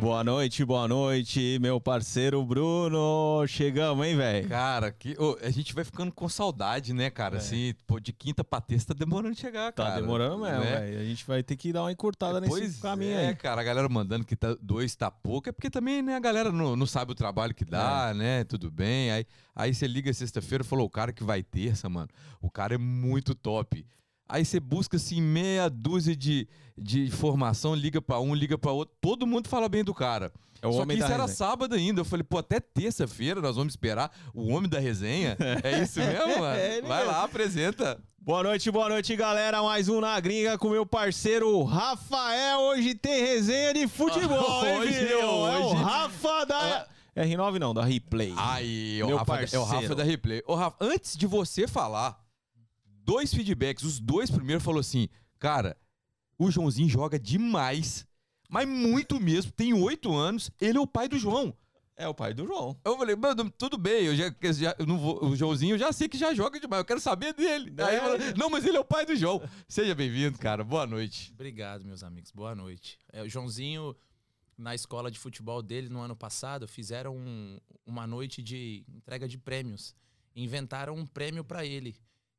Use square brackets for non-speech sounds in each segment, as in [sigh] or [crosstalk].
Boa noite, boa noite, meu parceiro Bruno. Chegamos, hein, velho? Cara, que, ô, a gente vai ficando com saudade, né, cara? É. Assim, pô, de quinta pra terça tá demorando de chegar, Tá cara. demorando mesmo, né? velho. A gente vai ter que dar uma encurtada nesse caminho é, aí. cara, a galera mandando que tá, dois tá pouco, é porque também, né, a galera não, não sabe o trabalho que É. dá, né? Tudo bem. Aí, aí você liga sexta-feira e falou, o cara que vai terça, mano, o cara é muito top. Aí você busca, assim, meia dúzia de, de informação, liga pra um, liga pra outro, todo mundo fala bem do cara. É o Só homem que da isso era resenha. sábado ainda. Eu falei, pô, até terça-feira nós vamos esperar o homem da resenha. É isso mesmo, [laughs] mano? É Vai mesmo. lá, apresenta. Boa noite, boa noite, galera. Mais um na gringa com meu parceiro Rafael. Hoje tem resenha de futebol, [laughs] hein, Hoje, filho? É o hoje. Ah. Rafa da... R9 não, da Replay. Aí, o Rafa, é o. Rafa da Replay. Ô, Rafa, antes de você falar, dois feedbacks. Os dois primeiros falou assim, cara, o Joãozinho joga demais, mas muito mesmo. Tem oito anos, ele é o pai do João. É o pai do João. Eu falei, mano, tudo bem, eu já, já- eu não vou, o Joãozinho eu já sei que já joga demais, eu quero saber dele. Aí ele falou, não, mas ele é o pai do João. Seja bem-vindo, cara. Boa noite. Obrigado, meus amigos. Boa noite. É, o Joãozinho, na escola de futebol dele no ano passado, fizeram um- uma noite de entrega de prêmios. Inventaram um prêmio para ele,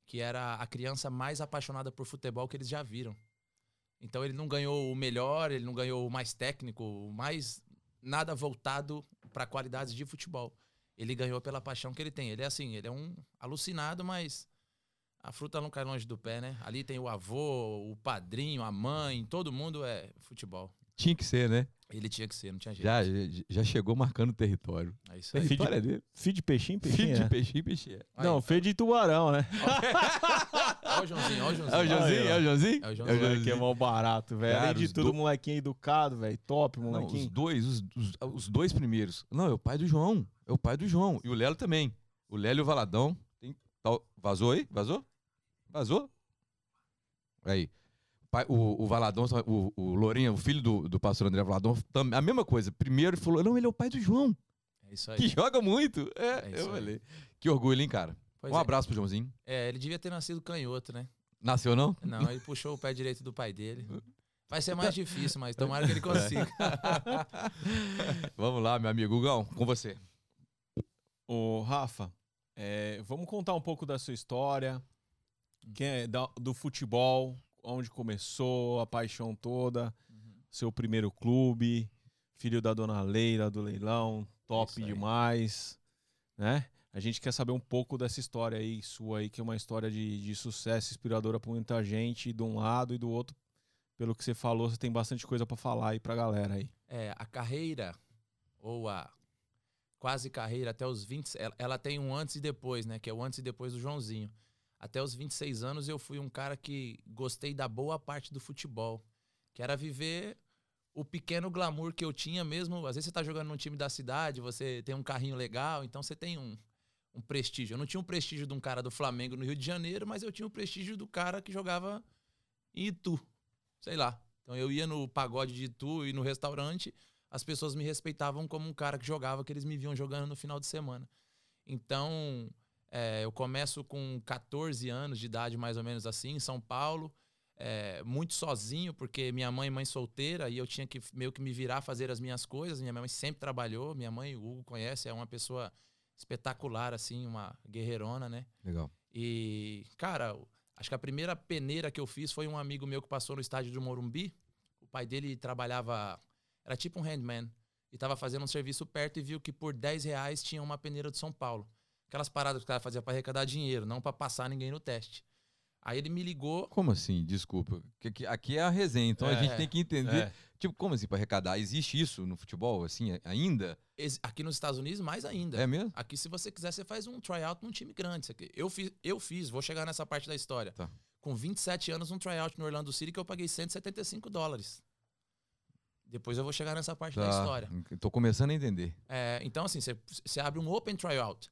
que era a criança mais apaixonada por futebol que eles já viram. Então ele não ganhou o melhor, ele não ganhou o mais técnico, o mais nada voltado para qualidades de futebol. Ele ganhou pela paixão que ele tem. Ele é assim, ele é um alucinado, mas a fruta não cai longe do pé, né? Ali tem o avô, o padrinho, a mãe, todo mundo é futebol. Tinha que ser, né? Ele tinha que ser, não tinha jeito. Já, já, já chegou marcando o território. É isso aí. Vitória dele. Filho de peixinho, peixinho, Filho de né? peixinho, peixinho. Aí. Não, feio de tubarão, né? [laughs] Ó o Joãozinho, ó o Joãozinho. É o Joãozinho? É o Joãozinho? É o Joãozinho. É mó barato, velho. Além de tudo, do- molequinho educado, velho. Top, Não, os molequinho. dois, os, os, os dois primeiros. Não, é o pai do João. É o pai do João. E o Lelo também. O Lelo e o Valadão. Tem, vazou aí? Vazou? Vazou? Aí. O O, Valadão, o, o Lourinho, o filho do, do pastor André Valadão, a mesma coisa. Primeiro ele falou: não, ele é o pai do João, É isso aí. que joga muito. É, É eu aí. falei. Que orgulho, hein, cara? Pois um é. abraço pro Joãozinho. É, ele devia ter nascido canhoto, né? Nasceu, não? Não, ele puxou o pé direito do pai dele. Vai ser mais difícil, mas tomara que ele consiga. [laughs] Vamos lá, meu amigo Gugão, com você. Ô, Rafa, é, vamos contar um pouco da sua história, é da- do futebol, onde começou, a paixão toda, seu primeiro clube, filho da dona Leila do leilão, top demais, né? A gente quer saber um pouco dessa história aí, sua aí, que é uma história de, de sucesso, inspiradora pra muita gente, de um lado e do outro. Pelo que você falou, você tem bastante coisa pra falar aí pra galera aí. É, a carreira, ou a quase carreira, até os 20, ela, ela tem um antes e depois, né? Que é o antes e depois do Joãozinho. Até os 26 anos eu fui um cara que gostei da boa parte do futebol, que era viver o pequeno glamour que eu tinha mesmo. Às vezes você tá jogando num time da cidade, você tem um carrinho legal, então você tem um, um prestígio. Eu não tinha o prestígio de um cara do Flamengo no Rio de Janeiro, mas eu tinha o prestígio do cara que jogava em Itu. Sei lá. Então eu ia no pagode de Itu e no restaurante, as pessoas me respeitavam como um cara que jogava, que eles me viam jogando no final de semana. Então, é, eu começo com 14 anos de idade, mais ou menos assim, em São Paulo, é, muito sozinho, porque minha mãe, mãe solteira, e eu tinha que meio que me virar, fazer as minhas coisas. Minha mãe sempre trabalhou, minha mãe, o Hugo conhece, é uma pessoa espetacular, assim, uma guerreirona, né? Legal. E, cara, acho que a primeira peneira que eu fiz foi um amigo meu que passou no estádio do Morumbi. O pai dele trabalhava, era tipo um handman, e tava fazendo um serviço perto e viu que por 10 reais tinha uma peneira de São Paulo. Aquelas paradas que o cara fazia pra arrecadar dinheiro, não pra passar ninguém no teste. Aí ele me ligou. Como assim? Desculpa. Aqui é a resenha, então a É, gente tem que entender. É. Tipo, como assim, para arrecadar? Existe isso no futebol, assim, a- ainda? Aqui nos Estados Unidos, mais ainda. É mesmo? Aqui, se você quiser, você faz um tryout num time grande. Eu fiz, eu fiz, vou chegar nessa parte da história. Tá. Com 27 anos, um tryout no Orlando City que eu paguei 175 dólares. Depois eu vou chegar nessa parte da Tá. história. Tô começando a entender. É, então, assim, você abre um open tryout.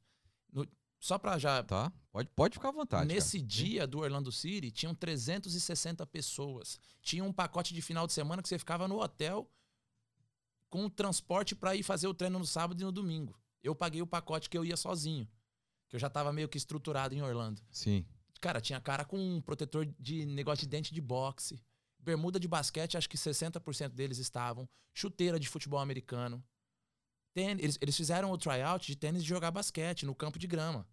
No- só pra já. Tá? Pode, pode ficar à vontade. Nesse cara. dia do Orlando City, tinham 360 pessoas. Tinha um pacote de final de semana que você ficava no hotel com o transporte pra ir fazer o treino no sábado e no domingo. Eu paguei o pacote que eu ia sozinho. Que eu já tava meio que estruturado em Orlando. Sim. Cara, tinha cara com um protetor de negócio de dente de boxe, bermuda de basquete, acho que 60% deles estavam, chuteira de futebol americano. Tênis, eles, eles fizeram o tryout de tênis de jogar basquete no campo de grama.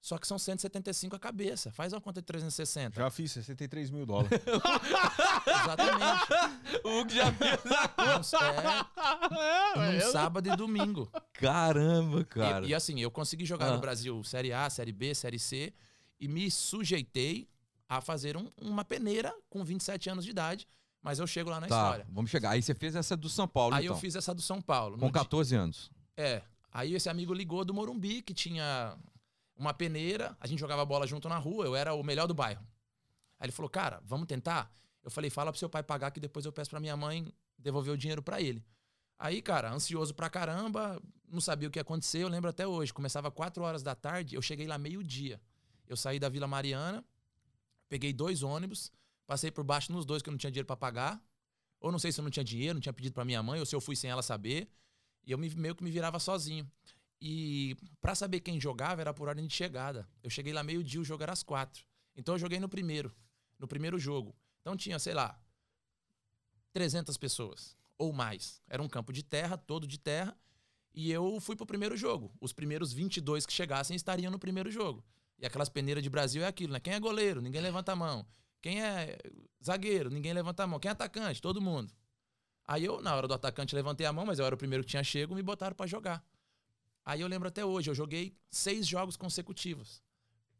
Só que são 175 a cabeça. Faz uma conta de 360. Já fiz 63 mil dólares. [laughs] Exatamente. O Hugo já fez [laughs] é, num sábado e domingo. Caramba, E- cara. E, assim, eu consegui jogar Ah. no Brasil Série A, Série B, Série C e me sujeitei a fazer um- uma peneira com 27 anos de idade, mas eu chego lá na tá, história. vamos chegar. Aí você fez essa do São Paulo, Aí então. eu fiz essa do São Paulo. Com No di- 14 anos. É. Aí esse amigo ligou do Morumbi, que tinha uma peneira, a gente jogava bola junto na rua, eu era o melhor do bairro. Aí ele falou, cara, vamos tentar? Eu falei, fala pro seu pai pagar que depois eu peço pra minha mãe devolver o dinheiro pra ele. Aí, cara, ansioso pra caramba, não sabia o que ia acontecer, eu lembro até hoje. Começava 4 horas da tarde, eu cheguei lá meio-dia. Eu saí da Vila Mariana, peguei dois ônibus, passei por baixo nos dois que eu não tinha dinheiro pra pagar. Ou não sei se eu não tinha dinheiro, não tinha pedido pra minha mãe, ou se eu fui sem ela saber. E eu me- meio que me virava sozinho. E pra saber quem jogava era por ordem de chegada. Eu cheguei lá meio-dia, o jogo era às quatro. Então eu joguei no primeiro, no primeiro jogo. Então tinha, sei lá, 300 pessoas ou mais. Era um campo de terra, todo de terra. E eu fui pro primeiro jogo. Os primeiros 22 que chegassem estariam no primeiro jogo. E aquelas peneiras de Brasil é aquilo, né? Quem é goleiro? Ninguém levanta a mão. Quem é zagueiro? Ninguém levanta a mão. Quem é atacante? Todo mundo. Aí eu, na hora do atacante, levantei a mão, mas eu era o primeiro que tinha chego, me botaram pra jogar. Aí eu lembro até hoje, eu joguei seis jogos consecutivos.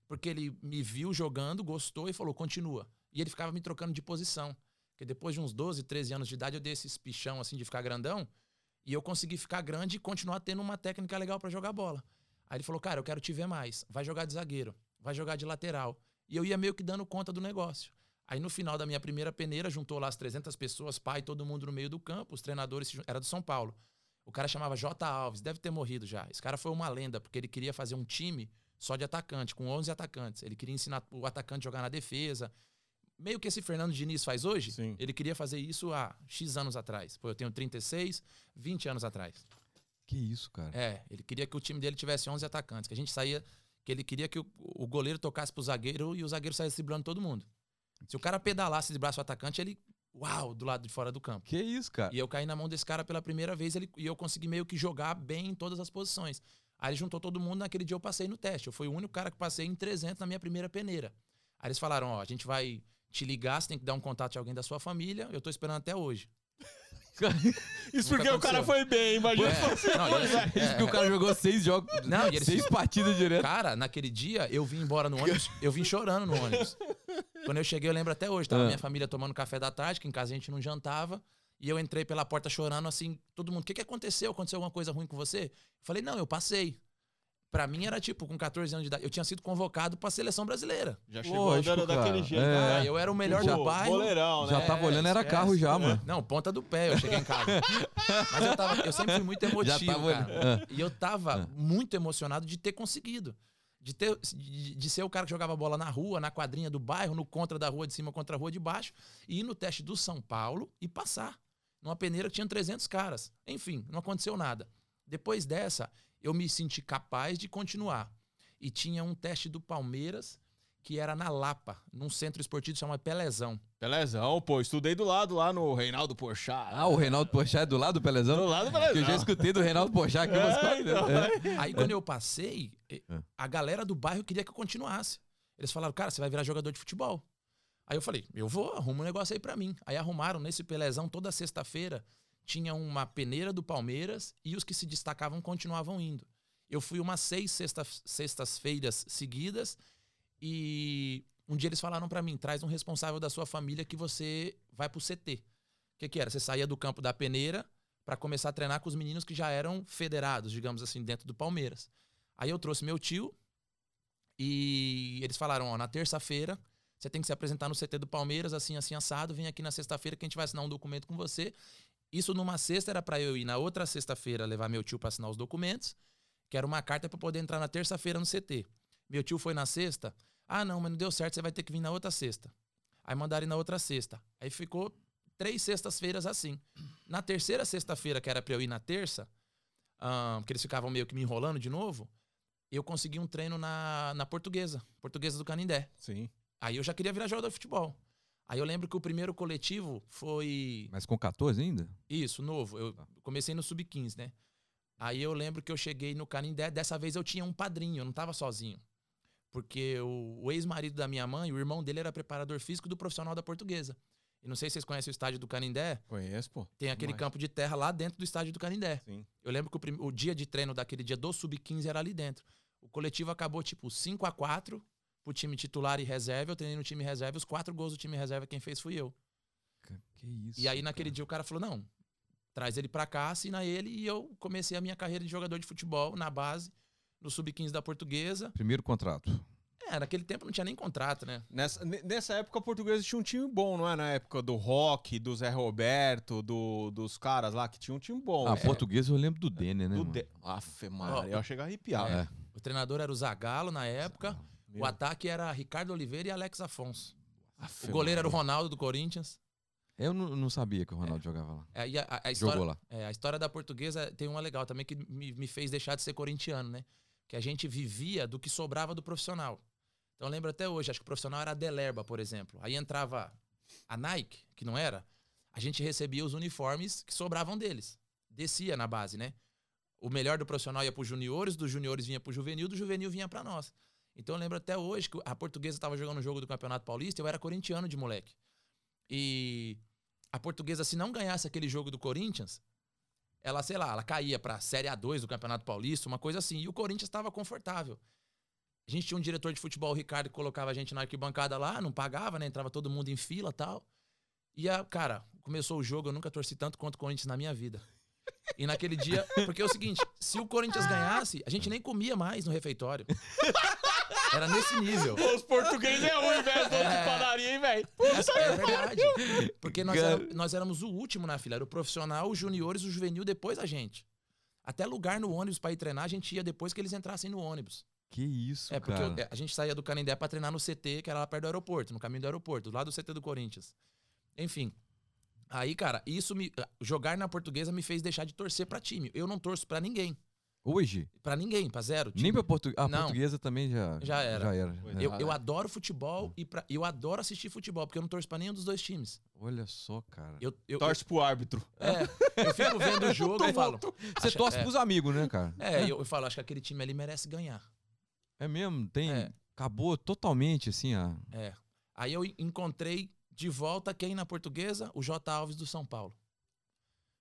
Porque ele me viu jogando, gostou e falou, continua. E ele ficava me trocando de posição. Porque depois de uns 12, 13 anos de idade, eu dei esse espichão assim de ficar grandão. E eu consegui ficar grande e continuar tendo uma técnica legal pra jogar bola. Aí ele falou, cara, eu quero te ver mais. Vai jogar de zagueiro, vai jogar de lateral. E eu ia meio que dando conta do negócio. Aí no final da minha primeira peneira, juntou lá as 300 pessoas, pai, todo mundo no meio do campo, os treinadores, era do São Paulo. O cara chamava J. Alves, deve ter morrido já. Esse cara foi uma lenda, porque ele queria fazer um time só de atacante, com 11 atacantes. Ele queria ensinar o atacante a jogar na defesa. Meio que esse Fernando Diniz faz hoje, Sim. ele queria fazer isso há X anos atrás. Pô, eu tenho 36, 20 anos atrás. Que isso, cara. É, ele queria que o time dele tivesse 11 atacantes, que a gente saía, que ele queria que o, o goleiro tocasse pro zagueiro e o zagueiro saísse driblando todo mundo. Se o cara pedalasse de braço atacante, ele, uau, do lado de fora do campo. Que isso, cara. E eu caí na mão desse cara pela primeira vez ele, e eu consegui meio que jogar bem em todas as posições. Aí ele juntou todo mundo, naquele dia eu passei no teste. Eu fui o único cara que passei em 300 na minha primeira peneira. Aí eles falaram, ó, a gente vai te ligar, você tem que dar um contato de alguém da sua família. Eu tô esperando até hoje. [laughs] Isso Nunca porque o cara aconteceu. foi bem, imagina. É, não, e esse- Isso é, que o cara jogou seis jogos, Não, e eles- seis partidas direto. Cara, naquele dia eu vim embora no ônibus, eu vim chorando no ônibus. Quando eu cheguei, eu lembro até hoje, tava Ah. minha família tomando café da tarde, que em casa a gente não jantava, e eu entrei pela porta chorando assim, todo mundo, o que, que aconteceu? Aconteceu alguma coisa ruim com você? Eu falei, não, eu passei. Pra mim era tipo, com 14 anos de idade, eu tinha sido convocado pra seleção brasileira. Já chegou Lógico, andando daquele cara. jeito. É. né? Cara, eu era o melhor Tipo, do bairro. Goleirão, Já né? tava olhando, era esquece. carro já, mano. Não, ponta do pé, eu cheguei em casa. Mas eu, tava, eu sempre fui muito [laughs] emotivo, tava cara. E eu tava Ah. muito emocionado de ter conseguido. De, ter, de, de ser o cara que jogava bola na rua, na quadrinha do bairro, no contra da rua de cima contra a rua de baixo, e ir no teste do São Paulo e passar. Numa peneira que tinha 300 caras. Enfim, não aconteceu nada. Depois dessa, eu me senti capaz de continuar. E tinha um teste do Palmeiras que era na Lapa, num centro esportivo chamado Pelezão. Pelezão, pô, estudei do lado lá no Reinaldo Porchat. Ah, o Reinaldo Porchat é do lado do Pelezão? Do lado do Que eu já Pelezão. escutei do Reinaldo Porchat aqui umas É, quatro então. vezes. É. Aí quando eu passei, É. a galera do bairro queria que eu continuasse. Eles falaram, cara, você vai virar jogador de futebol. Aí eu falei, eu vou, arruma um negócio aí pra mim. Aí arrumaram nesse Pelezão toda sexta-feira. Tinha uma peneira do Palmeiras e os que se destacavam continuavam indo. Eu fui umas seis sexta- sextas-feiras seguidas e um dia eles falaram pra mim, traz um responsável da sua família que você vai pro CT. O que, que era? Você saía do campo da peneira pra começar a treinar com os meninos que já eram federados, digamos assim, dentro do Palmeiras. Aí eu trouxe meu tio e eles falaram, ó, na terça-feira você tem que se apresentar no CT do Palmeiras, assim, assim, assado, vem aqui na sexta-feira que a gente vai assinar um documento com você. Isso numa sexta era pra eu ir na outra sexta-feira levar meu tio pra assinar os documentos, que era uma carta pra poder entrar na terça-feira no CT. Meu tio foi na sexta, ah não, mas não deu certo, você vai ter que vir na outra sexta. Aí mandaram ir na outra sexta. Aí ficou três sextas-feiras assim. Na terceira sexta-feira, que era pra eu ir na terça, ahn, que eles ficavam meio que me enrolando de novo, eu consegui um treino na, na portuguesa, portuguesa do Canindé. Sim. Aí eu já queria virar jogador de futebol. Aí eu lembro que o primeiro coletivo foi. Mas com 14 ainda? Isso, novo. Eu Tá. comecei no Sub-15, né? Aí eu lembro que eu cheguei no Canindé. Dessa vez eu tinha um padrinho, eu não tava sozinho. Porque o, o ex-marido da minha mãe, o irmão dele era preparador físico do profissional da portuguesa. E não sei se vocês conhecem o estádio do Canindé. Conheço, pô. Tem aquele Demais. campo de terra lá dentro do estádio do Canindé. Sim. Eu lembro que o, prim- o dia de treino daquele dia do Sub-15 era ali dentro. O coletivo acabou tipo 5 a 4 pro time titular e reserva. Eu treinei no time reserva. Os quatro gols do time reserva, quem fez fui eu. Que isso. E aí, naquele dia, o cara falou: não, traz ele pra cá, assina ele. E eu comecei a minha carreira de jogador de futebol na base, no Sub-15 da portuguesa. Primeiro contrato. É, naquele tempo não tinha nem contrato, né? Nessa, ne- nessa época, a portuguesa tinha um time bom, não é? Na época do Rock, do Zé Roberto, do, dos caras lá que tinha um time bom. Ah, né? português eu lembro do Denner, né? do mano? de... Maria, Ó, eu chegar a arrepiar. É. O treinador era o Zagallo na época. Meu, O ataque era Ricardo Oliveira e Alex Afonso. Afe O goleiro era o. Ronaldo do Corinthians. Eu não, não sabia que o Ronaldo jogava lá. É, a, a- a história, Jogou lá. É, a história da portuguesa tem uma legal também que me, me fez deixar de ser corintiano, né? Que a gente vivia do que sobrava do profissional. Então eu lembro até hoje, acho que o profissional era a Delerba, por exemplo. Aí entrava a Nike, que não era, a gente recebia os uniformes que sobravam deles. Descia na base, né? O melhor do profissional ia para os juniores, dos juniores vinha para o juvenil, do juvenil vinha para nós. Então eu lembro até hoje que a portuguesa estava jogando um jogo do Campeonato Paulista, eu era corintiano de moleque. E a portuguesa, se não ganhasse aquele jogo do Corinthians, ela, sei lá, ela caía pra Série A2 do Campeonato Paulista, uma coisa assim. E o Corinthians estava confortável. A gente tinha um diretor de futebol, o Ricardo, que colocava a gente na arquibancada lá, não pagava, né? Entrava todo mundo em fila tal. E, a, cara, começou o jogo, eu nunca torci tanto quanto o Corinthians na minha vida. E naquele dia, porque é o seguinte, se o Corinthians ganhasse, a gente nem comia mais no refeitório. [laughs] Era nesse nível. Os portugueses é o inverso do É. de padaria, hein, velho? É, é verdade. Porque nós, Cara. era- nós éramos o último na fila. Era o profissional, os juniores, o juvenil, depois a gente. Até lugar no ônibus pra ir treinar, a gente ia depois que eles entrassem no ônibus. Que isso, É, porque cara. eu- a gente saía do Canindé pra treinar no CT, que era lá perto do aeroporto, no caminho do aeroporto, lá do CT do Corinthians. Enfim. Aí, cara, isso me. Jogar na portuguesa me fez deixar de torcer pra time. Eu não torço pra ninguém. Hoje? Pra ninguém, pra zero. Nem time. pra português. A Não. portuguesa também já, Já era. Já era. É. Eu, Ah, eu é. adoro futebol e pra- eu adoro assistir futebol, porque eu não torço pra nenhum dos dois times. Olha só, cara. Eu, eu, Torce pro árbitro. É, eu fico vendo o [laughs] jogo e falo. Você acha- torce é. pros amigos, né, cara? É, eu, eu falo, acho que aquele time ali merece ganhar. É mesmo, tem. É. Acabou totalmente, assim, a. É. Aí eu en- encontrei de volta quem na portuguesa? O J. Alves do São Paulo.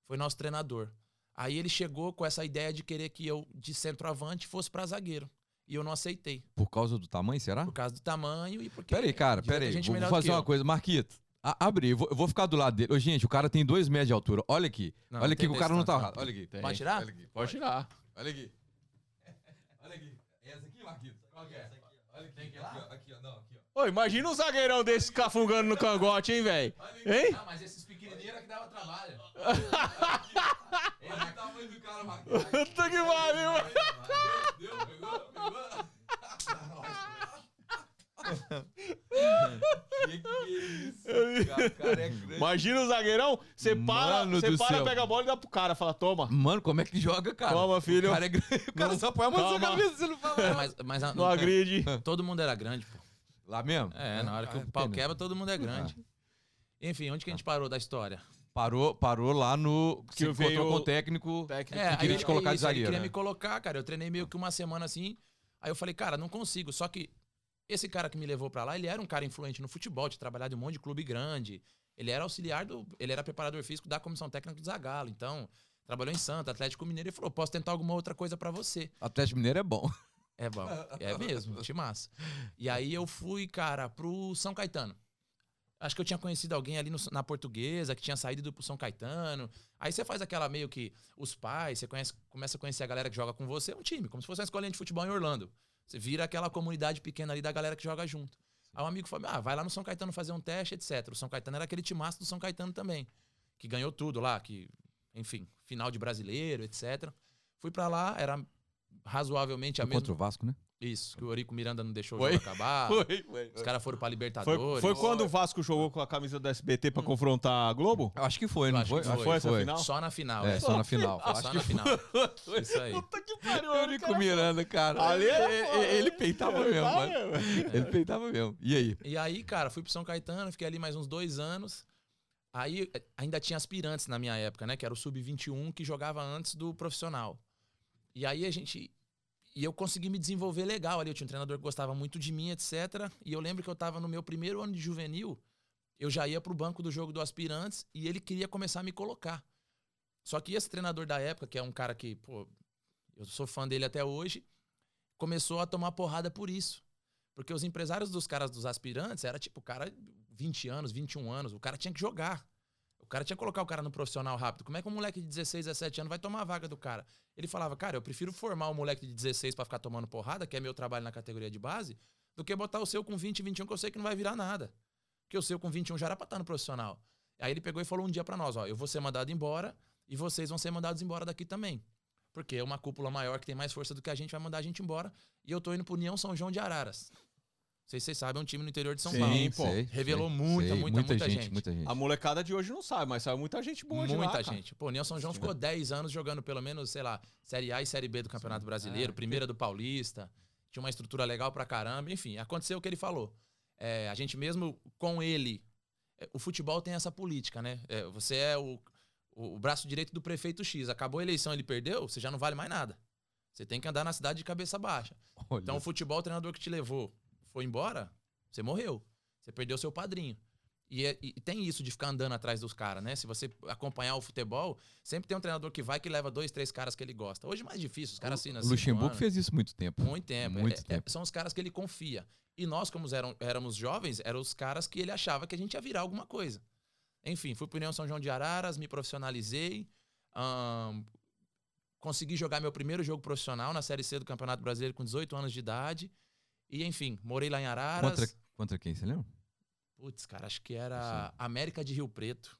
Foi nosso treinador. Aí ele chegou com essa ideia de querer que eu, de centroavante, fosse pra zagueiro. E eu não aceitei. Por causa do tamanho, será? Por causa do tamanho e porque. Pera aí, cara, devia pera ter aí. gente Vou, fazer que uma eu. coisa. Marquito, a- abre, eu vou, eu vou ficar do lado dele. Ô, gente, o cara tem dois metros de altura. Olha aqui. Não, Olha não aqui tem que o cara não tá errado. Olha aqui. Tem. Pode tirar? Olha aqui. Pode tirar. Olha aqui. [laughs] Olha aqui. Essa aqui, Marquito. Qual que é? Olha aqui. Aqui, ó. Aqui, ó. Não, aqui, ó. Ô, imagina um zagueirão desse cafungando no cangote, hein, velho? Hein? Ah, mas esses pequenininhos que dava trabalho. Olha o tamanho do cara. Puta que pariu. Deu, deu, pegou, pegou. que que é isso? Cara, o cara é grande. Imagina o zagueirão, você para, Mano você do para, céu. pega a bola e dá pro cara. Fala, toma. Mano, como é que joga, cara? Toma, filho. O cara é grande. O cara só põe a mão na sua Calma. cabeça você não fala. É, mas, mas a- Não agride. todo mundo era grande, pô. Lá mesmo? É, na hora que Ah, o pau pena. quebra, todo mundo é grande. Enfim, onde que a gente parou da história? Parou, parou lá no. Que você encontrou veio- com o técnico. Técnico. É, queria aí- te colocar de isso, aí zagueiro, queria né? me colocar, cara. Eu treinei meio que uma semana assim. Aí eu falei, cara, não consigo. Só que esse cara que me levou pra lá, ele era um cara influente no futebol, de trabalhar de um monte de clube grande. Ele era auxiliar do. Ele era preparador físico da comissão técnica do Zagalo. Então, trabalhou em Santa, Atlético Mineiro. Ele falou: posso tentar alguma outra coisa pra você. Atlético Mineiro é bom. É bom. É mesmo, time massa. E aí eu fui, cara, pro São Caetano. Acho que eu tinha conhecido alguém ali no- na portuguesa que tinha saído do pro São Caetano. Aí você faz aquela meio que os pais, você conhece, começa a conhecer a galera que joga com você, é um time, como se fosse uma escolinha de futebol em Orlando. Você vira aquela comunidade pequena ali da galera que joga junto. Aí um amigo falou: ah, vai lá no São Caetano fazer um teste, etc. O São Caetano era aquele timaço do São Caetano também, que ganhou tudo lá, que, enfim, final de brasileiro, etc. Fui pra lá, era razoavelmente a mesma. contra o Vasco, né? Isso, que o Eurico Miranda não deixou Foi. o jogo acabar. [laughs] Foi, foi. Os caras foram pra Foi, Libertadores. foi quando o Vasco jogou com a camisa do SBT pra confrontar a Globo? Acho que foi, Eu não acho foi? que que foi essa final? Só na final. É, É, só na final. [laughs] Foi Acho só que na final. Isso aí. Puta que pariu, O Eurico Miranda, cara. Ali era ele, ele peitava mesmo, mano. Ele peitava mesmo. E aí? E aí, cara, fui pro São Caetano, fiquei ali mais uns dois anos. Aí ainda tinha aspirantes na minha época, né? Que era o Sub-21 que jogava antes do profissional. E aí a gente. E eu consegui me desenvolver legal ali. Eu tinha um treinador que gostava muito de mim, etc. E eu lembro que eu tava no meu primeiro ano de juvenil, eu já ia pro banco do jogo do aspirantes e ele queria começar a me colocar. Só que esse treinador da época, que é um cara que, pô, eu sou fã dele até hoje, começou a tomar porrada por isso. Porque os empresários dos caras dos aspirantes era tipo, o cara 20 anos, 21 anos, o cara tinha que jogar. Cara tinha que colocar o cara no profissional rápido. Como é que um moleque de 16, 17 anos vai tomar a vaga do cara? Ele falava, cara, eu prefiro formar um moleque de 16 pra ficar tomando porrada, que é meu trabalho na categoria de base, do que botar o seu com 20, 21, que eu sei que não vai virar nada. Porque o seu com 21 já era pra estar no profissional. Aí ele pegou e falou um dia pra nós, ó, eu vou ser mandado embora e vocês vão ser mandados embora daqui também. Porque é uma cúpula maior que tem mais força do que a gente vai mandar a gente embora. E eu tô indo pro União São João de Araras. Sei se vocês sabem, é um time no interior de São Sim, Paulo. pô. Revelou muita, muita, muita gente. Muita gente. A molecada de hoje não sabe, mas saiu muita gente boa de lá, Muita cara. gente. Pô, o São João ficou 10 anos jogando pelo menos, sei lá, Série A e Série B do Campeonato Brasileiro, É, primeira do Paulista. Tinha uma estrutura legal pra caramba. Enfim, aconteceu o que ele falou. É, a gente mesmo com ele. é, O futebol tem essa política, né? É, você é o, o braço direito do prefeito X. Acabou a eleição, ele perdeu, você já não vale mais nada. Você tem que andar na cidade de cabeça baixa. Olha, Então, o futebol, o treinador que te levou foi embora, você morreu. Você perdeu seu padrinho. E, é- e tem isso de ficar andando atrás dos caras, né? Se você acompanhar o futebol, sempre tem um treinador que vai que leva dois, três caras que ele gosta. Hoje é mais difícil, os caras assinam o cinco Luxemburgo fez isso muito tempo. Muito tempo. Muito É- é- tempo. são os caras que ele confia. E nós, como eram, éramos jovens, eram os caras que ele achava que a gente ia virar alguma coisa. Enfim, fui pro União São João de Araras, me profissionalizei. ahn, consegui jogar meu primeiro jogo profissional na Série C do Campeonato Brasileiro com 18 anos de idade. E, enfim, morei lá em Araras. Contra, contra quem, você lembra? Putz, cara, acho que era América de Rio Preto.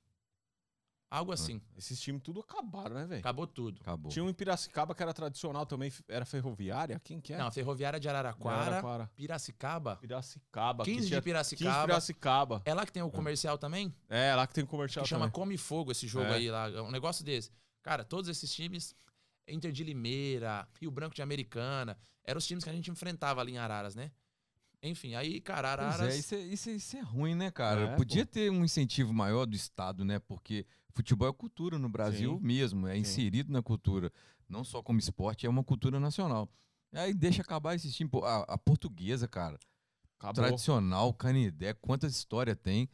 Algo assim. Esses times tudo acabaram, né, velho? Acabou tudo. Acabou. Tinha um em Piracicaba que era tradicional também, era ferroviária. Quem que é? Não, a Ferroviária de Araraquara, Araraquara. Piracicaba. Piracicaba. 15 que de tinha 15 Piracicaba. Piracicaba. É lá que tem o comercial também? É, lá que tem comercial que chama também. Come Fogo esse jogo É. aí lá. é Um negócio desse. Cara, todos esses times, Inter de Limeira, Rio Branco de Americana, eram os times que a gente enfrentava ali em Araras, né? Enfim, aí, cara, Pois Araras. é, isso é, isso, é, isso é ruim, né, cara? É, Podia ter um incentivo maior do Estado, né? Porque futebol é cultura no Brasil Sim. mesmo, é Sim. inserido na cultura. Não só como esporte, é uma cultura nacional. Aí deixa acabar esse time. Pô, A, a portuguesa, cara, Acabou. tradicional, Canidé, quantas histórias tem.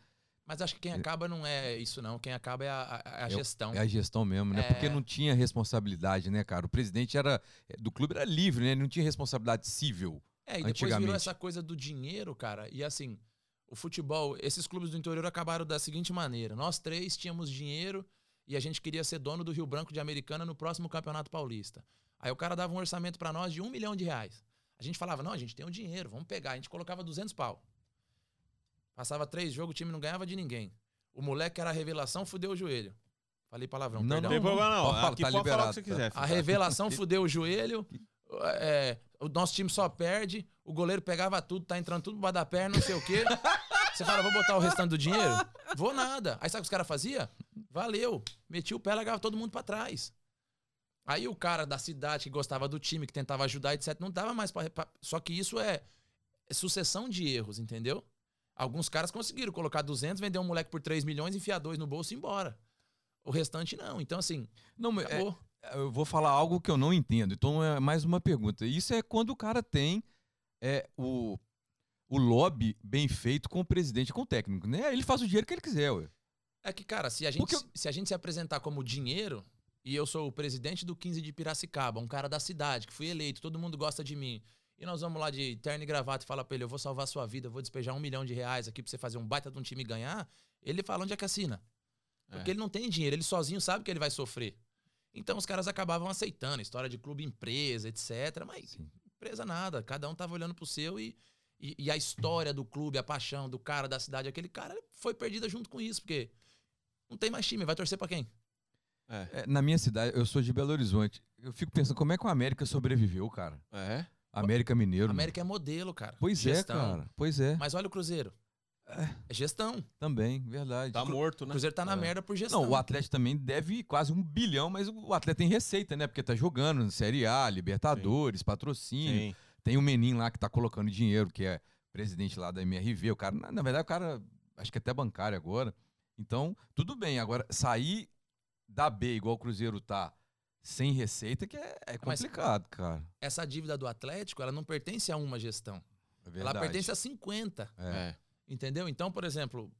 Mas acho que quem acaba não é isso, não. Quem acaba é a, a- a gestão. É a gestão mesmo, né? É. Porque não tinha responsabilidade, né, cara? O presidente era do clube era livre, né? Ele não tinha responsabilidade cível. É, e depois virou essa coisa do dinheiro, cara. E assim, o futebol, esses clubes do interior acabaram da seguinte maneira: nós três tínhamos dinheiro e a gente queria ser dono do Rio Branco de Americana no próximo Campeonato Paulista. Aí o cara dava um orçamento pra nós de um milhão de reais. A gente falava: não, a gente tem o dinheiro, vamos pegar. A gente colocava 200 pau. Passava três jogos, o time não ganhava de ninguém. O moleque era a revelação, fudeu o joelho. Falei palavrão, Não, Não perdão. tem problema não. Pode Aqui tá pode falar o liberado, que você tá? quiser. A revelação [laughs] fudeu o joelho. é, o nosso time só perde. O goleiro pegava tudo, tá entrando tudo pra da perna, não sei o quê. Você fala, vou botar o restante do dinheiro? Vou nada. Aí sabe o que os caras faziam? Valeu. Metia o pé, largava todo mundo pra trás. Aí o cara da cidade que gostava do time, que tentava ajudar, etc., não dava mais pra. pra- Só que isso é, é sucessão de erros, entendeu? Alguns caras conseguiram colocar 200, vender um moleque por 3 milhões, enfiar dois no bolso e ir embora. O restante não. Então, assim, Não, é- eu vou falar algo que eu não entendo. Então é mais uma pergunta. Isso é quando o cara tem é, o, o lobby bem feito com o presidente, com o técnico, né? Ele faz o dinheiro que ele quiser, ué. É que, cara, se a gente, eu- se a gente se apresentar como dinheiro, e eu sou o presidente do 15 de Piracicaba, um cara da cidade, que fui eleito, todo mundo gosta de mim, e nós vamos lá de terno e gravata e falar pra ele, eu vou salvar a sua vida, eu vou despejar um milhão de reais aqui pra você fazer um baita de um time e ganhar, ele fala onde é que assina. Porque É. ele não tem dinheiro, ele sozinho sabe que ele vai sofrer. Então os caras acabavam aceitando, história de clube empresa, etc. Mas Sim. empresa nada, cada um tava olhando pro seu e, e, e a história do clube, a paixão do cara, da cidade, aquele cara foi perdida junto com isso, porque não tem mais time, vai torcer pra quem? É. É, na minha cidade, eu sou de Belo Horizonte. Eu fico pensando como é que o América sobreviveu, cara. É. América Mineiro. América é modelo, cara. Pois Gestão. é, cara. Pois é. Mas olha o Cruzeiro. É gestão. Também, verdade. Tá morto, O né? Cruzeiro tá na É. merda por gestão. Não, o Atlético também deve quase um bilhão, mas o Atlético tem receita, né? Porque tá jogando no Série A, Libertadores, patrocínio. Sim. Tem um menino lá que tá colocando dinheiro, que é presidente lá da MRV. O cara, na, na verdade, o cara, acho que até bancário agora. Então, tudo bem. Agora, sair da B igual o Cruzeiro tá, sem receita, que é, é Mas- complicado, cara. Essa dívida do Atlético, ela não pertence a uma gestão. É Ela pertence a 50. É. É. Entendeu? Então, por exemplo,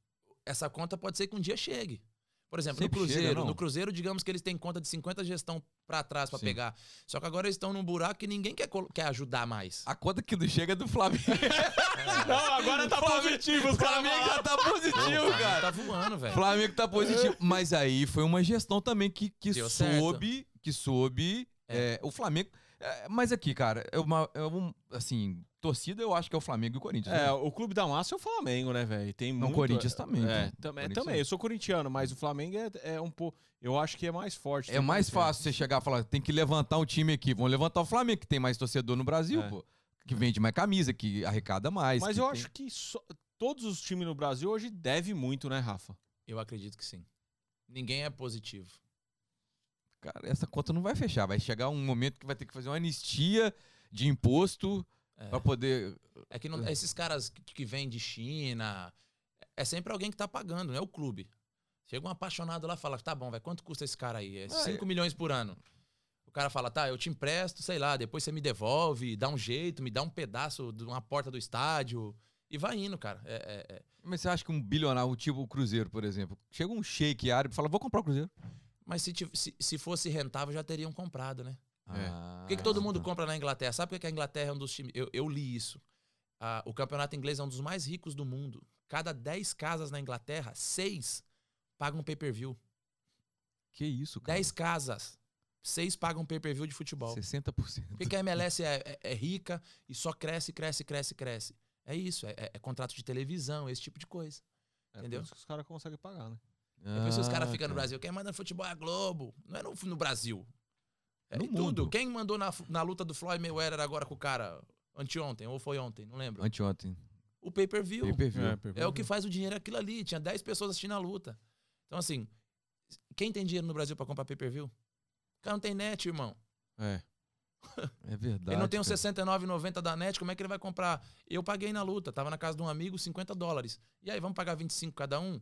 essa conta pode ser que um dia chegue. Por exemplo, Sempre no chega, Cruzeiro, não? no Cruzeiro, digamos que eles têm conta de 50 gestão pra trás pra Sim. pegar. Só que agora eles estão num buraco que ninguém quer, quer ajudar mais. A conta que não chega é do Flamengo. [laughs] Não, agora tá positivo. Os o Flamengo já tá positivo, Flamengo cara. Tá voando, velho. Flamengo tá positivo. Mas aí foi uma gestão também que, que Deu certo. Que soube. É. é, o Flamengo. é, mas aqui, cara, é uma, é um, assim, torcida eu acho que é o Flamengo e o Corinthians. É, né? o clube da massa é o Flamengo, né, velho? Tem Não, muito... Corinthians também. É, né? também, também. Eu sou corintiano, mas o Flamengo é, é um pouco... Eu acho que é mais forte. É mais mais- fácil você chegar e falar, tem que levantar um time aqui. Vamos levantar o Flamengo, que tem mais torcedor no Brasil, É. pô. Que vende mais camisa, que arrecada mais. Mas eu tem- acho que só- todos os times no Brasil hoje devem muito, né, Rafa? Eu acredito que sim. Ninguém é positivo. Cara, essa conta não vai fechar. Vai chegar um momento que vai ter que fazer uma anistia de imposto É. pra poder. É que não- esses caras que, que vêm de China, é sempre alguém que tá pagando, não é o clube. Chega um apaixonado lá e fala, tá bom, vai, quanto custa esse cara aí? É Ah, 5 milhões por ano. O cara fala, tá, eu te empresto, sei lá, depois você me devolve, dá um jeito, me dá um pedaço de uma porta do estádio. E vai indo, cara. É, é- é. Mas você acha que um bilionário, tipo o Cruzeiro, por exemplo, chega um shake árabe e fala, vou comprar o Cruzeiro. Mas se, se, se fosse rentável, já teriam comprado, né? É. Ah, Por que, que todo mundo compra na Inglaterra? Sabe por que a Inglaterra é um dos times. Eu, eu li isso. Ah, o campeonato inglês é um dos mais ricos do mundo. Cada 10 casas na Inglaterra, 6 pagam pay-per-view. Que isso, cara? 10 casas, 6 pagam pay-per-view de futebol. 60%. Por que, que a MLS é, é- é rica e só cresce, cresce, cresce, cresce? É isso, é, é- é contrato de televisão, esse tipo de coisa. É Entendeu? que os caras conseguem pagar, né? É isso que os caras Ah, ficam no cara. Brasil. Quem manda no futebol é a Globo. Não é no, no Brasil. É No em tudo. mundo. Quem mandou na, na luta do Floyd Mayweather agora com o cara anteontem, ou foi ontem, não lembro. Anteontem. O pay-per-view. Pay-per-view. É o que faz o dinheiro aquilo ali. Tinha 10 pessoas assistindo a luta. Então, assim, quem tem dinheiro no Brasil pra comprar pay-per-view? O cara não tem net, irmão. É. [laughs] É verdade. ele não tem um cara. 69,90 da net, como é que ele vai comprar? Eu paguei na luta, tava na casa de um amigo, 50 dólares. E aí, vamos pagar 25 cada um?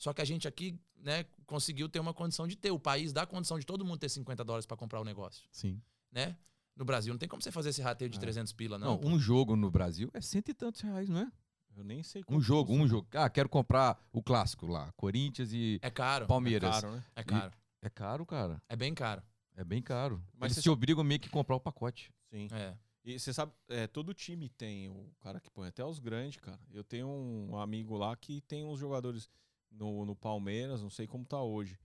Só que a gente aqui, né, conseguiu ter uma condição de ter. O país dá condição de todo mundo ter 50 dólares pra comprar o negócio, Sim. né? No Brasil não tem como você fazer esse rateio de É. 300 pila, não. Não, um jogo no Brasil é cento e tantos reais, não é? Eu nem sei Um jogo, um jogo. Ah, quero comprar o clássico lá. Corinthians e É caro. É Palmeiras. caro, né? É caro. É caro, cara. É bem caro. É bem caro. Mas Eles você te obrigam meio que a comprar o pacote. Sim. É. E você sabe, é, todo time tem o cara que põe até os grandes, cara. Eu tenho um amigo lá que tem uns jogadores no, no Palmeiras, não sei como tá hoje.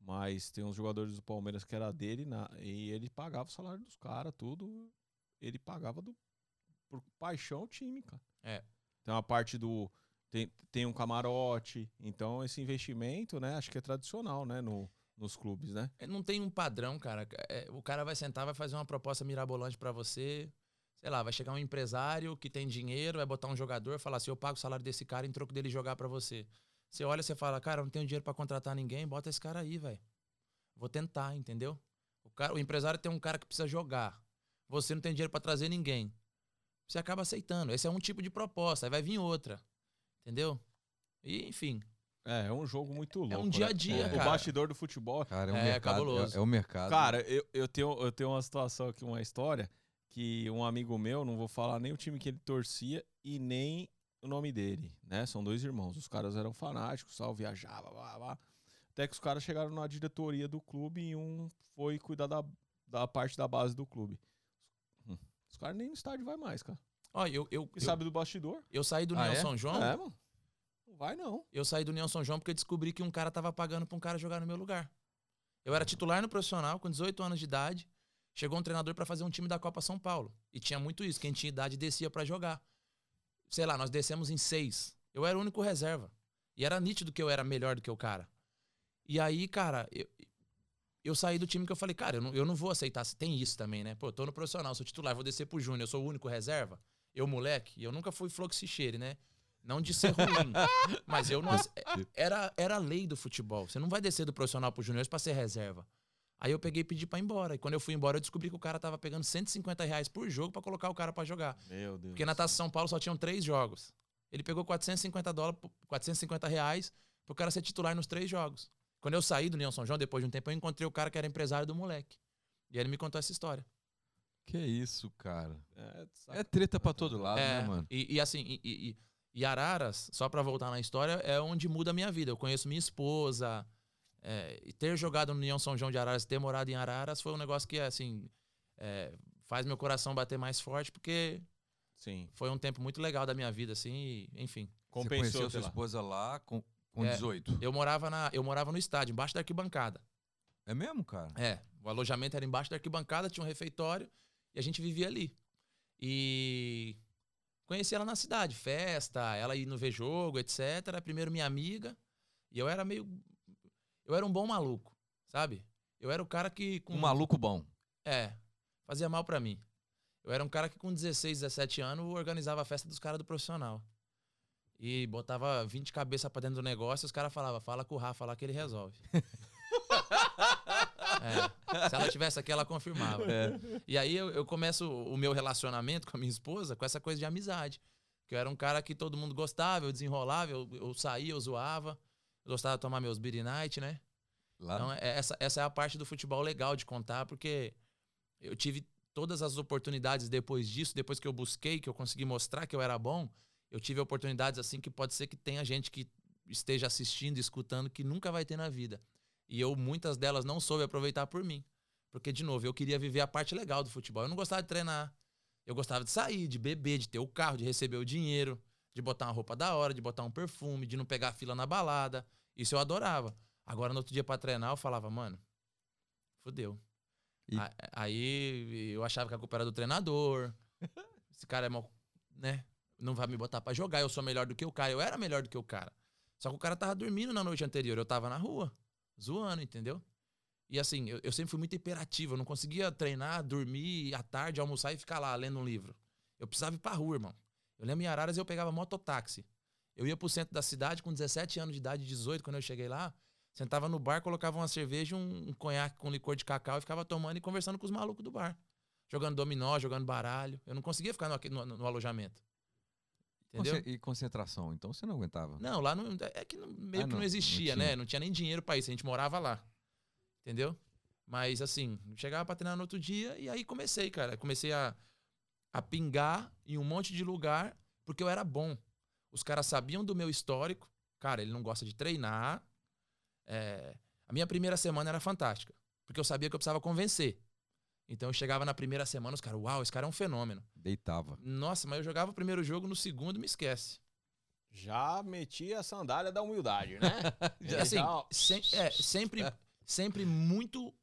Mas tem uns jogadores do Palmeiras que era dele na- e ele pagava o salário dos caras, tudo. Ele pagava do, por paixão o time, cara. É. Tem uma parte do. Tem, tem um camarote. Então, esse investimento, né? Acho que é tradicional, né? No, nos clubes, né? É, Não tem um padrão, cara. É, o cara vai sentar, vai fazer uma proposta mirabolante pra você. Sei lá, vai chegar um empresário que tem dinheiro, vai botar um jogador, falar assim: eu pago o salário desse cara em troco dele jogar pra você. Você olha e você fala: cara, eu não tenho dinheiro pra contratar ninguém, bota esse cara aí, velho. Vou tentar, entendeu? O, cara, o empresário tem um cara que precisa jogar. Você não tem dinheiro pra trazer ninguém. Você acaba aceitando. Esse é um tipo de proposta, aí vai vir outra. Entendeu? E, enfim. É, é um jogo muito louco. um dia a né? dia, o, cara. O bastidor do futebol. Cara, é um É, mercado. cabuloso. É, é o mercado. Cara, eu, eu, tenho, eu tenho uma situação aqui, uma história, que um amigo meu, não vou falar nem o time que ele torcia e nem o nome dele, né? São dois irmãos. Os caras eram fanáticos, tal, viajavam, blá, blá. Até que os caras chegaram na diretoria do clube e um foi cuidar da, da parte da base do clube. Hum, Os caras nem no estádio vai mais, cara. Ó, eu, eu, E eu, sabe do bastidor? eu saí do Ah, União é? São João. É, mano. Não vai não. Eu saí do União São João porque eu descobri que um cara tava pagando pra um cara jogar no meu lugar. Eu era titular no profissional com 18 anos de idade. Chegou um treinador pra fazer um time da Copa São Paulo. E tinha muito isso. Quem tinha idade descia pra jogar. Sei lá, nós descemos em seis. Eu era o único reserva. E era nítido que eu era melhor do que o cara. E aí, cara, eu, eu saí do time que eu falei, cara, eu não, eu não vou aceitar. Tem isso também, né? Pô, eu tô no profissional, sou titular, vou descer pro Júnior, eu sou o único reserva. Eu, moleque, eu nunca fui fluxicheire, né? Não de ser ruim. [laughs] mas eu não. ace- Era, era a lei do futebol. Você não vai descer do profissional pro Júnior pra ser reserva. Aí eu peguei e pedi pra ir embora. E quando eu fui embora, eu descobri que o cara tava pegando 150 reais por jogo pra colocar o cara pra jogar. Meu Deus. Porque na Taça São Paulo só tinham três jogos. Ele pegou 450 dólares, 450 reais pro cara ser titular nos três jogos. Quando eu saí do União São João, depois de um tempo, eu encontrei o cara que era empresário do moleque. E aí ele me contou essa história. Que isso, cara. É, É treta pra todo lado, É, né, mano? E, e assim, e, e- e Araras, só pra voltar na história, é onde muda a minha vida. Eu conheço minha esposa. É, e ter jogado no União São João de Araras, ter morado em Araras, foi um negócio que, assim, é, faz meu coração bater mais forte, porque Sim. foi um tempo muito legal da minha vida, assim, e, enfim. Você Compensou conheceu sei sua lá. esposa lá com, com É. 18. Eu morava, na, eu morava no estádio, embaixo da arquibancada. É mesmo, cara? É, o alojamento era embaixo da arquibancada, tinha um refeitório e a gente vivia ali. E conheci ela na cidade, festa, ela ia no ver jogo, etc. Primeiro minha amiga, e eu era meio. Eu era um bom maluco, sabe? Eu era o cara que. Com, Um maluco bom. É, fazia mal pra mim. Eu era um cara que com 16, 17 anos organizava a festa dos caras do profissional. E botava 20 cabeças pra dentro do negócio e os caras falavam, fala com o Rafa lá que ele resolve. [laughs] É, se ela tivesse aqui, ela confirmava. E aí eu, eu começo o meu relacionamento com a minha esposa com essa coisa de amizade. Que eu era um cara que todo mundo gostava, eu desenrolava, eu, eu saía, eu zoava. Eu gostava de tomar meus beer night, né? Lá. Então, é- essa, essa é a parte do futebol legal de contar, porque eu tive todas as oportunidades depois disso, depois que eu busquei, que eu consegui mostrar que eu era bom, eu tive oportunidades assim que pode ser que tenha gente que esteja assistindo, escutando, que nunca vai ter na vida. E eu, muitas delas, não soube aproveitar por mim. Porque, de novo, eu queria viver a parte legal do futebol. Eu não gostava de treinar. Eu gostava de sair, de beber, de ter o carro, de receber o dinheiro, de botar uma roupa da hora, de botar um perfume, de não pegar fila na balada. Isso eu adorava. Agora, no outro dia pra treinar, eu falava, mano, fudeu. E- Aí eu achava que a culpa era do treinador. [laughs] Esse cara é mal, né? Não vai me botar pra jogar, eu sou melhor do que o cara. Eu era melhor do que o cara. Só que o cara tava dormindo na noite anterior, eu tava na rua, zoando, entendeu? E assim, eu, eu sempre fui muito hiperativo, eu não conseguia treinar, dormir à tarde, almoçar e ficar lá lendo um livro. Eu precisava ir pra rua, irmão. Eu lembro em Araras eu pegava mototáxi. Eu ia pro centro da cidade com 17 anos de idade, 18, quando eu cheguei lá. Sentava no bar, colocava uma cerveja, um, um conhaque com licor de cacau e ficava tomando e conversando com os malucos do bar. Jogando dominó, jogando baralho. Eu não conseguia ficar no, no- no alojamento. Entendeu? E concentração, então você não aguentava. Não, lá não, é que não- meio Ah, que não, não existia, não né? Não tinha nem dinheiro pra isso, a gente morava lá. Entendeu? Mas assim, chegava pra treinar no outro dia e aí comecei, cara. Comecei a, a pingar em um monte de lugar porque eu era bom. Os caras sabiam do meu histórico. Cara, ele não gosta de treinar. É, a minha primeira semana era fantástica, porque eu sabia que eu precisava convencer. Então eu chegava na primeira semana, os caras, uau, esse cara é um fenômeno. Deitava. Nossa, mas eu jogava o primeiro jogo, no segundo me esquece. Já meti a sandália da humildade, né? [laughs] E assim, Já- sem- é, sempre, sempre muito.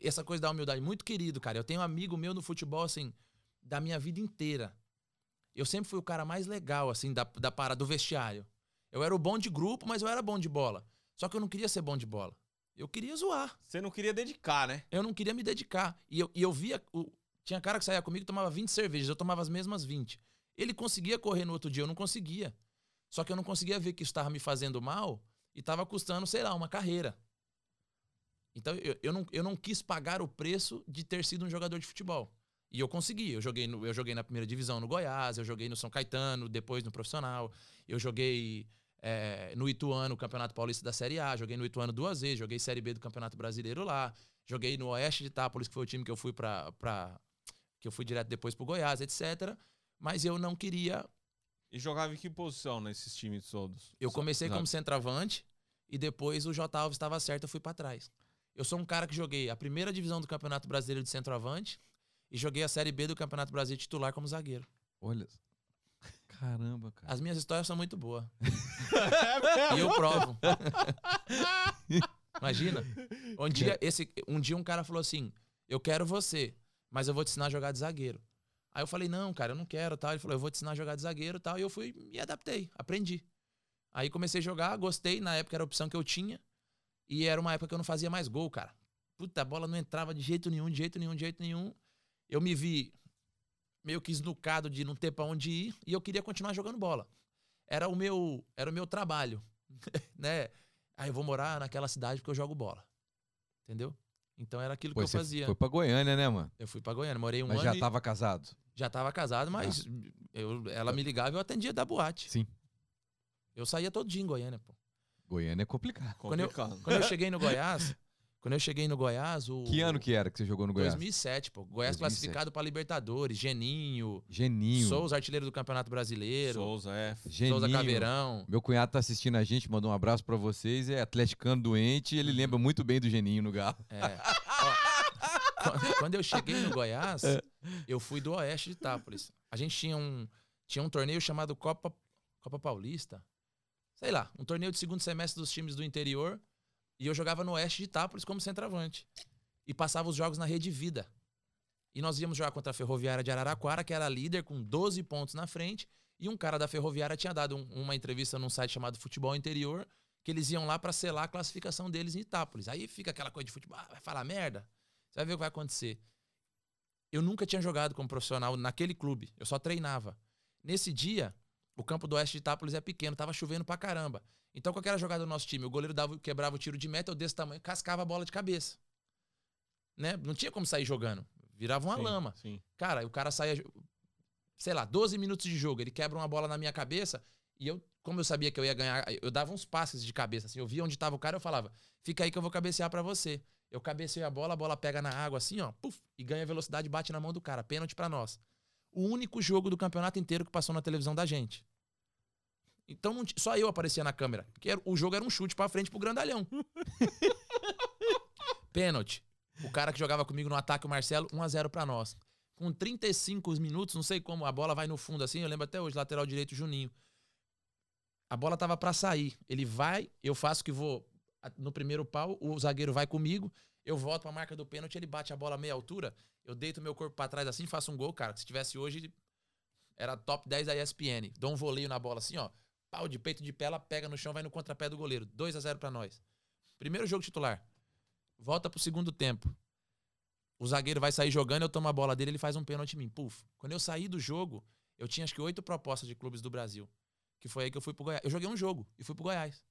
Essa coisa da humildade, muito querido, cara. Eu tenho um amigo meu no futebol, assim, da minha vida inteira. Eu sempre fui o cara mais legal, assim, da, da parada do vestiário. Eu era o bom de grupo, mas eu era bom de bola. Só que eu não queria ser bom de bola. Eu queria zoar. Você não queria dedicar, né? Eu não queria me dedicar. E eu, e eu via. O, tinha cara que saía comigo e tomava 20 cervejas. Eu tomava as mesmas 20. Ele conseguia correr no outro dia, eu não conseguia. Só que eu não conseguia ver que isso estava me fazendo mal e estava custando, sei lá, uma carreira. Então eu, eu, não, eu não quis pagar o preço de ter sido um jogador de futebol. E eu consegui. Eu joguei, no, eu joguei na primeira divisão no Goiás, eu joguei no São Caetano, depois no profissional. Eu joguei é, no Ituano, o Campeonato Paulista da Série A. Joguei no Ituano duas vezes. Joguei Série B do Campeonato Brasileiro lá. Joguei no Oeste de Itápolis, que foi o time que eu fui para pra que eu fui direto depois pro Goiás, etc. Mas eu não queria. E jogava em que posição nesses times todos? Eu comecei como centroavante e depois o J. Alves estava certo, eu fui para trás. Eu sou um cara que joguei a primeira divisão do Campeonato Brasileiro de centroavante e joguei a Série B do Campeonato Brasileiro titular como zagueiro. Olha. Caramba, cara. As minhas histórias são muito boas. [laughs] É E eu provo. Imagina. Um dia, esse, um dia um cara falou assim: Eu quero você, mas eu vou te ensinar a jogar de zagueiro. Aí eu falei: Não, cara, eu não quero. Tal. Ele falou: Eu vou te ensinar a jogar de zagueiro. Tal. E eu fui me adaptei, aprendi. Aí comecei a jogar, gostei. Na época era a opção que eu tinha. E era uma época que eu não fazia mais gol, cara. puta, a bola não entrava de jeito nenhum, de jeito nenhum, de jeito nenhum. Eu me vi meio que esnucado de não ter pra onde ir e eu queria continuar jogando bola. Era o meu, era o meu trabalho, [laughs] né? Aí eu vou morar naquela cidade porque eu jogo bola. Entendeu? Então era aquilo Pô, que eu você fazia. foi pra Goiânia, né, mano? Eu fui pra Goiânia, morei um Mas ano já e- tava casado. já tava casado, mas eu, ela me ligava e eu atendia da boate. Sim. Eu saía todo dia em Goiânia, pô. Goiânia é complicado. Quando eu- Complicado. Quando eu cheguei no Goiás, quando eu cheguei no Goiás, o Que ano que era que você jogou no Goiás? 2007, pô. Goiás 2007. classificado pra Libertadores, Geninho, Geninho. Souza artilheiro do Campeonato Brasileiro, Souza, é. Geninho. Souza Caveirão. Meu cunhado tá assistindo a gente, mandou um abraço pra vocês. É atleticano doente e ele lembra muito bem do Geninho no Galo. É. Ó, quando- quando eu cheguei no Goiás, É. eu fui do Oeste de Itápolis. A gente tinha um, tinha um torneio chamado Copa, Copa Paulista. Sei lá, um torneio de segundo semestre dos times do interior. E eu jogava no Oeste de Itápolis como centroavante. E passava os jogos na Rede Vida. E nós íamos jogar contra a Ferroviária de Araraquara, que era líder com 12 pontos na frente. E um cara da Ferroviária tinha dado um- uma entrevista num site chamado Futebol Interior, que eles iam lá pra selar a classificação deles em Itápolis. Aí fica aquela coisa de futebol, ah, vai falar merda? Você vai ver o que vai acontecer. Eu nunca tinha jogado como profissional naquele clube, eu só treinava. Nesse dia, o campo do Oeste de Itápolis é pequeno, tava chovendo pra caramba. Então, qualquer jogada do nosso time, o goleiro dava, quebrava o tiro de meta, eu desse tamanho, cascava a bola de cabeça. Né? Não tinha como sair jogando. Virava uma Sim, lama. Sim. Cara, o cara saia, sei lá, 12 minutos de jogo, ele quebra uma bola na minha cabeça e eu, como eu sabia que eu ia ganhar, eu dava uns passes de cabeça, assim, eu via onde tava o cara, eu falava, fica aí que eu vou cabecear pra você. Eu cabeceio a bola, a bola pega na água assim, ó, puf, e ganha velocidade bate na mão do cara, pênalti pra nós. O único jogo do campeonato inteiro que passou na televisão da gente. Então não só eu aparecia na câmera, porque era- o jogo era um chute pra frente pro grandalhão. [laughs] Pênalti. O cara que jogava comigo no ataque, o Marcelo, 1 a 0 pra nós. Com 35 minutos, não sei como, a bola vai no fundo assim, eu lembro até hoje, lateral direito Juninho. A bola tava pra sair. Ele vai, eu faço que vou no primeiro pau, o zagueiro vai comigo, eu volto pra marca do pênalti, ele bate a bola a meia altura, eu deito meu corpo pra trás assim, faço um gol, cara. Se tivesse hoje, era top 10 da ESPN. Dou um voleio na bola assim, ó. Pau de peito de pé, ela pega no chão, vai no contrapé do goleiro. 2 a 0 pra nós. Primeiro jogo titular. Volta pro segundo tempo. O zagueiro vai sair jogando, eu tomo a bola dele, ele faz um pênalti em mim. Puf. Quando eu saí do jogo, eu tinha acho que oito propostas de clubes do Brasil. Que foi aí que eu fui pro Goiás. Eu joguei um jogo e fui pro Goiás.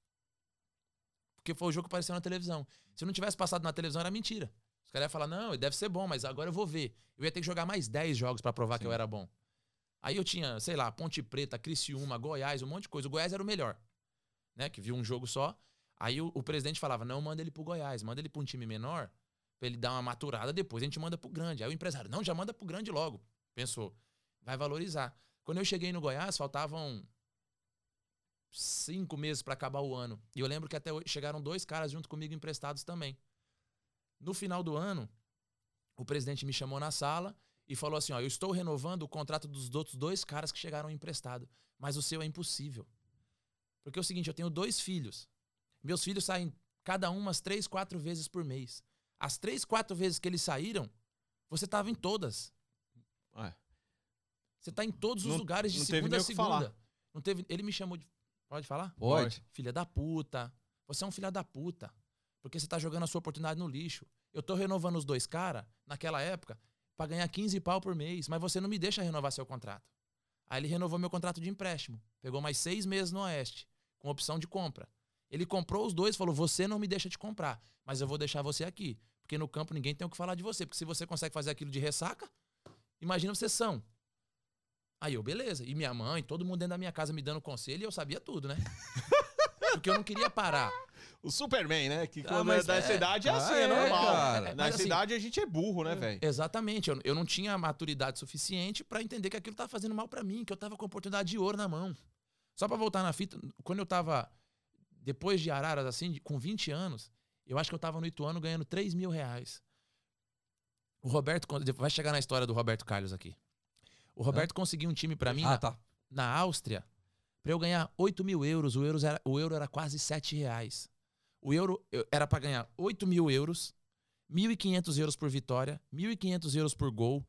Porque foi o jogo que apareceu na televisão. Se eu não tivesse passado na televisão, era mentira. Os caras iam falar, não, deve ser bom, mas agora eu vou ver. Eu ia ter que jogar mais 10 jogos pra provar que eu Sim. era bom. Aí eu tinha, sei lá, Ponte Preta, Criciúma, Goiás, um monte de coisa. O Goiás era o melhor. Né? Que viu um jogo só. Aí o, o presidente falava, não, manda ele pro Goiás, manda ele pra um time menor, pra ele dar uma maturada, depois a gente manda pro grande. Aí o empresário, não, já manda pro grande logo. Pensou, vai valorizar. Quando eu cheguei no Goiás, faltavam cinco meses pra acabar o ano. E eu lembro que até chegaram dois caras junto comigo emprestados também. No final do ano, o presidente me chamou na sala e falou assim: ó, eu estou renovando o contrato dos outros dois caras que chegaram emprestado, mas o seu é impossível. Porque é o seguinte, eu tenho dois filhos. Meus filhos saem cada um umas três, quatro vezes por mês. As três, quatro vezes que eles saíram, você estava em todas. É. Você tá em todos os Não- lugares de segunda a segunda. falar. Não teve. Ele me chamou de. Pode falar? Pode. Filha da puta. Você é um filho da puta. Porque você tá jogando a sua oportunidade no lixo. Eu tô renovando os dois caras, naquela época, pra ganhar 15 pau por mês, mas você não me deixa renovar seu contrato. Aí ele renovou meu contrato de empréstimo. Pegou mais seis meses no Oeste, com opção de compra. Ele comprou os dois falou: Você não me deixa te comprar, mas eu vou deixar você aqui. Porque no campo ninguém tem o que falar de você. Porque se você consegue fazer aquilo de ressaca, imagina você são. Aí eu, beleza. E minha mãe, todo mundo dentro da minha casa me dando conselho e eu sabia tudo, né? [laughs] Porque eu não queria parar. O Superman, né? Que Ah, quando mas é dessa é. idade é Ah, assim, é, é normal. cara. Mas assim- idade a gente é burro, né, velho? Exatamente. Eu, eu não tinha maturidade suficiente pra entender que aquilo tava fazendo mal pra mim, que eu tava com a oportunidade de ouro na mão. Só pra voltar na fita, quando eu tava, depois de Araras, assim, com 20 anos, eu acho que eu tava no Ituano ganhando 3 mil reais. O Roberto, vai chegar na história do Roberto Carlos aqui. O Roberto conseguiu um time pra mim Ah, na, tá. na Áustria pra eu ganhar 8 mil euros. O euro era, o euro era quase 7 reais. O euro eu- era pra ganhar 8 mil euros, 1.500 euros por vitória, 1.500 euros por gol,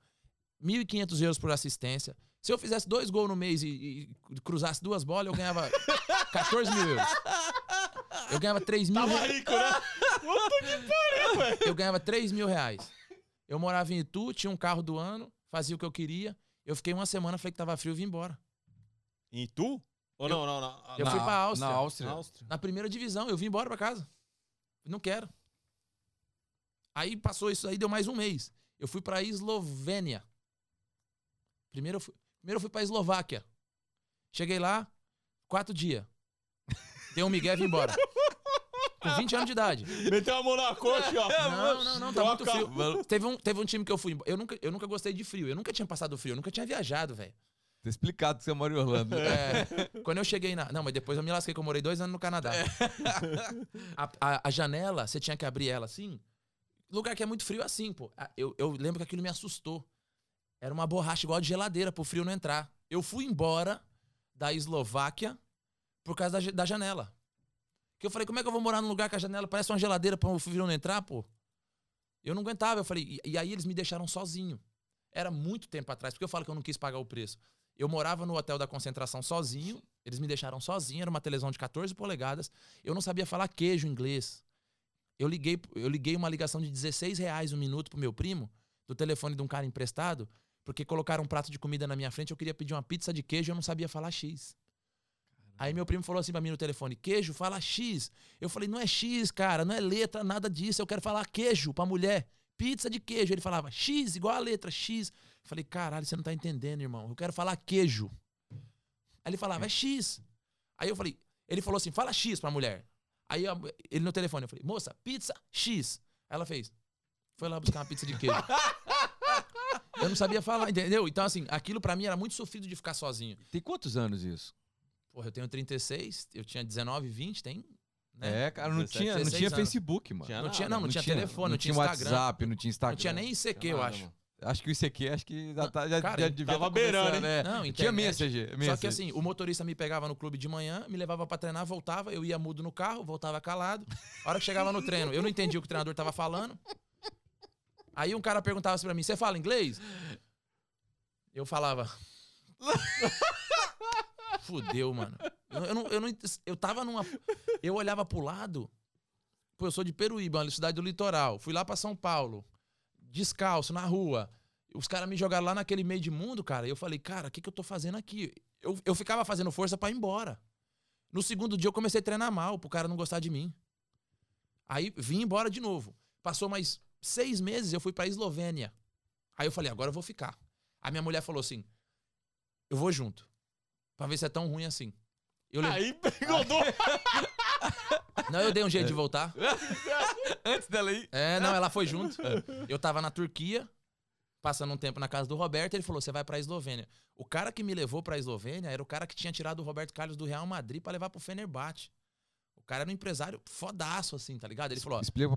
1.500 euros por assistência. Se eu fizesse dois gols no mês e, e cruzasse duas bolas, eu ganhava [laughs] 14 mil euros. Eu ganhava 3 mil Tava reais. rico, né? [laughs] Puta que pariu, velho. Eu ganhava 3 mil reais. Eu morava em Itu, tinha um carro do ano, fazia o que eu queria. Eu fiquei uma semana, falei que tava frio e vim embora. E tu? Ou Eu- não, não, não. Eu Na- fui pra Áustria. Na Áustria. Na Áustria. Na primeira divisão, eu vim embora pra casa. Não quero. Aí passou isso aí, deu mais um mês. Eu fui pra Eslovênia. Primeiro eu fui, primeiro eu fui pra Eslováquia. Cheguei lá, quatro dias. Dei um migué e vim embora. [laughs] Com 20 anos de idade. Meteu a mão na coxa, ó. [laughs] Não, não, não, tá muito frio. Teve um, teve um time que eu fui. Eu nunca, eu nunca gostei de frio. Eu nunca tinha passado frio. Eu nunca tinha viajado, velho. Tá explicado que você mora em Orlando. É, quando eu cheguei na. Não, mas depois eu me lasquei que eu morei dois anos no Canadá. [laughs] A, a- a janela, você tinha que abrir ela assim. Lugar que é muito frio assim, pô. A- Eu, eu lembro que aquilo me assustou. Era uma borracha igual de geladeira pro frio não entrar. Eu fui embora da Eslováquia por causa da, da janela. Que eu falei, como é que eu vou morar num lugar que a janela parece uma geladeira pra o frio não entrar, pô? Eu não aguentava. Eu falei, e, e aí eles me deixaram sozinho. Era muito tempo atrás, porque eu falo que eu não quis pagar o preço. Eu morava no hotel da concentração sozinho, eles me deixaram sozinho, era uma televisão de 14 polegadas. Eu não sabia falar queijo em inglês. Eu liguei, eu liguei uma ligação de 16 reais um minuto pro meu primo, do telefone de um cara emprestado, porque colocaram um prato de comida na minha frente, eu queria pedir uma pizza de queijo e eu não sabia falar X. Aí meu primo falou assim pra mim no telefone: queijo, fala X. Eu falei: não é X, cara, não é letra, nada disso. Eu quero falar queijo pra mulher. Pizza de queijo. Ele falava X, igual a letra X. Eu falei: caralho, você não tá entendendo, irmão. Eu quero falar queijo. Aí ele falava: é X. Aí eu falei: ele falou assim: fala X pra mulher. Aí a- ele no telefone, eu falei: moça, pizza X. Aí ela fez: foi lá buscar uma pizza de queijo. [laughs] eu não sabia falar, entendeu? Então, assim, aquilo pra mim era muito sofrido de ficar sozinho. Tem quantos anos isso? Porra, eu tenho 36, eu tinha 19, 20, tem. né? É, cara, não 17, tinha, não 16 tinha anos. Facebook, mano. Tinha Não nada, tinha, não, não, tinha, telefone, não tinha, Instagram. WhatsApp, não tinha Instagram. Não tinha nem ICQ, eu Nada, acho. Acho que o ICQ, acho que já, tá, já, Cara, já devia tava tá beirando, né? Não, Tinha internet. Messenger. Só que assim, o motorista me pegava no clube de manhã, me levava pra treinar, voltava, eu ia mudo no carro, voltava calado. A hora que chegava no treino, eu não entendia o que o treinador tava falando. Aí um cara perguntava assim pra mim: Você fala inglês? Eu falava. [laughs] Fudeu, mano. Eu, não, eu, não, eu tava numa. Eu olhava pro lado. Pô, eu sou de Peruíba, uma cidade do litoral. Fui lá pra São Paulo, descalço, na rua. Os caras me jogaram lá naquele meio de mundo, cara. E eu falei, cara, o que, que eu tô fazendo aqui? Eu, eu ficava fazendo força pra ir embora. No segundo dia eu comecei a treinar mal, pro cara não gostar de mim. Aí vim embora de novo. Passou mais seis meses, eu fui pra Eslovênia. Aí eu falei, agora eu vou ficar. A minha mulher falou assim: eu vou junto. Pra ver se é tão ruim assim. Eu Aí pegou. [laughs] Não, eu dei um jeito de voltar. [laughs] [laughs] Antes dela ir. É, não, ela foi junto. Eu tava na Turquia, passando um tempo na casa do Roberto, ele falou: "Você vai pra Eslovênia". O cara que me levou pra Eslovênia era o cara que tinha tirado o Roberto Carlos do Real Madrid pra levar pro Fenerbahçe. O cara era um empresário fodaço assim, tá ligado? Ele falou: ó, Explica,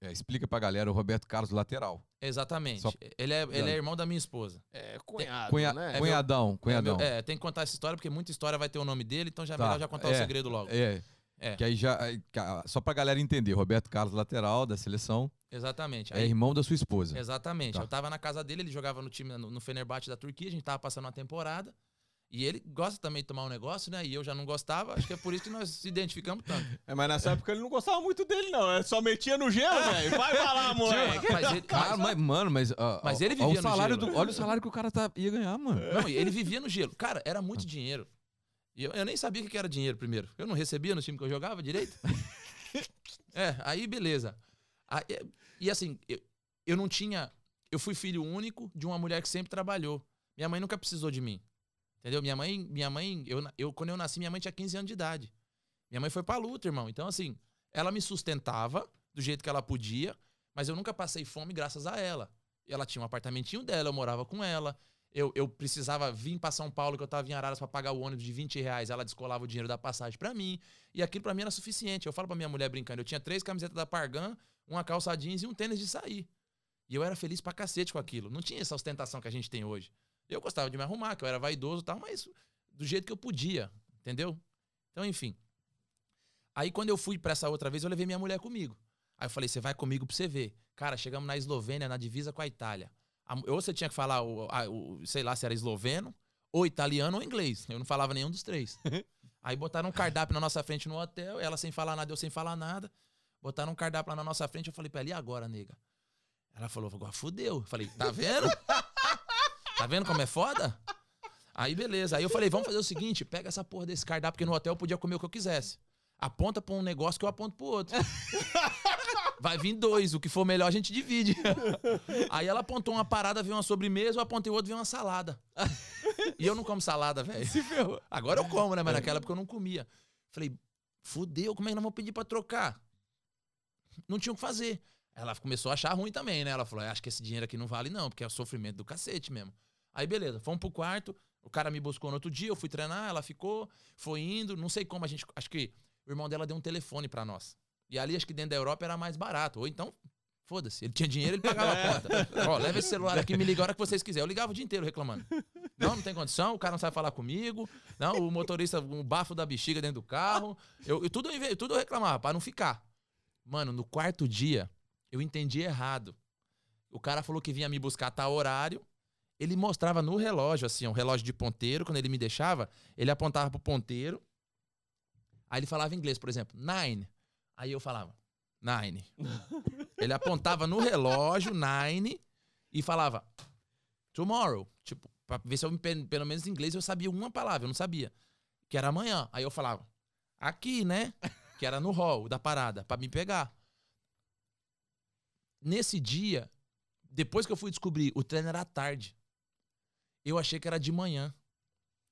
é, explica pra galera o Roberto Carlos lateral. "Exatamente. Só- Ele é, ele é irmão da minha esposa". É, cunhado, Cunha- né? cunhadão, É, cunhadão. meu- é, tem que contar essa história porque muita história vai ter o nome dele, então já é Tá, melhor já contar o é, segredo logo. É. É. Que aí já. Só pra galera entender, Roberto Carlos, lateral da seleção, Exatamente. é Aí- irmão da sua esposa. Exatamente. Tá. Eu tava na casa dele, ele jogava no time no, no Fenerbahçe da Turquia, a gente tava passando uma temporada. E ele gosta também de tomar um negócio, né? E eu já não gostava, acho que é por isso que nós se identificamos tanto. É, mas nessa época ele não gostava muito dele, não. Ele só metia no gelo, velho. Vai falar, moleque. Mas ele, Cara, mas, mano, mas. ó, Mas ele ó vivia o no salário gelo. do, Olha o salário que o cara tá, ia ganhar, mano. não, e ele vivia no gelo. Cara, era muito dinheiro. E eu, eu nem sabia o que era dinheiro primeiro. Eu não recebia no time que eu jogava direito. [laughs] é, aí beleza. Aí, e assim, eu, eu não tinha. Eu fui filho único de uma mulher que sempre trabalhou. Minha mãe nunca precisou de mim. Entendeu? Minha mãe, minha mãe, eu, eu quando eu nasci, minha mãe tinha 15 anos de idade. Minha mãe foi pra luta, irmão. Então, assim, ela me sustentava do jeito que ela podia, mas eu nunca passei fome graças a ela. Ela tinha um apartamentinho dela, eu morava com ela. Eu, eu precisava vir pra São Paulo, que eu tava em Araras pra pagar o ônibus de 20 reais. Ela descolava o dinheiro da passagem pra mim. E aquilo pra mim era suficiente. Eu falo pra minha mulher brincando, eu tinha três camisetas da Pargan, uma calça jeans e um tênis de sair. E eu era feliz pra cacete com aquilo. Não tinha essa ostentação que a gente tem hoje. Eu gostava de me arrumar, que eu era vaidoso e tal, mas do jeito que eu podia, entendeu? Então, enfim. Aí quando eu fui pra essa outra vez, eu levei minha mulher comigo. Aí eu falei, você vai comigo pra você ver. Cara, chegamos na Eslovênia, na divisa com a Itália. Ou você tinha que falar, o, o- sei lá, se era esloveno, ou italiano ou inglês. Eu não falava nenhum dos três. [laughs] Aí botaram um cardápio na nossa frente no hotel, ela sem falar nada, eu sem falar nada. Botaram um cardápio lá na nossa frente, eu falei pra ela, e agora, nega? Ela falou, agora fudeu. Eu falei, tá vendo? [laughs] tá vendo como é foda? Aí beleza. Aí eu falei, vamos fazer o seguinte, pega essa porra desse cardápio, porque no hotel eu podia comer o que eu quisesse. Aponta pra um negócio que eu aponto pro outro. [laughs] Vai vir dois, o que for melhor a gente divide. [laughs] Aí ela apontou uma parada, veio uma sobremesa, eu apontei outro, veio uma salada. [laughs] E eu não como salada, velho. Se ferrou. Agora eu como, né? Mas naquela época eu não comia. Falei, fudeu, como é que nós vamos pedir pra trocar? Não tinha o que fazer. Ela começou a achar ruim também, né? Ela falou, "É, acho que esse dinheiro aqui não vale não, porque é o sofrimento do cacete mesmo. Aí beleza, fomos pro quarto, o cara me buscou no outro dia, eu fui treinar, ela ficou, foi indo, não sei como a gente, acho que o irmão dela deu um telefone pra nós. E ali acho que dentro da Europa era mais barato, ou então Foda-se, ele tinha dinheiro, ele pagava a conta. [laughs] Ó, leva esse celular aqui, me liga a hora que vocês quiserem. Eu ligava o dia inteiro reclamando. Não, não tem condição, o cara não sabe falar comigo. Não, o motorista, um bafo da bexiga dentro do carro. Eu, eu tudo, eu tudo eu reclamava, pra não ficar. Mano, no quarto dia, eu entendi errado. O cara falou que vinha me buscar a tal horário. Ele mostrava no relógio, assim, um relógio de ponteiro. Quando ele me deixava, ele apontava pro ponteiro. Aí ele falava em inglês, por exemplo, nine. Aí eu falava, nine. [laughs] ele apontava no relógio, nine, e falava, tomorrow. Tipo, pra ver se eu, pe- pelo menos em inglês, eu sabia uma palavra, eu não sabia. Que era amanhã. Aí eu falava, aqui, né? [laughs] Que era no hall da parada, pra me pegar. Nesse dia, depois que eu fui descobrir, o treino era à tarde. Eu achei que era de manhã.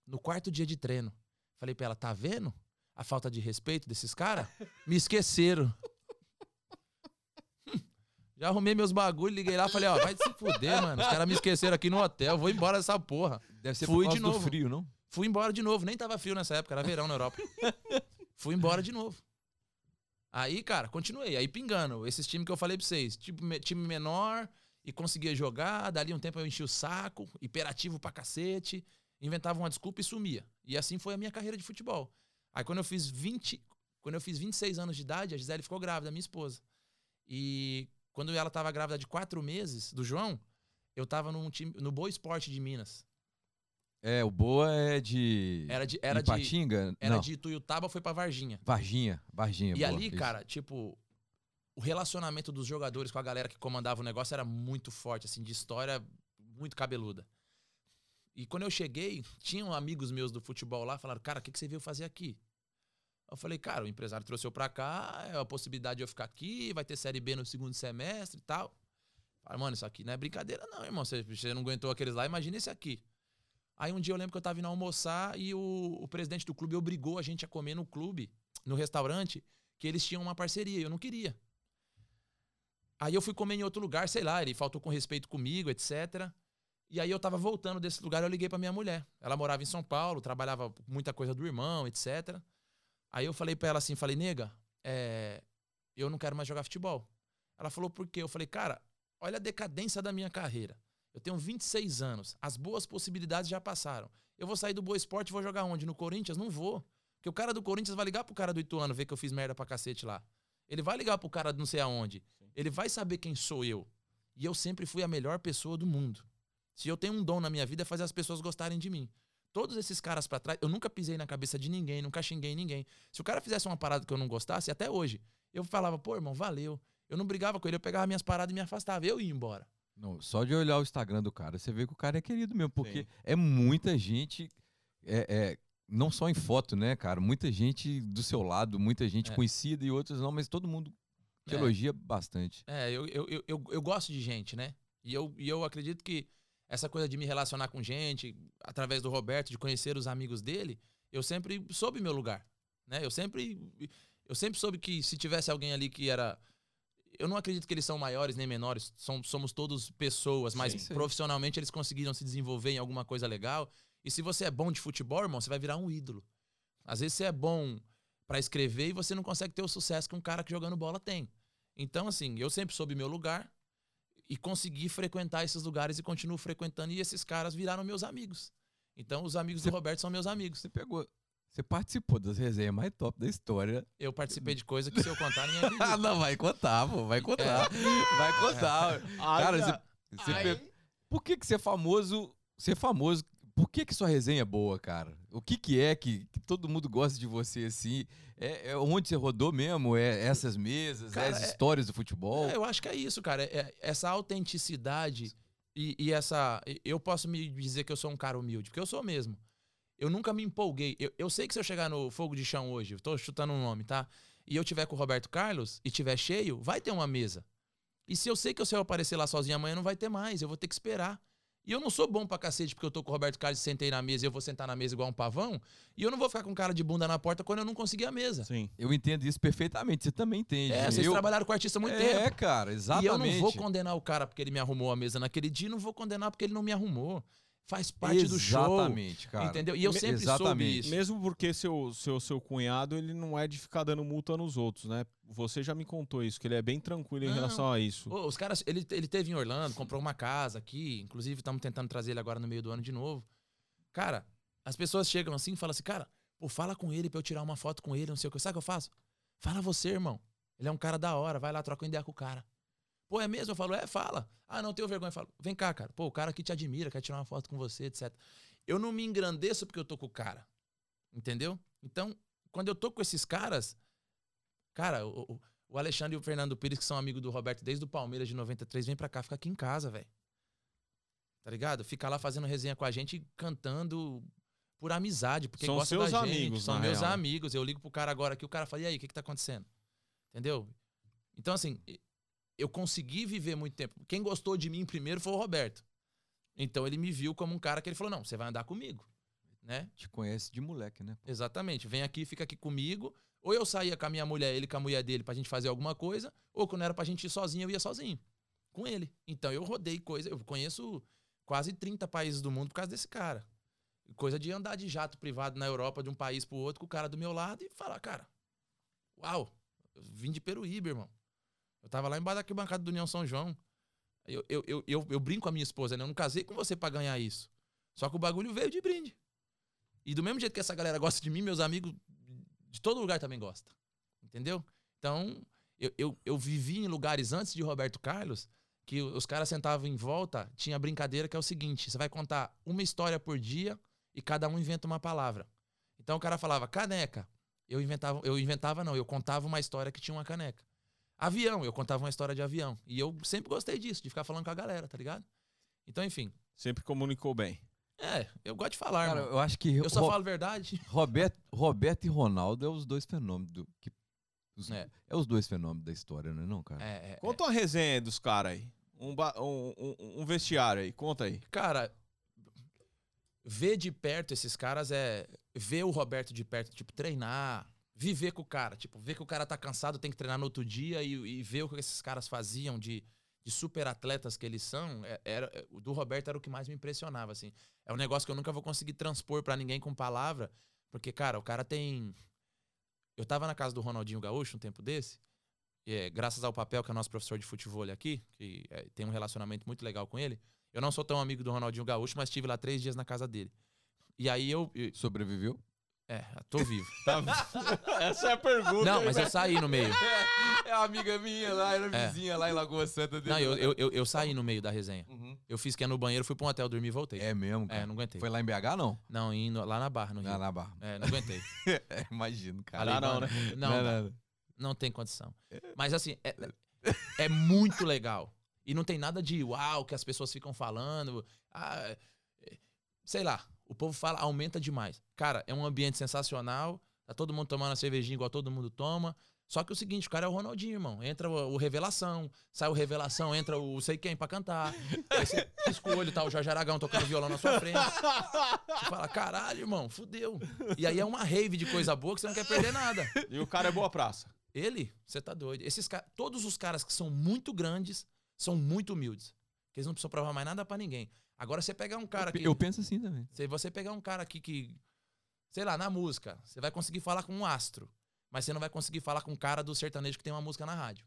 No quarto dia de treino. Falei pra ela, tá vendo? A falta de respeito desses caras? Me esqueceram. [laughs] Já arrumei meus bagulhos, liguei lá, falei, ó, vai se fuder, mano. Os caras me esqueceram aqui no hotel, vou embora dessa porra. Deve ser Fui por de causa do novo. frio, não? Fui embora de novo, nem tava frio nessa época, era verão na Europa. [laughs] Fui embora de novo. Aí, cara, continuei, aí pingando. Esses times que eu falei pra vocês, tipo, me- time menor, e conseguia jogar, dali um tempo eu enchi o saco, hiperativo pra cacete, inventava uma desculpa e sumia. E assim foi a minha carreira de futebol. Aí quando eu fiz 20, quando eu fiz 26 anos de idade, a Gisele ficou grávida, minha esposa. E quando ela tava grávida de quatro meses do João, eu tava num time, no Boa Esporte de Minas. É, o Boa é de. Era de, era de, era não. de Ituiutaba, foi pra Varginha. Varginha. Varginha. E boa, ali, isso. cara, tipo, o relacionamento dos jogadores com a galera que comandava o negócio era muito forte, assim, de história muito cabeluda. E quando eu cheguei, tinham amigos meus do futebol lá, falaram, cara, o que, que você veio fazer aqui? Eu falei, cara, o empresário trouxe eu pra cá, é a possibilidade de eu ficar aqui, vai ter Série B no segundo semestre e tal. Falei, mano, isso aqui não é brincadeira não, irmão. Você, você não aguentou aqueles lá, imagina esse aqui. Aí um dia eu lembro que eu tava indo almoçar e o, o presidente do clube obrigou a gente a comer no clube, no restaurante, que eles tinham uma parceria eu não queria. Aí eu fui comer em outro lugar, sei lá, ele faltou com respeito comigo, etc. E aí eu tava voltando desse lugar, eu liguei pra minha mulher. Ela morava em São Paulo, trabalhava muita coisa do irmão, etc. Aí eu falei pra ela assim, falei, nega, é, eu não quero mais jogar futebol. Ela falou, por quê? Eu falei, cara, olha a decadência da minha carreira. Eu tenho 26 anos, as boas possibilidades já passaram. Eu vou sair do Boa Esporte e vou jogar onde? No Corinthians? Não vou. Porque o cara do Corinthians vai ligar pro cara do Ituano ver que eu fiz merda pra cacete lá. Ele vai ligar pro cara de não sei aonde. Ele vai saber quem sou eu. E eu sempre fui a melhor pessoa do mundo. Se eu tenho um dom na minha vida é fazer as pessoas gostarem de mim. Todos esses caras pra trás, eu nunca pisei na cabeça de ninguém, nunca xinguei ninguém. Se o cara fizesse uma parada que eu não gostasse, até hoje, eu falava, pô, irmão, valeu. Eu não brigava com ele, eu pegava minhas paradas e me afastava. Eu ia embora. Não, só de olhar o Instagram do cara, você vê que o cara é querido mesmo, porque Sim. é muita gente, é, é, não só em foto, né, cara? Muita gente do seu lado, muita gente É. conhecida e outros não, mas todo mundo te É. elogia bastante. É, eu, eu, eu, eu, eu gosto de gente, né? E eu, e eu acredito que essa coisa de me relacionar com gente, através do Roberto, de conhecer os amigos dele, eu sempre soube meu lugar, né? Eu sempre, eu sempre soube que se tivesse alguém ali que era... Eu não acredito que eles são maiores nem menores, são, somos todos pessoas, mas Sim, sim. profissionalmente eles conseguiram se desenvolver em alguma coisa legal. E se você é bom de futebol, irmão, você vai virar um ídolo. Às vezes você é bom pra escrever e você não consegue ter o sucesso que um cara que jogando bola tem. Então, assim, eu sempre soube meu lugar e consegui frequentar esses lugares e continuo frequentando. E esses caras viraram meus amigos. Então, os amigos Você- do Roberto são meus amigos. Você pegou, você participou das resenhas mais top da história. Eu participei de coisa que se eu contar, ninguém Ah, acredita. [laughs] não, vai contar, pô, vai contar. Vai contar. Cara, você, você Aí- pe- por que que ser famoso, ser famoso por que que sua resenha é boa, cara? O que que é que, que todo mundo gosta de você assim? É, é onde você rodou mesmo? É essas mesas? Cara, é as é- histórias do futebol? É, eu acho que é isso, cara. É- essa autenticidade e, e essa. Eu posso me dizer que eu sou um cara humilde, porque eu sou mesmo. Eu nunca me empolguei. Eu, eu sei que se eu chegar no fogo de chão hoje, eu tô chutando um nome, tá? E eu tiver com o Roberto Carlos e tiver cheio, vai ter uma mesa. E se eu sei que se eu aparecer lá sozinho amanhã, não vai ter mais. Eu vou ter que esperar. E eu não sou bom pra cacete porque eu tô com o Roberto Carlos e sentei na mesa e eu vou sentar na mesa igual um pavão. E eu não vou ficar com cara de bunda na porta quando eu não conseguir a mesa. Sim. Eu entendo isso perfeitamente. Você também entende. É, vocês eu... trabalharam com artista há muito é, tempo. cara, E exatamente. eu não vou condenar o cara porque ele me arrumou a mesa naquele dia, e não vou condenar porque ele não me arrumou. Faz parte do show. Exatamente, cara. Entendeu? E eu sempre exatamente. soube isso. Mesmo porque seu, seu, seu cunhado, ele não é de ficar dando multa nos outros, né? Você já me contou isso, que ele é bem tranquilo em Não. relação a isso. Ô, os caras, ele, ele teve em Orlando, comprou uma casa aqui, inclusive estamos tentando trazer ele agora no meio do ano de novo. Cara, as pessoas chegam assim e falam assim, cara, pô, fala com ele pra eu tirar uma foto com ele, não sei o que. Sabe o que eu faço? Fala você, irmão. Ele é um cara da hora, vai lá, troca uma ideia com o cara. Pô, é mesmo? Eu falo, é, fala. Ah, não tenho vergonha. Eu falo, vem cá, cara. Pô, o cara aqui te admira, quer tirar uma foto com você, etc. Eu não me engrandeço porque eu tô com o cara. Entendeu? Então, quando eu tô com esses caras, cara, o, o- Alexandre e o Fernando Pires, que são amigos do Roberto desde o Palmeiras de 93, vem pra cá, fica aqui em casa, velho. Tá ligado? Fica lá fazendo resenha com a gente, e cantando por amizade, porque São gosta seus da gente. amigos, São meus real. amigos. Eu ligo pro cara agora aqui, o cara fala, e aí, o que que tá acontecendo? Entendeu? Então, assim, eu consegui viver muito tempo. Quem gostou de mim primeiro foi o Roberto. Então ele me viu como um cara que ele falou: não, você vai andar comigo. Né? Te conhece de moleque, né? Exatamente. Vem aqui, fica aqui comigo. Ou eu saía com a minha mulher, ele com a mulher dele pra gente fazer alguma coisa, ou quando era pra gente ir sozinho, eu ia sozinho. Com ele. Então eu rodei coisa. Eu conheço quase 30 países do mundo por causa desse cara. Coisa de andar de jato privado na Europa de um país pro outro com o cara do meu lado e falar, cara, uau, eu vim de Peruíbe, irmão. Eu tava lá embaixo da arquibancada do União São João. Eu, eu, eu, eu, eu brinco com a minha esposa, né? Eu não casei com você pra ganhar isso. Só que o bagulho veio de brinde. E do mesmo jeito que essa galera gosta de mim, meus amigos de todo lugar também gostam. Entendeu? Então, eu, eu, eu vivi em lugares antes de Roberto Carlos que os caras sentavam em volta, tinha brincadeira que é o seguinte: você vai contar uma história por dia e cada um inventa uma palavra. Então o cara falava caneca. Eu inventava, eu inventava não, eu contava uma história que tinha uma caneca. Avião, eu contava uma história de avião. E eu sempre gostei disso, de ficar falando com a galera, tá ligado? Então, enfim. Sempre comunicou bem. É, eu gosto de falar, Cara, irmão. eu acho que Eu só Ro- falo verdade. [laughs] Roberto, Roberto e Ronaldo é os dois fenômenos do, que os- É. é. os dois fenômenos da história, não é não, cara? É, é, Conta uma resenha dos caras aí. Um, ba- um- um- um vestiário aí, conta aí. Cara, ver de perto esses caras é. Ver o Roberto de perto, tipo, treinar, viver com o cara. Tipo, ver que o cara tá cansado, tem que treinar no outro dia e, e ver o que esses caras faziam de, de super atletas que eles são. é- Era, é, o do Roberto era o que mais me impressionava, assim. É um negócio que eu nunca vou conseguir transpor pra ninguém com palavra, porque, cara, o cara tem. Eu tava na casa do Ronaldinho Gaúcho um tempo desse. É, graças ao papel que é nosso professor de futebol aqui, que é, tem um relacionamento muito legal com ele. Eu não sou tão amigo do Ronaldinho Gaúcho, mas estive lá três dias na casa dele. E aí eu- Sobreviveu? É, tô [laughs] vivo. Essa é a pergunta. Não, mas eu saí no meio. É a amiga minha lá, era É. vizinha lá em Lagoa Santa dele. Não, eu, eu, eu, eu saí no meio da resenha. Uhum. Eu fiz que ia no banheiro, fui pra um hotel dormir e voltei. É mesmo, cara. É, não aguentei. Foi lá em BH, não? Não, indo lá na Barra, no Rio. Na, na barra. É, não aguentei. [laughs] É, imagino, cara. Dá não, né? Não, Não, dá. não. Não tem condição. Mas assim, é, é muito legal. E não tem nada de uau que as pessoas ficam falando. Ah, é, sei lá, o povo fala, aumenta demais. Cara, é um ambiente sensacional. Tá todo mundo tomando a cervejinha igual todo mundo toma. Só que o seguinte, o cara é o Ronaldinho, irmão. Entra o, o Revelação, sai o Revelação, entra o sei quem pra cantar. Aí você pisca o olho, tá o Jorge Aragão tocando violão na sua frente. Você fala, caralho, irmão, fudeu. E aí é uma rave de coisa boa que você não quer perder nada. E o cara é boa praça. Ele, você tá doido. Esses todos os caras que são muito grandes são muito humildes. Que eles não precisam provar mais nada pra ninguém. Agora você pegar um cara que Eu penso assim também. se você pegar um cara aqui que sei lá, na música, você vai conseguir falar com um astro, mas você não vai conseguir falar com um cara do sertanejo que tem uma música na rádio.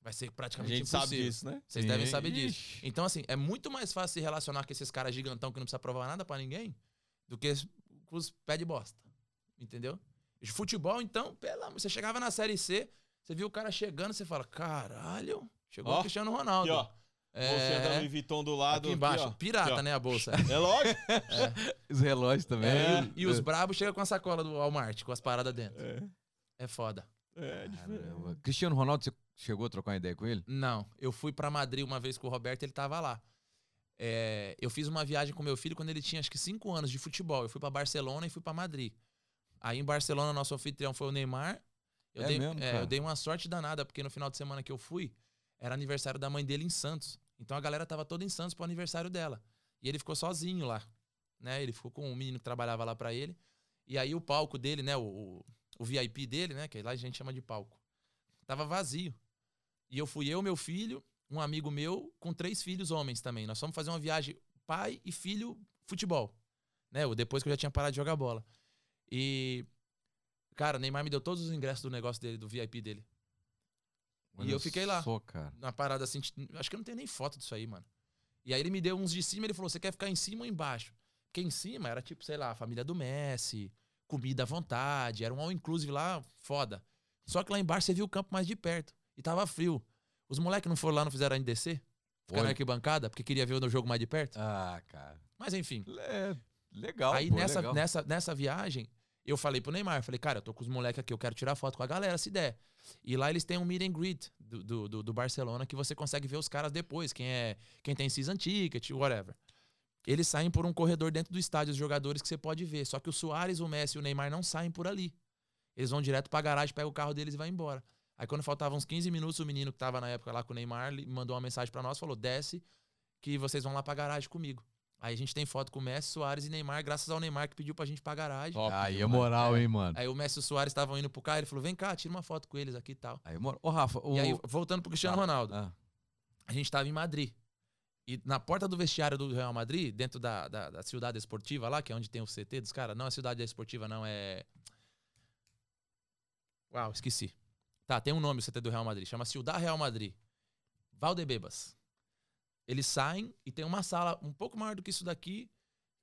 Vai ser A praticamente gente impossível. sabe disso, né? Vocês Sim. devem saber disso. Então, assim, é muito mais fácil se relacionar com esses caras gigantão que não precisa provar nada pra ninguém do que com os pé de bosta. Entendeu? De futebol, então, pela, você chegava na Série C, você viu o cara chegando, você fala, caralho, chegou Ó, o Cristiano Ronaldo. Aqui, ó. Bolsinha da Louis Vuitton do lado. Aqui embaixo. ó. Pirata, Aqui, ó. né, a bolsa. [laughs] É lógico. Os relógios também. É, e os brabos chegam com a sacola do Walmart, com as paradas dentro. É, É foda. é diferente. Caramba. Cristiano Ronaldo, você chegou a trocar uma ideia com ele? Não, eu fui pra Madrid uma vez com o Roberto, ele tava lá. É, eu fiz uma viagem com meu filho quando ele tinha acho que 5 anos de futebol. Eu fui pra Barcelona e fui pra Madrid. Aí em Barcelona, nosso anfitrião foi o Neymar. Eu, É dei, mesmo, é, eu dei uma sorte danada, porque no final de semana que eu fui, era aniversário da mãe dele em Santos. Então a galera tava toda em Santos pro aniversário dela. E ele ficou sozinho lá. Né? Ele ficou com um menino que trabalhava lá pra ele. E aí o palco dele, né? O, o, o VIP dele, né? Que lá a gente chama de palco. Tava vazio. E eu fui eu, meu filho, um amigo meu, com três filhos homens também. Nós fomos fazer uma viagem, pai e filho, futebol. Né? Depois que eu já tinha parado de jogar bola. E, cara, Neymar me deu todos os ingressos do negócio dele, do VIP dele. E eu fiquei lá. Só, cara. Na parada assim, acho que eu não tenho nem foto disso aí, mano. E aí ele me deu uns de cima, ele falou: você quer ficar em cima ou embaixo? Porque em cima era tipo, sei lá, a família do Messi, comida à vontade, era um all inclusive lá, foda. Só que lá embaixo você viu o campo mais de perto. E tava frio. Os moleques não foram lá, não fizeram a NDC? Ficaram na arquibancada, porque queria ver o jogo mais de perto? Ah, cara. Mas enfim. É, legal. aí pô, nessa, legal. nessa, nessa viagem, eu falei pro Neymar, falei, cara, eu tô com os moleques aqui, eu quero tirar foto com a galera, se der. E lá eles têm um meet and greet do, do, do- do Barcelona que você consegue ver os caras depois, quem é quem tem season ticket, whatever. Eles saem por um corredor dentro do estádio, os jogadores que você pode ver. Só que o Soares, o Messi e o Neymar não saem por ali. Eles vão direto pra garagem, pegam o carro deles e vai embora. Aí quando faltavam uns 15 minutos, o menino que tava na época lá com o Neymar mandou uma mensagem pra nós, falou: desce, que vocês vão lá pra garagem comigo. Aí a gente tem foto com o Messi, Soares e Neymar, graças ao Neymar que pediu pra gente ir pra garagem. Top Aí é moral, hein, mano. Aí o Messi e o Soares estavam indo pro carro, ele falou: vem cá, tira uma foto com eles aqui e tal. Aí é moral. Ô, Rafa, o... E aí, voltando pro Cristiano Tá. Ronaldo, Ah, a gente tava em Madrid. E na porta do vestiário do Real Madrid, dentro da, da, da Cidade Esportiva lá, que é onde tem o CT dos caras, não é Cidade Esportiva, não, é. Uau, esqueci. Tá, tem um nome o CT do Real Madrid, chama Ciudad Real Madrid. Valdebebas. Eles saem e tem uma sala um pouco maior do que isso daqui,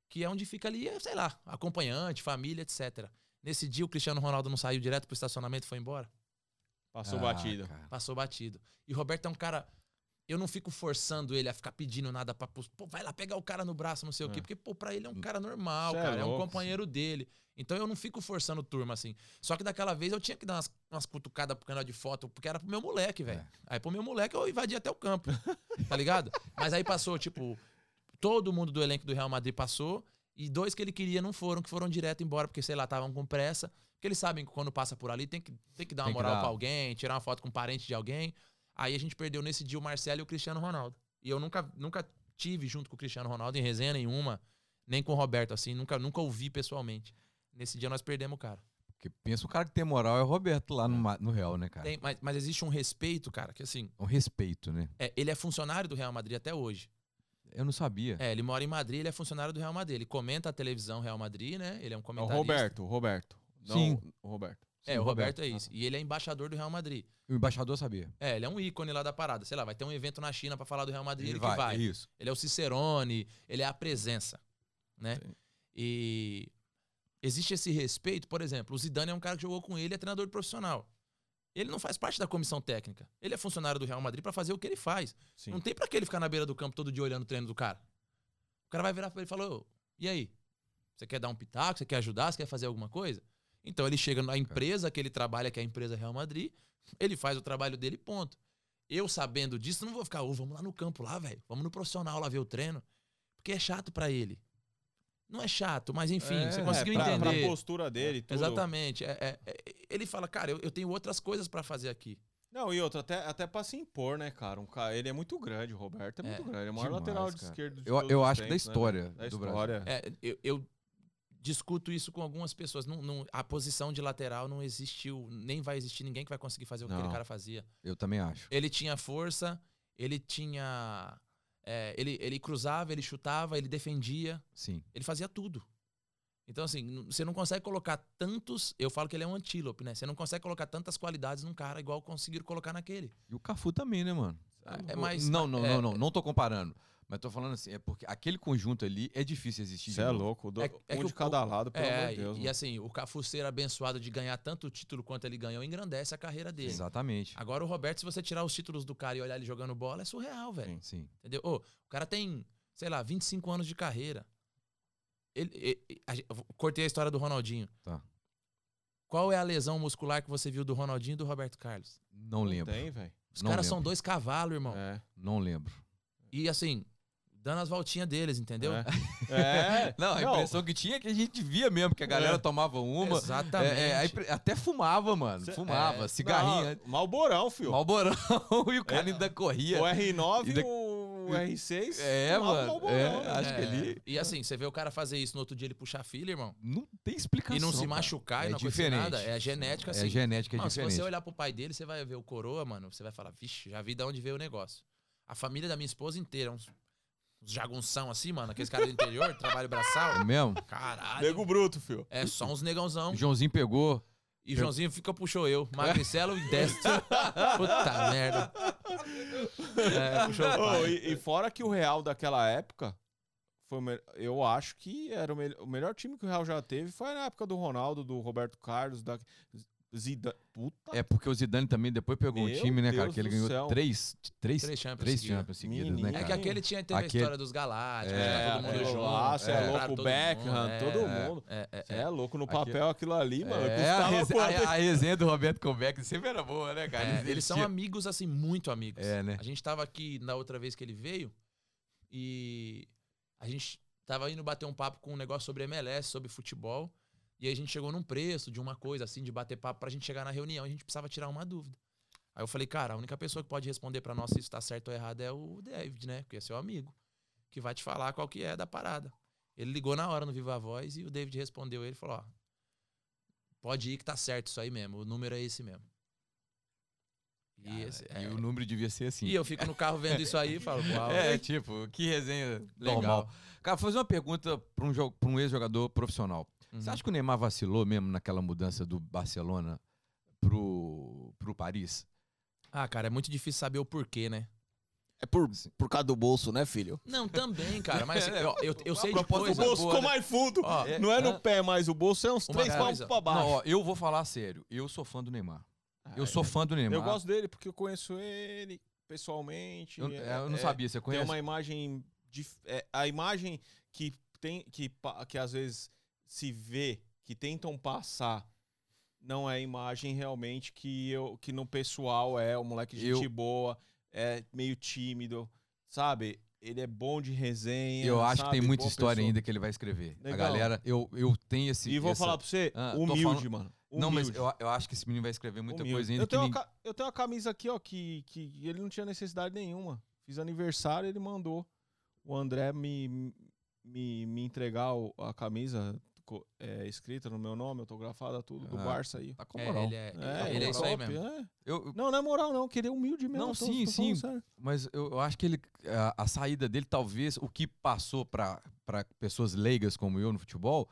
que é onde fica ali, sei lá, acompanhante, família, etc. Nesse dia o Cristiano Ronaldo não saiu direto pro estacionamento e foi embora. Passou ah, batido. cara. Passou batido. E o Roberto é um cara. Eu não fico forçando ele a ficar pedindo nada pra. Pô, vai lá pegar o cara no braço, não sei o quê. É. Porque, pô, pra ele é um cara normal, Cê é cara. É, um louco, companheiro dele. Então eu não fico forçando turma assim. Só que daquela vez eu tinha que dar umas, umas cutucadas pro canal de foto, porque era pro meu moleque, velho. É. Aí pro meu moleque eu invadi até o campo. [laughs] tá ligado? Mas aí passou, tipo, todo mundo do elenco do Real Madrid passou. E dois que ele queria não foram, que foram direto embora, porque, sei lá, estavam com pressa. Porque eles sabem que quando passa por ali tem que, tem que dar uma Tem moral dar. pra alguém, tirar uma foto com um parente de alguém. Aí a gente perdeu nesse dia o Marcelo e o Cristiano Ronaldo. E eu nunca, nunca tive junto com o Cristiano Ronaldo em resenha nenhuma, nem com o Roberto, assim, nunca, nunca ouvi pessoalmente. Nesse dia nós perdemos o cara. Porque pensa, o cara que tem moral é o Roberto lá no, Ma- no Real, né, cara? Tem- mas, mas existe um respeito, cara, que assim, Um respeito, né? é, ele é funcionário do Real Madrid até hoje. Eu não sabia. É, ele mora em Madrid, ele é funcionário do Real Madrid. Ele comenta a televisão Real Madrid, né? Ele é um É o comentarista. Roberto, o Roberto. Não, Sim. O Roberto. É, Sim, o Roberto, Roberto. é isso. E ele é embaixador do Real Madrid. O embaixador sabia. É, ele é um ícone lá da parada. Sei lá, vai ter um evento na China pra falar do Real Madrid, ele, que vai, vai. é isso. Ele é o Cicerone, ele é a presença, né? Sim. E existe esse respeito, por exemplo, o Zidane é um cara que jogou com ele, é treinador profissional. Ele não faz parte da comissão técnica. Ele é funcionário do Real Madrid pra fazer o que ele faz. Sim. Não tem pra que ele ficar na beira do campo todo dia olhando o treino do cara. O cara vai virar pra ele e falar: "Ô, "E aí? Você quer dar um pitaco? Você quer ajudar? Você quer fazer alguma coisa?" Então ele chega na empresa que ele trabalha, que é a empresa Real Madrid, ele faz o trabalho dele, ponto. Eu sabendo disso, não vou ficar, ô, vamos lá no campo lá, velho. Vamos no profissional lá ver o treino. Porque é chato pra ele. Não é chato, mas enfim, É, você conseguiu é, pra, entender. Pra postura dele, tudo. Exatamente. É- é- é- ele fala, cara, eu, eu tenho outras coisas pra fazer aqui. Não, e outra, até, até pra se impor, né, cara? Um cara ele é muito grande, o Roberto é, É, muito grande. Ele é o maior demais, lateral de cara. esquerda de Eu- todos eu os acho da tempos, né, história velho? da do história. É, eu, eu discuto isso com algumas pessoas. Não, não- a posição de lateral não existiu, nem vai existir ninguém que vai conseguir fazer o que Não. aquele cara fazia. Eu também acho. Ele tinha força, ele tinha. é, ele, ele cruzava, ele chutava, ele defendia, Sim. ele fazia tudo. Então, assim, você não consegue colocar tantos. Eu falo que ele é um antílope, né? Você não consegue colocar tantas qualidades num cara igual conseguiram colocar naquele. E o Cafu também, né, mano? É mais- Não, não, é- não, não. Não tô comparando. Mas tô falando assim, é porque aquele conjunto ali é difícil existir. Você é louco. do- É- é um que de o- cada lado, pelo amor É, de Deus. e, e assim, o Cafu ser abençoado de ganhar tanto título quanto ele ganhou engrandece a carreira dele. Exatamente. Agora o Roberto, se você tirar os títulos do cara e olhar ele jogando bola, é surreal, velho. Sim. Entendeu? Ô, o cara tem, sei lá, 25 anos de carreira. Ele, e- e- a cortei a história do Ronaldinho. Tá. Qual é a lesão muscular que você viu do Ronaldinho e do Roberto Carlos? Não Não lembro. tem, velho. Os Não caras são dois cavalos, irmão. É. Não lembro. E assim, dando as voltinhas deles, entendeu? É. [laughs] É. Não, a impressão que tinha é que a gente via mesmo, que a galera É. tomava uma. Exatamente. É, é, a impre- até fumava, mano. Cê- Fumava, é. cigarrinho. Não, Malborão, filho. Malborão [laughs] e o cara ainda corria. O R9 E e da- o R6. É, mano, é, velho. acho que ele- E assim, você vê o cara fazer isso no outro dia ele puxar filho, irmão. Não tem explicação. E não se cara. machucar e É não acontecer diferente. nada. É a genética, É assim. genética é Mano, se diferente. você olhar pro pai dele, você vai ver o coroa, mano, você vai falar, vixe, já vi de onde veio o negócio. A família da minha esposa inteira, uns jagunção assim, mano, aqueles caras do interior, [laughs] trabalho É braçal. mesmo? Caralho. Nego bruto, filho. É só uns negãozão. O Joãozinho pegou. E Joãozinho fica, puxou eu. Magricelo e destro. [laughs] Puta merda. É, puxou o Ô, pai. e, e fora que o Real daquela época, foi eu acho que era o, me- o melhor time que o Real já teve foi na época do Ronaldo, do Roberto Carlos, da Zidane. Puta É porque o Zidane também depois pegou um Meu time, né, cara? Deus Que ele ganhou céu. três, três, Três Champions três seguidas. Champions seguidas, né, É cara? que aquele tinha teve Aquele- a história dos Galácticos, É, todo mundo é, junto. é compraram louco, todo Beckham, mundo, todo é, mundo. É, é, Você é. é louco no papel aquilo ali, mano. É, a, quanto? a- a resenha do Roberto Cobeck sempre era boa, né, cara? É, eles são tinham- amigos, assim, muito amigos. É, né? A gente tava aqui na outra vez que ele veio e a gente tava indo bater um papo com um negócio sobre MLS, sobre futebol. E aí a gente chegou num preço de uma coisa assim, de bater papo pra gente chegar na reunião. A gente precisava tirar uma dúvida. Aí eu falei, cara, a única pessoa que pode responder pra nós se isso tá certo ou errado é o David, né? Porque é seu amigo. Que vai te falar qual que é da parada. Ele ligou na hora no Viva Voz e o David respondeu ele e falou, ó. Pode ir que tá certo isso aí mesmo. O número é esse mesmo. E, esse- e é- o número devia ser assim. e eu fico no carro vendo isso aí e falo, uau. É, tipo, que resenha Legal. normal. Cara, vou fazer uma pergunta pra um, um ex-jogador profissional. Uhum. Você acha que o Neymar vacilou mesmo naquela mudança do Barcelona pro, pro Paris? Ah, cara, é muito difícil saber o porquê, né? É por, por causa do bolso, né, filho? Não, também, cara. Mas assim, [laughs] É, eu, eu, sei de proposta O coisa. bolso ficou né? mais fundo. Ó, não é no é. pé mais, o bolso é uns três coisa- palmos pra baixo. Não, ó, eu vou falar sério. Eu sou fã do Neymar. Eu sou fã do Neymar. Eu gosto dele porque eu conheço ele pessoalmente. Eu, é- eu não é- sabia, você Tem conhece? uma imagem. é, a imagem que tem. Que, que às vezes se vê, que tentam passar. Não é a imagem realmente que, eu, que no pessoal é o moleque gente Eu- boa, é meio tímido, sabe? Ele é bom de resenha. Eu acho que tem sabe? muita Boa história pessoa. ainda que ele vai escrever. A Legal. galera, eu, eu tenho esse. E vou essa- falar pra você, Ah, humilde, falando- mano. Não, mas humilde. eu, eu acho que esse menino vai escrever muita Humilde. coisa ainda eu, que tenho ninguém- uma, eu tenho uma camisa aqui, ó, que, que ele não tinha necessidade nenhuma. Fiz aniversário, ele mandou o André me, me, me entregar a camisa é, escrita no meu nome, autografada, tudo, do Ah, Barça aí. Tá com É, moral. ele é, É, ele é isso aí mesmo. é. Eu- Não, não é moral, não. Querer humilde mesmo. Não, tô- sim, tô sim. sério. Mas eu, eu acho que ele a, a saída dele, talvez, o que passou para pessoas leigas como eu no futebol,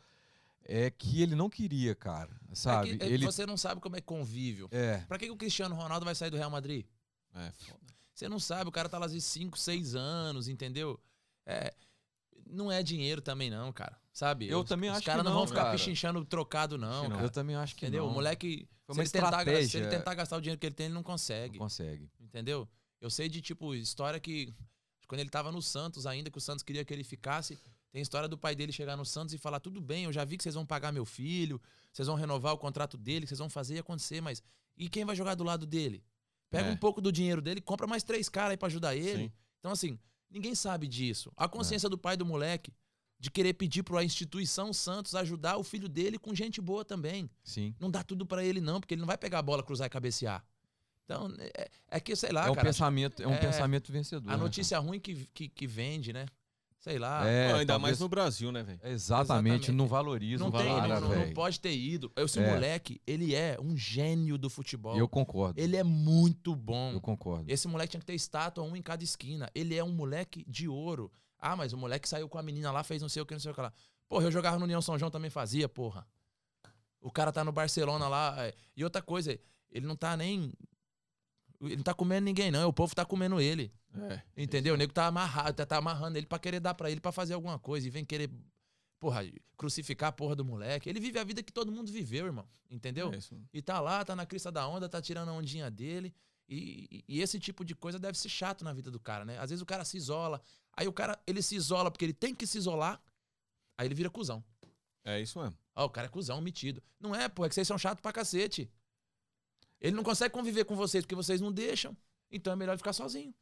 é que ele não queria, cara. Sabe? É que, é, ele Você não sabe como é convívio. é, Pra que, que o Cristiano Ronaldo vai sair do Real Madrid? É, foda. Você não sabe, o cara tá lá de 5, 6 anos, entendeu? É, não é dinheiro também, não, cara. Sabe? Eu Os- também os acho caras que não não, vão ficar cara. pichinchando trocado, não, cara. eu também acho que Entendeu? não. O moleque, Foi se ele, tentar, se ele tentar gastar o dinheiro que ele tem, ele não consegue. não consegue. Entendeu? Eu sei de, tipo, história que. Quando ele tava no Santos ainda, que o Santos queria que ele ficasse. Tem história do pai dele chegar no Santos e falar: tudo bem, eu já vi que vocês vão pagar meu filho, vocês vão renovar o contrato dele, que vocês vão fazer e acontecer, mas. E quem vai jogar do lado dele? Pega É. um pouco do dinheiro dele, compra mais três caras aí pra ajudar ele. Sim. Então, assim, ninguém sabe disso. A consciência do pai do moleque de querer pedir pra instituição Santos ajudar o filho dele com gente boa também. Sim. Não dá tudo pra ele, não, porque ele não vai pegar a bola, cruzar e cabecear. Então, é, é que, sei lá, é um cara. pensamento, é um é, pensamento vencedor. A né, notícia ruim que, que, que vende, né? Sei lá. é, Ainda talvez- mais no Brasil, né, velho? Exatamente, Exatamente. não valoriza não, o tem, cara, não, não- não pode ter ido. Esse É. moleque, ele é um gênio do futebol. Eu concordo. Ele é muito bom. Eu concordo. Esse moleque tinha que ter estátua, um em cada esquina. Ele é um moleque de ouro. Ah, mas o moleque saiu com a menina lá, fez não sei o que, não sei o que lá. Porra, eu jogava no União São João também fazia, porra. O cara tá no Barcelona lá. é. E outra coisa, ele não tá nem. Ele não tá comendo ninguém, não. O povo tá comendo ele. É. Entendeu? O nego tá amarrado, tá, tá amarrando ele pra querer dar pra ele pra fazer alguma coisa. E vem querer, porra, crucificar a porra do moleque. Ele vive a vida que todo mundo viveu, irmão. Entendeu? É isso. E tá lá, tá na crista da onda, tá tirando a ondinha dele. E, e- esse tipo de coisa deve ser chato na vida do cara, né? Às vezes o cara se isola. Aí o cara, ele se isola porque ele tem que se isolar. Aí ele vira cuzão. É isso mesmo. Ó, o cara é cuzão, metido. Não é, pô, é que vocês são chatos pra cacete. Ele não consegue conviver com vocês porque vocês não deixam. Então é melhor ele ficar sozinho.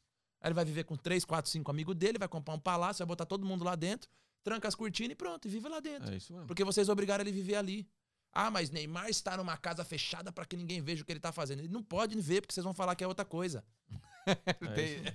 Aí ele vai viver com três, quatro, cinco amigos dele, vai comprar um palácio, vai botar todo mundo lá dentro, tranca as cortinas e pronto, e vive lá dentro. É isso mesmo. Porque vocês obrigaram ele a viver ali. Ah, mas Neymar está numa casa fechada pra que ninguém veja o que ele tá fazendo. Ele não pode ver, porque vocês vão falar que é outra coisa. [laughs]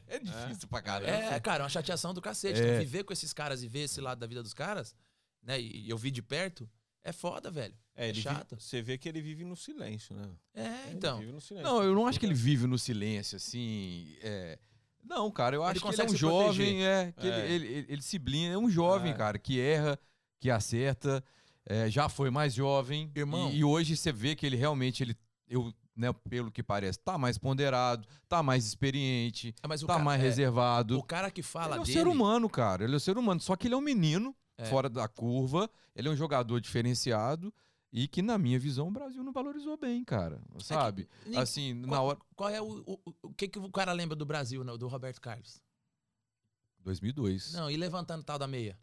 É é difícil pra caramba. É, cara, é uma chateação do cacete. É. Então, viver com esses caras e ver esse lado da vida dos caras, né? E, e eu vi de perto, é foda, velho. É, É ele chato. Você vê que ele vive no silêncio, né? É, Ele então. vive no silêncio. Não, eu não acho que ele vive no silêncio, assim. é. Não, cara, eu Ele acho que ele é um jovem, é, que É. Ele, ele, ele, se blinda, é um jovem, É. cara, que erra, que acerta, é, já foi mais jovem. Irmão. E, e hoje você vê que ele realmente, ele, eu, né, pelo que parece, tá mais ponderado, tá mais experiente, É, mas tá cara- mais é, reservado. O cara que fala ele é um dele. ser humano, cara. Ele é um ser humano. Só que ele é um menino É. fora da curva. Ele é um jogador diferenciado e que, na minha visão, o Brasil não valorizou bem, cara. Sabe? ni- assim, na qual, hora. qual é o, o, o- que, que o cara lembra do Brasil, né, do Roberto Carlos? 2002. Não, e levantando tal da meia?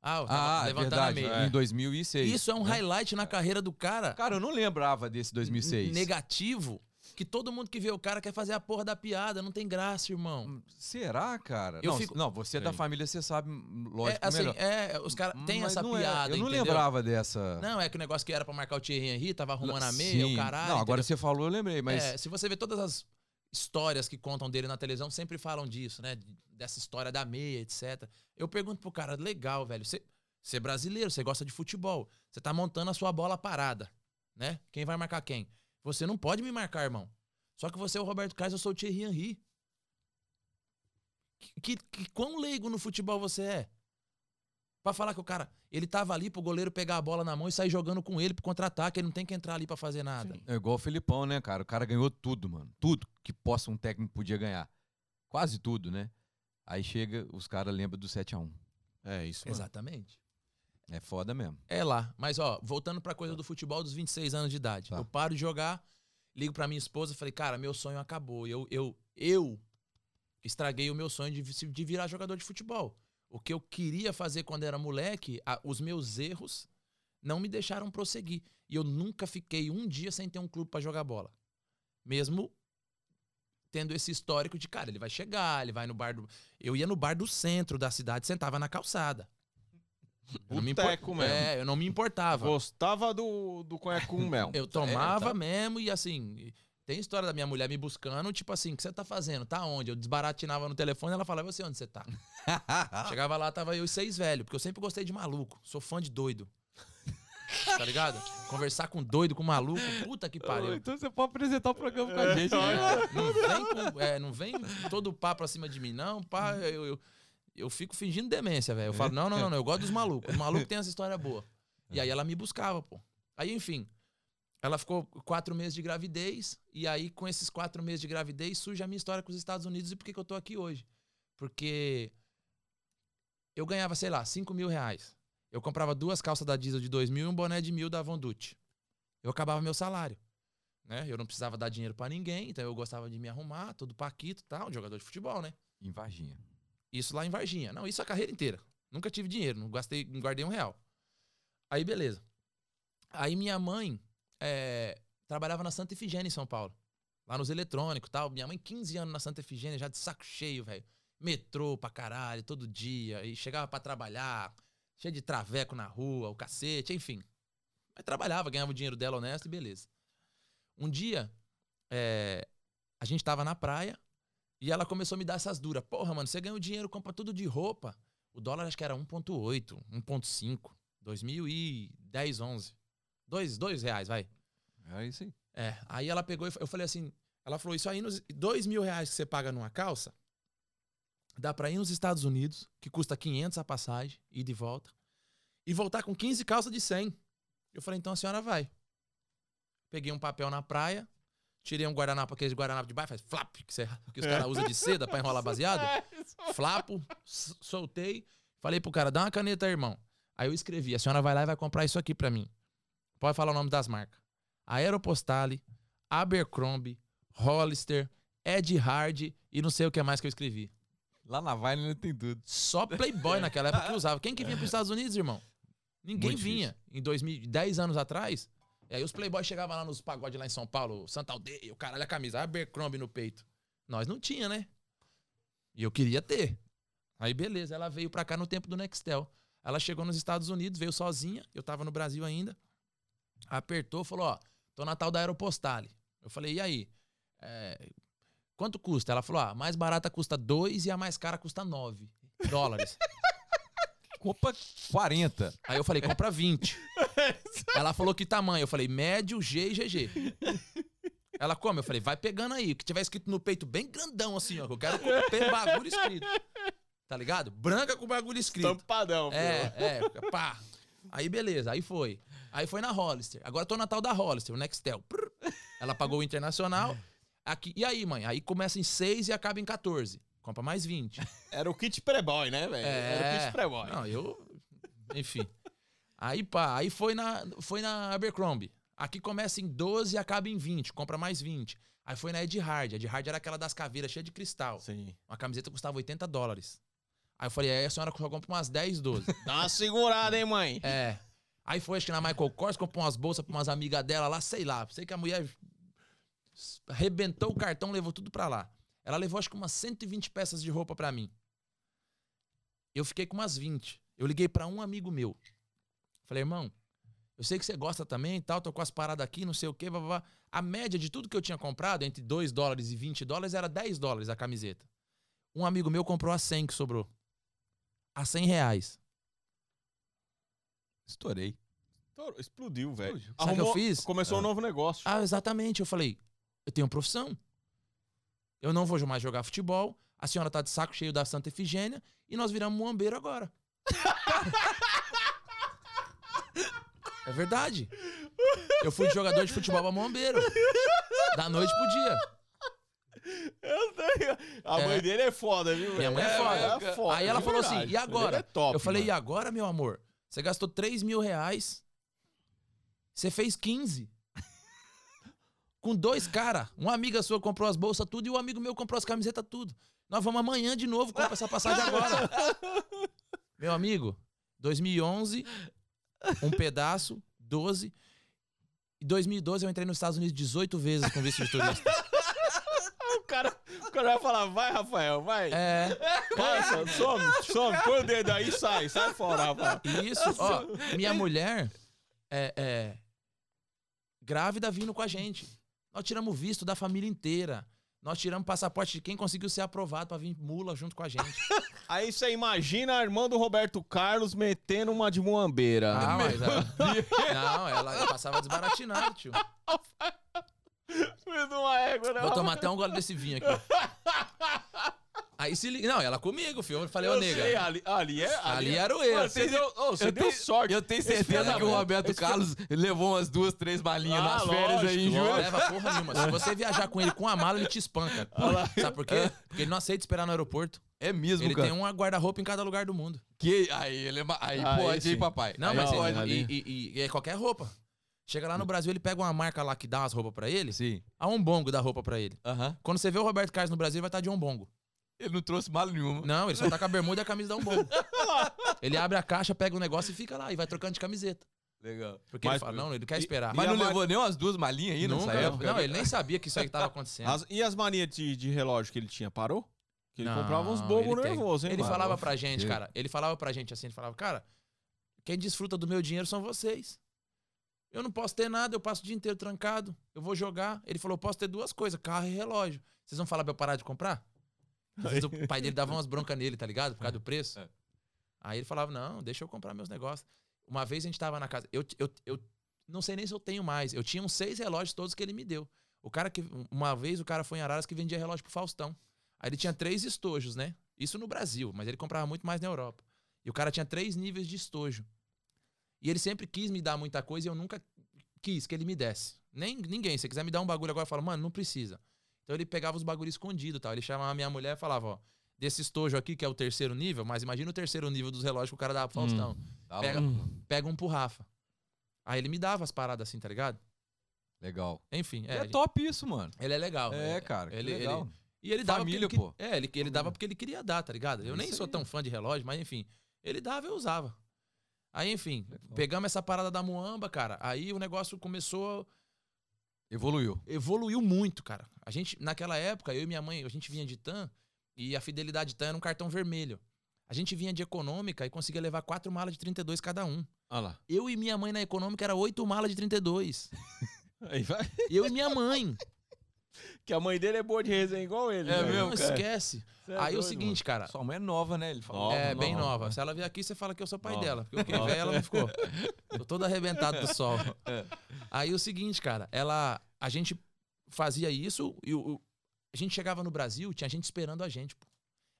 Ah, o- Ah, é levantando verdade. a meia. Em 2006. Isso é um né? highlight na carreira do cara. Cara, eu não lembrava desse 2006. Negativo. Que todo mundo que vê o cara quer fazer a porra da piada. Não tem graça, irmão. Será, cara? Eu não, fico- não, você é da família, você sabe, lógico, é, assim, melhor. é, os caras têm Mas essa é- piada, Eu não entendeu? lembrava dessa. Não, é que o negócio que era pra marcar o Thierry Henry, tava arrumando a meia, o caralho. Não, agora entendeu? você falou, eu lembrei, mas. É, se você vê todas as histórias que contam dele na televisão, sempre falam disso, né? Dessa história da meia, etc. Eu pergunto pro cara, legal, velho. Você, você é brasileiro, você gosta de futebol. Você tá montando a sua bola parada, né? Quem vai marcar quem? Você não pode me marcar, irmão. Só que você é o Roberto Carlos, eu sou o Thierry Henry. Que, que, que quão leigo no futebol você é? Pra falar que o cara, ele tava ali pro goleiro pegar a bola na mão e sair jogando com ele pro contra-ataque, ele não tem que entrar ali pra fazer nada. Sim. É igual o Felipão, né, cara? O cara ganhou tudo, mano. Tudo que possa um técnico podia ganhar. Quase tudo, né? Aí chega, os caras lembram do 7x1. É isso mesmo. Exatamente. É foda mesmo. É lá. Mas, ó, voltando pra coisa do futebol dos 26 anos de idade. Tá. Eu paro de jogar, ligo pra minha esposa e falei, cara, meu sonho acabou. Eu, eu, eu estraguei o meu sonho de, de virar jogador de futebol. O que eu queria fazer quando era moleque, a- os meus erros não me deixaram prosseguir. E eu nunca fiquei um dia sem ter um clube pra jogar bola. Mesmo tendo esse histórico de, cara, ele vai chegar, ele vai no bar do. Eu ia no bar do centro da cidade, sentava na calçada. Eu não me Boteco mesmo. É, eu não me importava. Gostava do, do conhaque com [laughs] mel. Eu tomava É, tá. mesmo e assim. Tem história da minha mulher me buscando, tipo assim, o que você tá fazendo? Tá onde? Eu desbaratinava no telefone ela falava, você onde você tá? [laughs] Chegava lá, tava eu e seis velho, porque eu sempre gostei de maluco. Sou fã de doido. tá ligado? Conversar com doido, com maluco, puta que pariu. Então você pode apresentar o programa com a gente. né? Não vem, com, é, não vem todo o papo acima de mim, não. Pá, eu, eu, eu fico fingindo demência, velho. Eu falo, não, não, não, não, eu gosto dos [laughs] malucos. Os malucos têm essa história boa. E aí ela me buscava, pô. Aí, enfim, ela ficou quatro meses de gravidez. E aí, com esses quatro meses de gravidez, surge a minha história com os Estados Unidos e por que que eu tô aqui hoje. Porque eu ganhava, sei lá, 5 mil reais. Eu comprava duas calças da Diesel de 2 mil e um boné de mil da Von Dutch. Eu acabava meu salário. Né? Eu não precisava dar dinheiro pra ninguém, então eu gostava de me arrumar, todo paquito e tal, jogador de futebol, né? Em Varginha. Isso lá em Varginha. Não, isso a carreira inteira. Nunca tive dinheiro, não gastei, não guardei um real. Aí, beleza. Aí minha mãe é, trabalhava na Santa Efigênia em São Paulo. Lá nos eletrônicos tal. Minha mãe, 15 anos na Santa Efigênia, já de saco cheio, velho. Metrô pra caralho, todo dia. E chegava pra trabalhar, cheio de traveco na rua, o cacete, enfim. Mas trabalhava, ganhava o dinheiro dela honesto e beleza. Um dia, é, a gente tava na praia e ela começou a me dar essas duras. Porra, mano, você ganhou dinheiro, compra tudo de roupa. O dólar acho que era 1,8, 1,5. 2010, 11. Dois, dois reais, vai. Aí. É, aí ela pegou e eu falei assim, ela falou, isso aí, nos dois mil reais que você paga numa calça, dá pra ir nos Estados Unidos, que custa 500 a passagem, ida e volta, e voltar com 15 calças de 100. Eu falei, então a senhora vai. Peguei um papel na praia, tirei um guardanapo, aqueles guardanapo de baixo, faz flap, que, você- que os caras usam de seda pra enrolar [laughs] baseado. Flapo, s- soltei. Falei pro cara, dá uma caneta aí, irmão. Aí eu escrevi, a senhora vai lá e vai comprar isso aqui pra mim. Pode falar o nome das marcas. Aeropostale, Abercrombie, Hollister, Ed Hard e não sei o que mais que eu escrevi. Lá na Vine tem tudo. Só Playboy naquela época que usava. Quem que vinha pros [laughs] Estados Unidos, irmão? Ninguém Muito vinha. Em 2000, 10 anos atrás. E aí os Playboys chegavam lá nos pagodes lá em São Paulo, Santa Aldeia, o caralho, a camisa, Abercrombie no peito. Nós não tinha, né? E eu queria ter. Aí beleza, ela veio pra cá no tempo do Nextel. Ela chegou nos Estados Unidos, veio sozinha, eu tava no Brasil ainda. Apertou, falou, ó, tô na tal da Aeropostale. Eu falei, e aí? É, quanto custa? Ela falou, ah, a mais barata custa 2 e a mais cara custa 9 dólares. [laughs] Compra 40. Aí eu falei, compra 20. [laughs] [laughs] Ela falou que tamanho? Eu falei, médio, G e GG. Ela come? Eu falei, vai pegando aí. O que tiver escrito no peito bem grandão assim, ó. Que eu quero ter bagulho escrito. Tá ligado? Branca com bagulho escrito. Tampadão, É, é, pá. Aí beleza, aí foi. Aí foi na Hollister. Agora tô na tal da Hollister, o Nextel. Ela pagou o internacional. Aqui, e aí, mãe? Aí começa em 6 e acaba em 14. Compra mais 20. Era o kit pré-boy, né, velho? Era o kit pré-boy. Não, eu. Enfim. Aí, pá, aí foi na, foi na Abercrombie. Aqui começa em 12 e acaba em 20. Compra mais 20. Aí foi na Ed Hard. A Ed Hard era aquela das caveiras cheia de cristal. Sim. Uma camiseta custava 80 dólares. Aí eu falei, aí a senhora só compra umas 10, 12. [laughs] Dá uma segurada, hein, mãe? É. Aí foi, acho que na Michael Kors, comprou umas bolsas pra umas amigas dela lá, sei lá. Sei que a mulher arrebentou o cartão, levou tudo pra lá. Ela levou acho que umas 120 peças de roupa pra mim. Eu fiquei com umas 20. Eu liguei pra um amigo meu. Falei, irmão, eu sei que você gosta também e tal, tô com as paradas aqui, não sei o quê, blá, blá, blá. A média de tudo que eu tinha comprado, entre 2 dólares e 20 dólares, era 10 dólares a camiseta. Um amigo meu comprou a 100 que sobrou. A 100 reais. Estourei. Estourou, Explodiu, velho. Explodiu. Sabe o que eu fiz? Começou um novo negócio. Ah, exatamente. Eu falei, eu tenho profissão. Eu não vou mais jogar futebol. A senhora tá de saco cheio da Santa Efigênia e nós viramos muambeiro agora. [laughs] é verdade. Eu fui jogador de futebol pra muambeiro. Da noite pro dia. Eu tenho- A É. mãe dele é foda, viu? Minha mãe é foda. é foda, Aí ela falou assim, e agora? Ele é top, eu falei, mano. e agora, meu amor? Você gastou 3 mil reais. Você fez 15. Com dois caras. Uma amiga sua comprou as bolsas tudo e o amigo meu comprou as camisetas tudo. Nós vamos amanhã de novo comprar essa passagem agora. [laughs] meu amigo, 2011, um pedaço, 12. Em 2012 eu entrei nos Estados Unidos 18 vezes com visto de turista. [laughs] O cara, o cara vai falar, vai, Rafael, vai. É, Passa, some, some, põe o dedo aí e sai, sai fora, Rafael. Isso, ó, minha mulher é, é grávida vindo com a gente. Nós tiramos visto da família inteira. Nós tiramos passaporte de quem conseguiu ser aprovado pra vir mula junto com a gente. [laughs] Aí você imagina a irmã do Roberto Carlos metendo uma de muambeira. Ah, mas ela, não, ela passava desbaratinado, tio. [laughs] De uma égua, né? Vou tomar até um gole desse vinho aqui. [laughs] Aí se liga. Não, ela comigo, filho. Eu falei, ô Eu nega. sei, ali, ali, é, Ali era o eu. Mano, Você deu, ô, você deu sorte. Eu tenho certeza que o Roberto esse Carlos levou umas duas, três malinhas Ah, nas férias aí em lógico, julho. Não leva porra nenhuma. Se você viajar com ele com a mala, ele te espanca. [laughs] Sabe por quê? Porque ele não aceita esperar no aeroporto. É mesmo, Ele cara. tem um guarda-roupa em cada lugar do mundo. Que, aí, ele é aí Ah, pode, esse. hein, papai? Não, Aí mas pode. ele, ali. e, e- e é qualquer roupa. Chega lá no Brasil, ele pega uma marca lá que dá umas roupas pra ele, Sim. a Ombongo dá roupa pra ele. Aham. Quando você vê o Roberto Carlos no Brasil, ele vai estar de Ombongo. Ele não trouxe mala nenhuma. Não, ele só tá com a bermuda e a camisa da Ombongo. ele abre a caixa, pega o negócio e fica lá, e vai trocando de camiseta. Legal. Porque Mas- ele fala, não, ele quer esperar. Mas E a não mar- levou nem umas duas malinhas aí Nunca, nessa época? não, ele nem sabia que isso aí tava acontecendo. As- e as manias de, de relógio que ele tinha, parou? Que ele Não, comprava uns bobos nervosos, hein, Ele mano? falava pra gente, cara, ele falava pra gente assim, ele falava, cara, quem desfruta do meu dinheiro são vocês. Eu não posso ter nada, eu passo o dia inteiro trancado, eu vou jogar. Ele falou, posso ter duas coisas, carro e relógio. Vocês vão falar pra eu parar de comprar? Às vezes o pai dele dava umas broncas nele, tá ligado? Por causa do preço. É. Aí ele falava, não, deixa eu comprar meus negócios. Uma vez a gente tava na casa, eu, eu, eu não sei nem se eu tenho mais, eu tinha uns seis relógios todos que ele me deu. O cara que, uma vez o cara foi em Araras que vendia relógio pro Faustão. Aí ele tinha três estojos, né? Isso no Brasil, mas ele comprava muito mais na Europa. E o cara tinha três níveis de estojo. E ele sempre quis me dar muita coisa e eu nunca quis que ele me desse. Nem, ninguém. Se você quiser me dar um bagulho agora, eu falo, mano, não precisa. Então ele pegava os bagulhos escondidos, tal. Ele chamava a minha mulher e falava, ó, desse estojo aqui, que é o terceiro nível, mas imagina o terceiro nível dos relógios que o cara dava pro Faustão. Tá Pega-. Pega um pro Rafa. Aí ele me dava as paradas assim, tá ligado? Legal. Enfim, é. É, top isso, mano. Ele é legal. É, cara. que Ele, legal. ele, e ele dava Família, ele, pô. É, ele, ele dava porque ele queria dar, tá ligado? Eu É nem sou tão fã de relógio, mas enfim. Ele dava, eu usava. Aí, enfim, pegamos essa parada da Muamba, cara. Aí o negócio começou. Evoluiu. Evoluiu muito, cara. A gente, naquela época, eu e minha mãe, a gente vinha de TAM e a fidelidade TAM era um cartão vermelho. A gente vinha de econômica e conseguia levar quatro malas de 32 cada um. Olha lá. Eu e minha mãe na econômica era oito malas de 32. [laughs] Aí vai. Eu e minha mãe. [laughs] Que a mãe dele é boa de resenha igual ele. É né? mesmo, Não cara? esquece. É Aí o doido, seguinte, cara. Sua mãe é nova, né? Ele falou. Nova, é, bem nova. nova. Se ela vier aqui, você fala que eu sou pai Nova. dela. Porque eu fiquei Nova. velho, ela não ficou. [laughs] Tô todo arrebentado do sol. É. Aí o seguinte, cara, ela. A gente fazia isso e o, o- a gente chegava no Brasil, tinha gente esperando a gente, pô.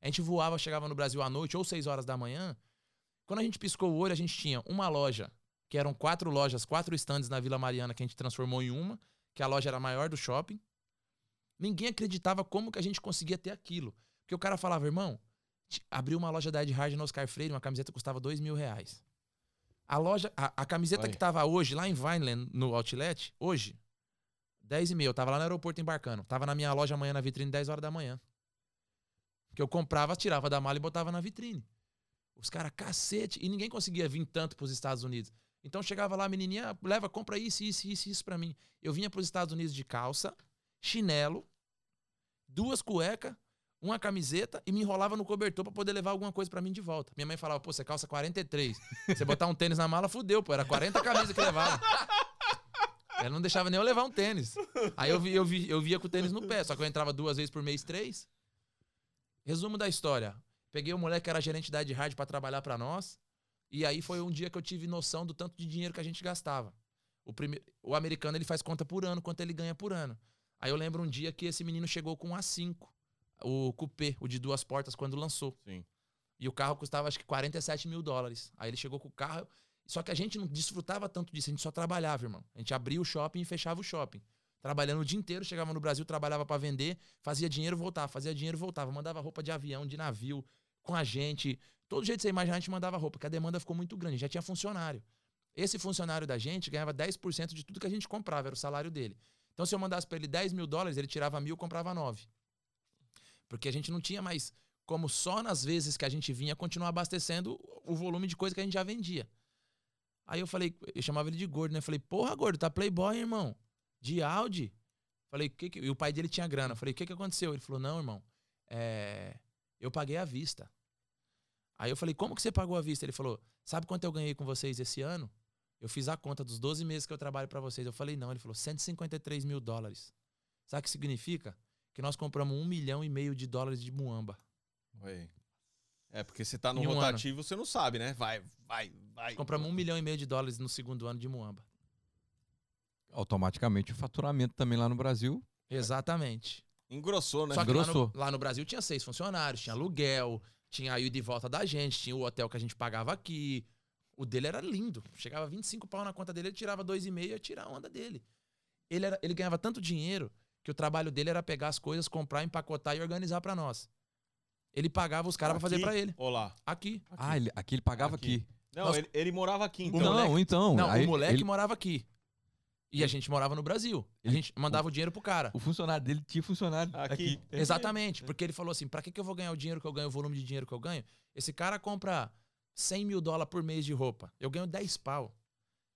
A gente voava, chegava no Brasil à noite ou 6 horas da manhã. Quando a gente piscou o olho, a gente tinha uma loja, que eram quatro lojas, quatro estandes na Vila Mariana que a gente transformou em uma, que a loja era a maior do shopping. Ninguém acreditava como que a gente conseguia ter aquilo. Porque o cara falava, irmão, abriu uma loja da Ed Hard no Oscar Freire, uma camiseta custava dois mil reais. A loja, a, a camiseta Olha. que tava hoje lá em Vineland, no Outlet, hoje, 10 e meia. Eu tava lá no aeroporto embarcando. Tava na minha loja amanhã na vitrine 10 horas da manhã. Que eu comprava, tirava da mala e botava na vitrine. Os caras, cacete. E ninguém conseguia vir tanto pros Estados Unidos. Então chegava lá, a menininha, "Ah, leva, compra isso, isso, isso, isso pra mim. Eu vinha pros Estados Unidos de calça, chinelo, duas cuecas, uma camiseta e me enrolava no cobertor pra poder levar alguma coisa pra mim de volta. Minha mãe falava, pô, você calça 43. Você botar um tênis na mala, fudeu, pô. Era 40 camisas que levava. Ela não deixava nem eu levar um tênis. Aí eu, vi, eu, vi, eu via com o tênis no pé, só que eu entrava duas vezes por mês, três. Resumo da história. Peguei o moleque que era gerente da Ed Hard pra trabalhar pra nós. E aí foi um dia que eu tive noção do tanto de dinheiro que a gente gastava. O, prime... o americano ele faz conta por ano, quanto ele ganha por ano. Aí eu lembro um dia que esse menino chegou com um A5, o coupé, o de duas portas, quando lançou. Sim. E o carro custava acho que 47 mil dólares. Aí ele chegou com o carro. Só que a gente não desfrutava tanto disso, a gente só trabalhava, irmão. A gente abria o shopping e fechava o shopping. Trabalhando o dia inteiro, chegava no Brasil, trabalhava pra vender, fazia dinheiro, voltava, fazia dinheiro, voltava, mandava roupa de avião, de navio, com a gente. Todo jeito que você imaginar, a gente mandava roupa, porque a demanda ficou muito grande, já tinha funcionário. Esse funcionário da gente ganhava 10% de tudo que a gente comprava, era o salário dele. Então, se eu mandasse pra ele 10 mil dólares, ele tirava mil, comprava 9. Porque a gente não tinha mais como só nas vezes que a gente vinha continuar abastecendo o volume de coisa que a gente já vendia. Aí eu falei, eu chamava ele de gordo, né? Eu falei, porra, gordo, tá playboy, irmão. De Audi. Falei, que que... E o pai dele tinha grana. Eu falei, o que que aconteceu? Ele falou, não, irmão, é... eu paguei à vista. Aí eu falei, como que você pagou à vista? Ele falou, sabe quanto eu ganhei com vocês esse ano? Eu fiz a conta dos 12 meses que eu trabalho pra vocês. Eu falei, não. Ele falou, 153 mil dólares. Sabe o que significa? Que nós compramos um milhão e meio de dólares de muamba. Oi. É, porque você tá no Em um rotativo, você não sabe, né? Vai, vai, vai. Compramos um milhão e meio de dólares no segundo ano de muamba. Automaticamente o faturamento também lá no Brasil. Exatamente. Engrossou, né? Só que lá no, Engrossou. lá no Brasil tinha seis funcionários, tinha aluguel, tinha a ida e volta da gente, tinha o hotel que a gente pagava aqui. O dele era lindo. Chegava 25 pau na conta dele, ele tirava 2,5 e ia tirar a onda dele. Ele, era, ele ganhava tanto dinheiro que o trabalho dele era pegar as coisas, comprar, empacotar e organizar pra nós. Ele pagava os caras pra fazer Aqui, pra ele. Olá. Aqui. Ah, ele, aqui ele pagava Aqui. aqui. Não, Nós- ele, ele morava aqui, então. Não, moleque- então. Não, aí o moleque ele- morava aqui. E a gente morava no Brasil. A Ele- gente mandava o dinheiro pro cara. o funcionário dele tinha funcionário Aqui. aqui. Exatamente, porque ele falou assim: pra que, que eu vou ganhar o dinheiro que eu ganho, o volume de dinheiro que eu ganho? Esse cara compra 100 mil dólares por mês de roupa. Eu ganho 10 pau.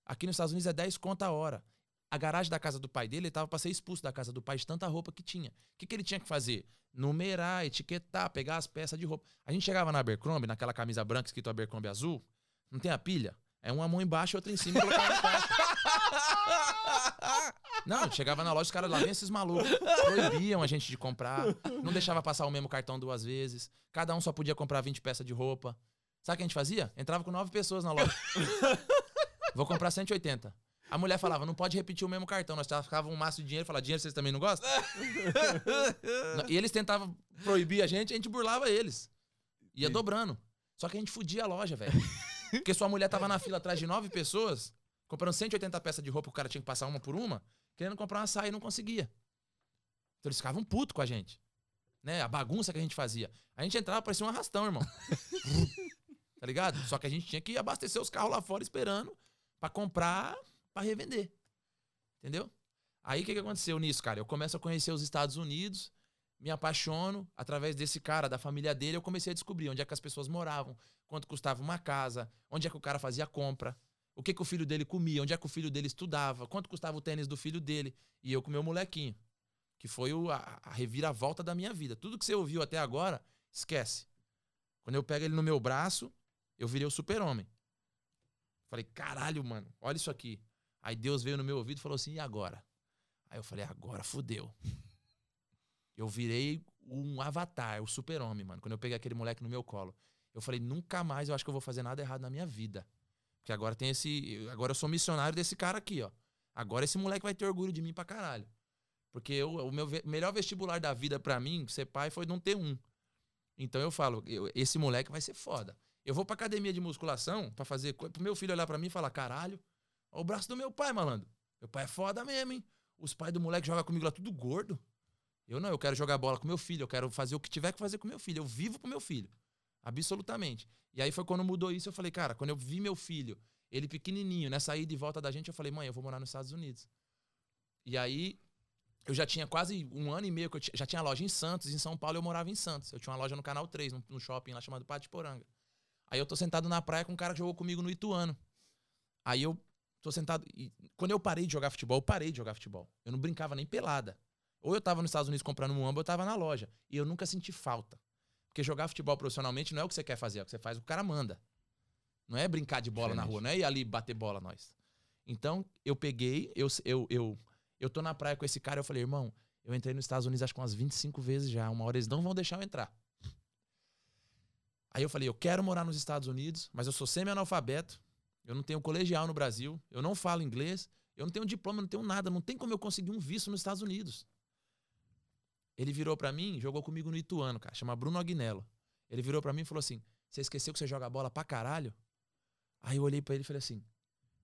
Aqui nos Estados Unidos é 10 conta a hora. A garagem da casa do pai dele, ele tava pra ser expulso da casa do pai de tanta roupa que tinha. O que, que ele tinha que fazer? Numerar, etiquetar, pegar as peças de roupa. A gente chegava na Abercrombie, naquela camisa branca escrito Abercrombie azul, não tem a pilha? É uma mão embaixo e outra em cima e colocava na [laughs] caixa. Não, chegava na loja, os caras lá, vem esses malucos. Proibiam a gente de comprar. Não deixava passar o mesmo cartão duas vezes. Cada um só podia comprar 20 peças de roupa. Sabe o que a gente fazia? Entrava com nove pessoas na loja. [laughs] Vou comprar 180. A mulher falava, não pode repetir o mesmo cartão. Nós ficava um maço de dinheiro e falava, dinheiro vocês também não gostam? [laughs] e eles tentavam proibir a gente, a gente burlava eles. Ia dobrando. Só que a gente fudia a loja, velho. Porque sua mulher tava na fila atrás de nove pessoas, comprando 180 peças de roupa, o cara tinha que passar uma por uma. querendo comprar uma açaí e não conseguia. Então eles ficavam putos com a gente. Né? A bagunça que a gente fazia. A gente entrava, parecia um arrastão, irmão. [laughs] tá ligado? Só que a gente tinha que abastecer os carros lá fora esperando para comprar, para revender. Entendeu? Aí o que, que aconteceu nisso, cara? Eu começo a conhecer os Estados Unidos, me apaixono. Através desse cara, da família dele, eu comecei a descobrir onde é que as pessoas moravam, quanto custava uma casa, onde é que o cara fazia compra, o que, que o filho dele comia, onde é que o filho dele estudava, quanto custava o tênis do filho dele. E eu com meu molequinho, que foi o, a, a reviravolta da minha vida. Tudo que você ouviu até agora, esquece. Quando eu pego ele no meu braço, eu virei o super-homem. Falei, caralho, mano, olha isso aqui. Aí Deus veio no meu ouvido e falou assim: e agora? Aí eu falei: agora fudeu. Eu virei um avatar, o super-homem, mano. Quando eu peguei aquele moleque no meu colo. Eu falei: nunca mais eu acho que eu vou fazer nada errado na minha vida. Porque agora tem esse. Agora eu sou missionário desse cara aqui, ó. Agora esse moleque vai ter orgulho de mim pra caralho. Porque eu, o meu melhor vestibular da vida para mim, ser pai, foi não ter um. Então eu falo, eu, esse moleque vai ser foda. Eu vou pra academia de musculação para fazer. Pro meu filho olhar para mim e falar: caralho, olha o braço do meu pai, malandro. Meu pai é foda mesmo, hein? Os pais do moleque jogam comigo lá tudo gordo. Eu não, eu quero jogar bola com meu filho, eu quero fazer o que tiver que fazer com meu filho. Eu vivo com meu filho. Absolutamente. E aí foi quando mudou isso, eu falei, cara, quando eu vi meu filho, ele pequenininho, nessa ida e volta da gente, eu falei, mãe, eu vou morar nos Estados Unidos. E aí eu já tinha quase um ano e meio que eu já tinha loja em Santos, em São Paulo eu morava em Santos. Eu tinha uma loja no Canal 3, no, no shopping lá chamado Pátio Poranga. Aí eu tô sentado na praia com um cara que jogou comigo no Ituano. Aí eu tô sentado. E quando eu parei de jogar futebol, eu parei de jogar futebol. Eu não brincava nem pelada. Ou eu tava nos Estados Unidos comprando um amba, ou eu tava na loja. E eu nunca senti falta. Porque jogar futebol profissionalmente não é o que você quer fazer, é o que você faz, o cara manda. Não é brincar de bola Diferente. na rua, não é ir ali bater bola nós. Então, eu peguei, eu, eu, eu, eu tô na praia com esse cara, eu falei, irmão, eu entrei nos Estados Unidos acho que umas 25 vezes já. Uma hora eles não vão deixar eu entrar. Aí eu falei, eu quero morar nos Estados Unidos, mas eu sou semi-analfabeto, eu não tenho colegial no Brasil, eu não falo inglês, eu não tenho diploma, não tenho nada, não tem como eu conseguir um visto nos Estados Unidos. Ele virou para mim, jogou comigo no Ituano, cara, chama Bruno Agnello. Ele virou para mim e falou assim: "Você esqueceu que você joga bola pra caralho?" Aí eu olhei para ele e falei assim: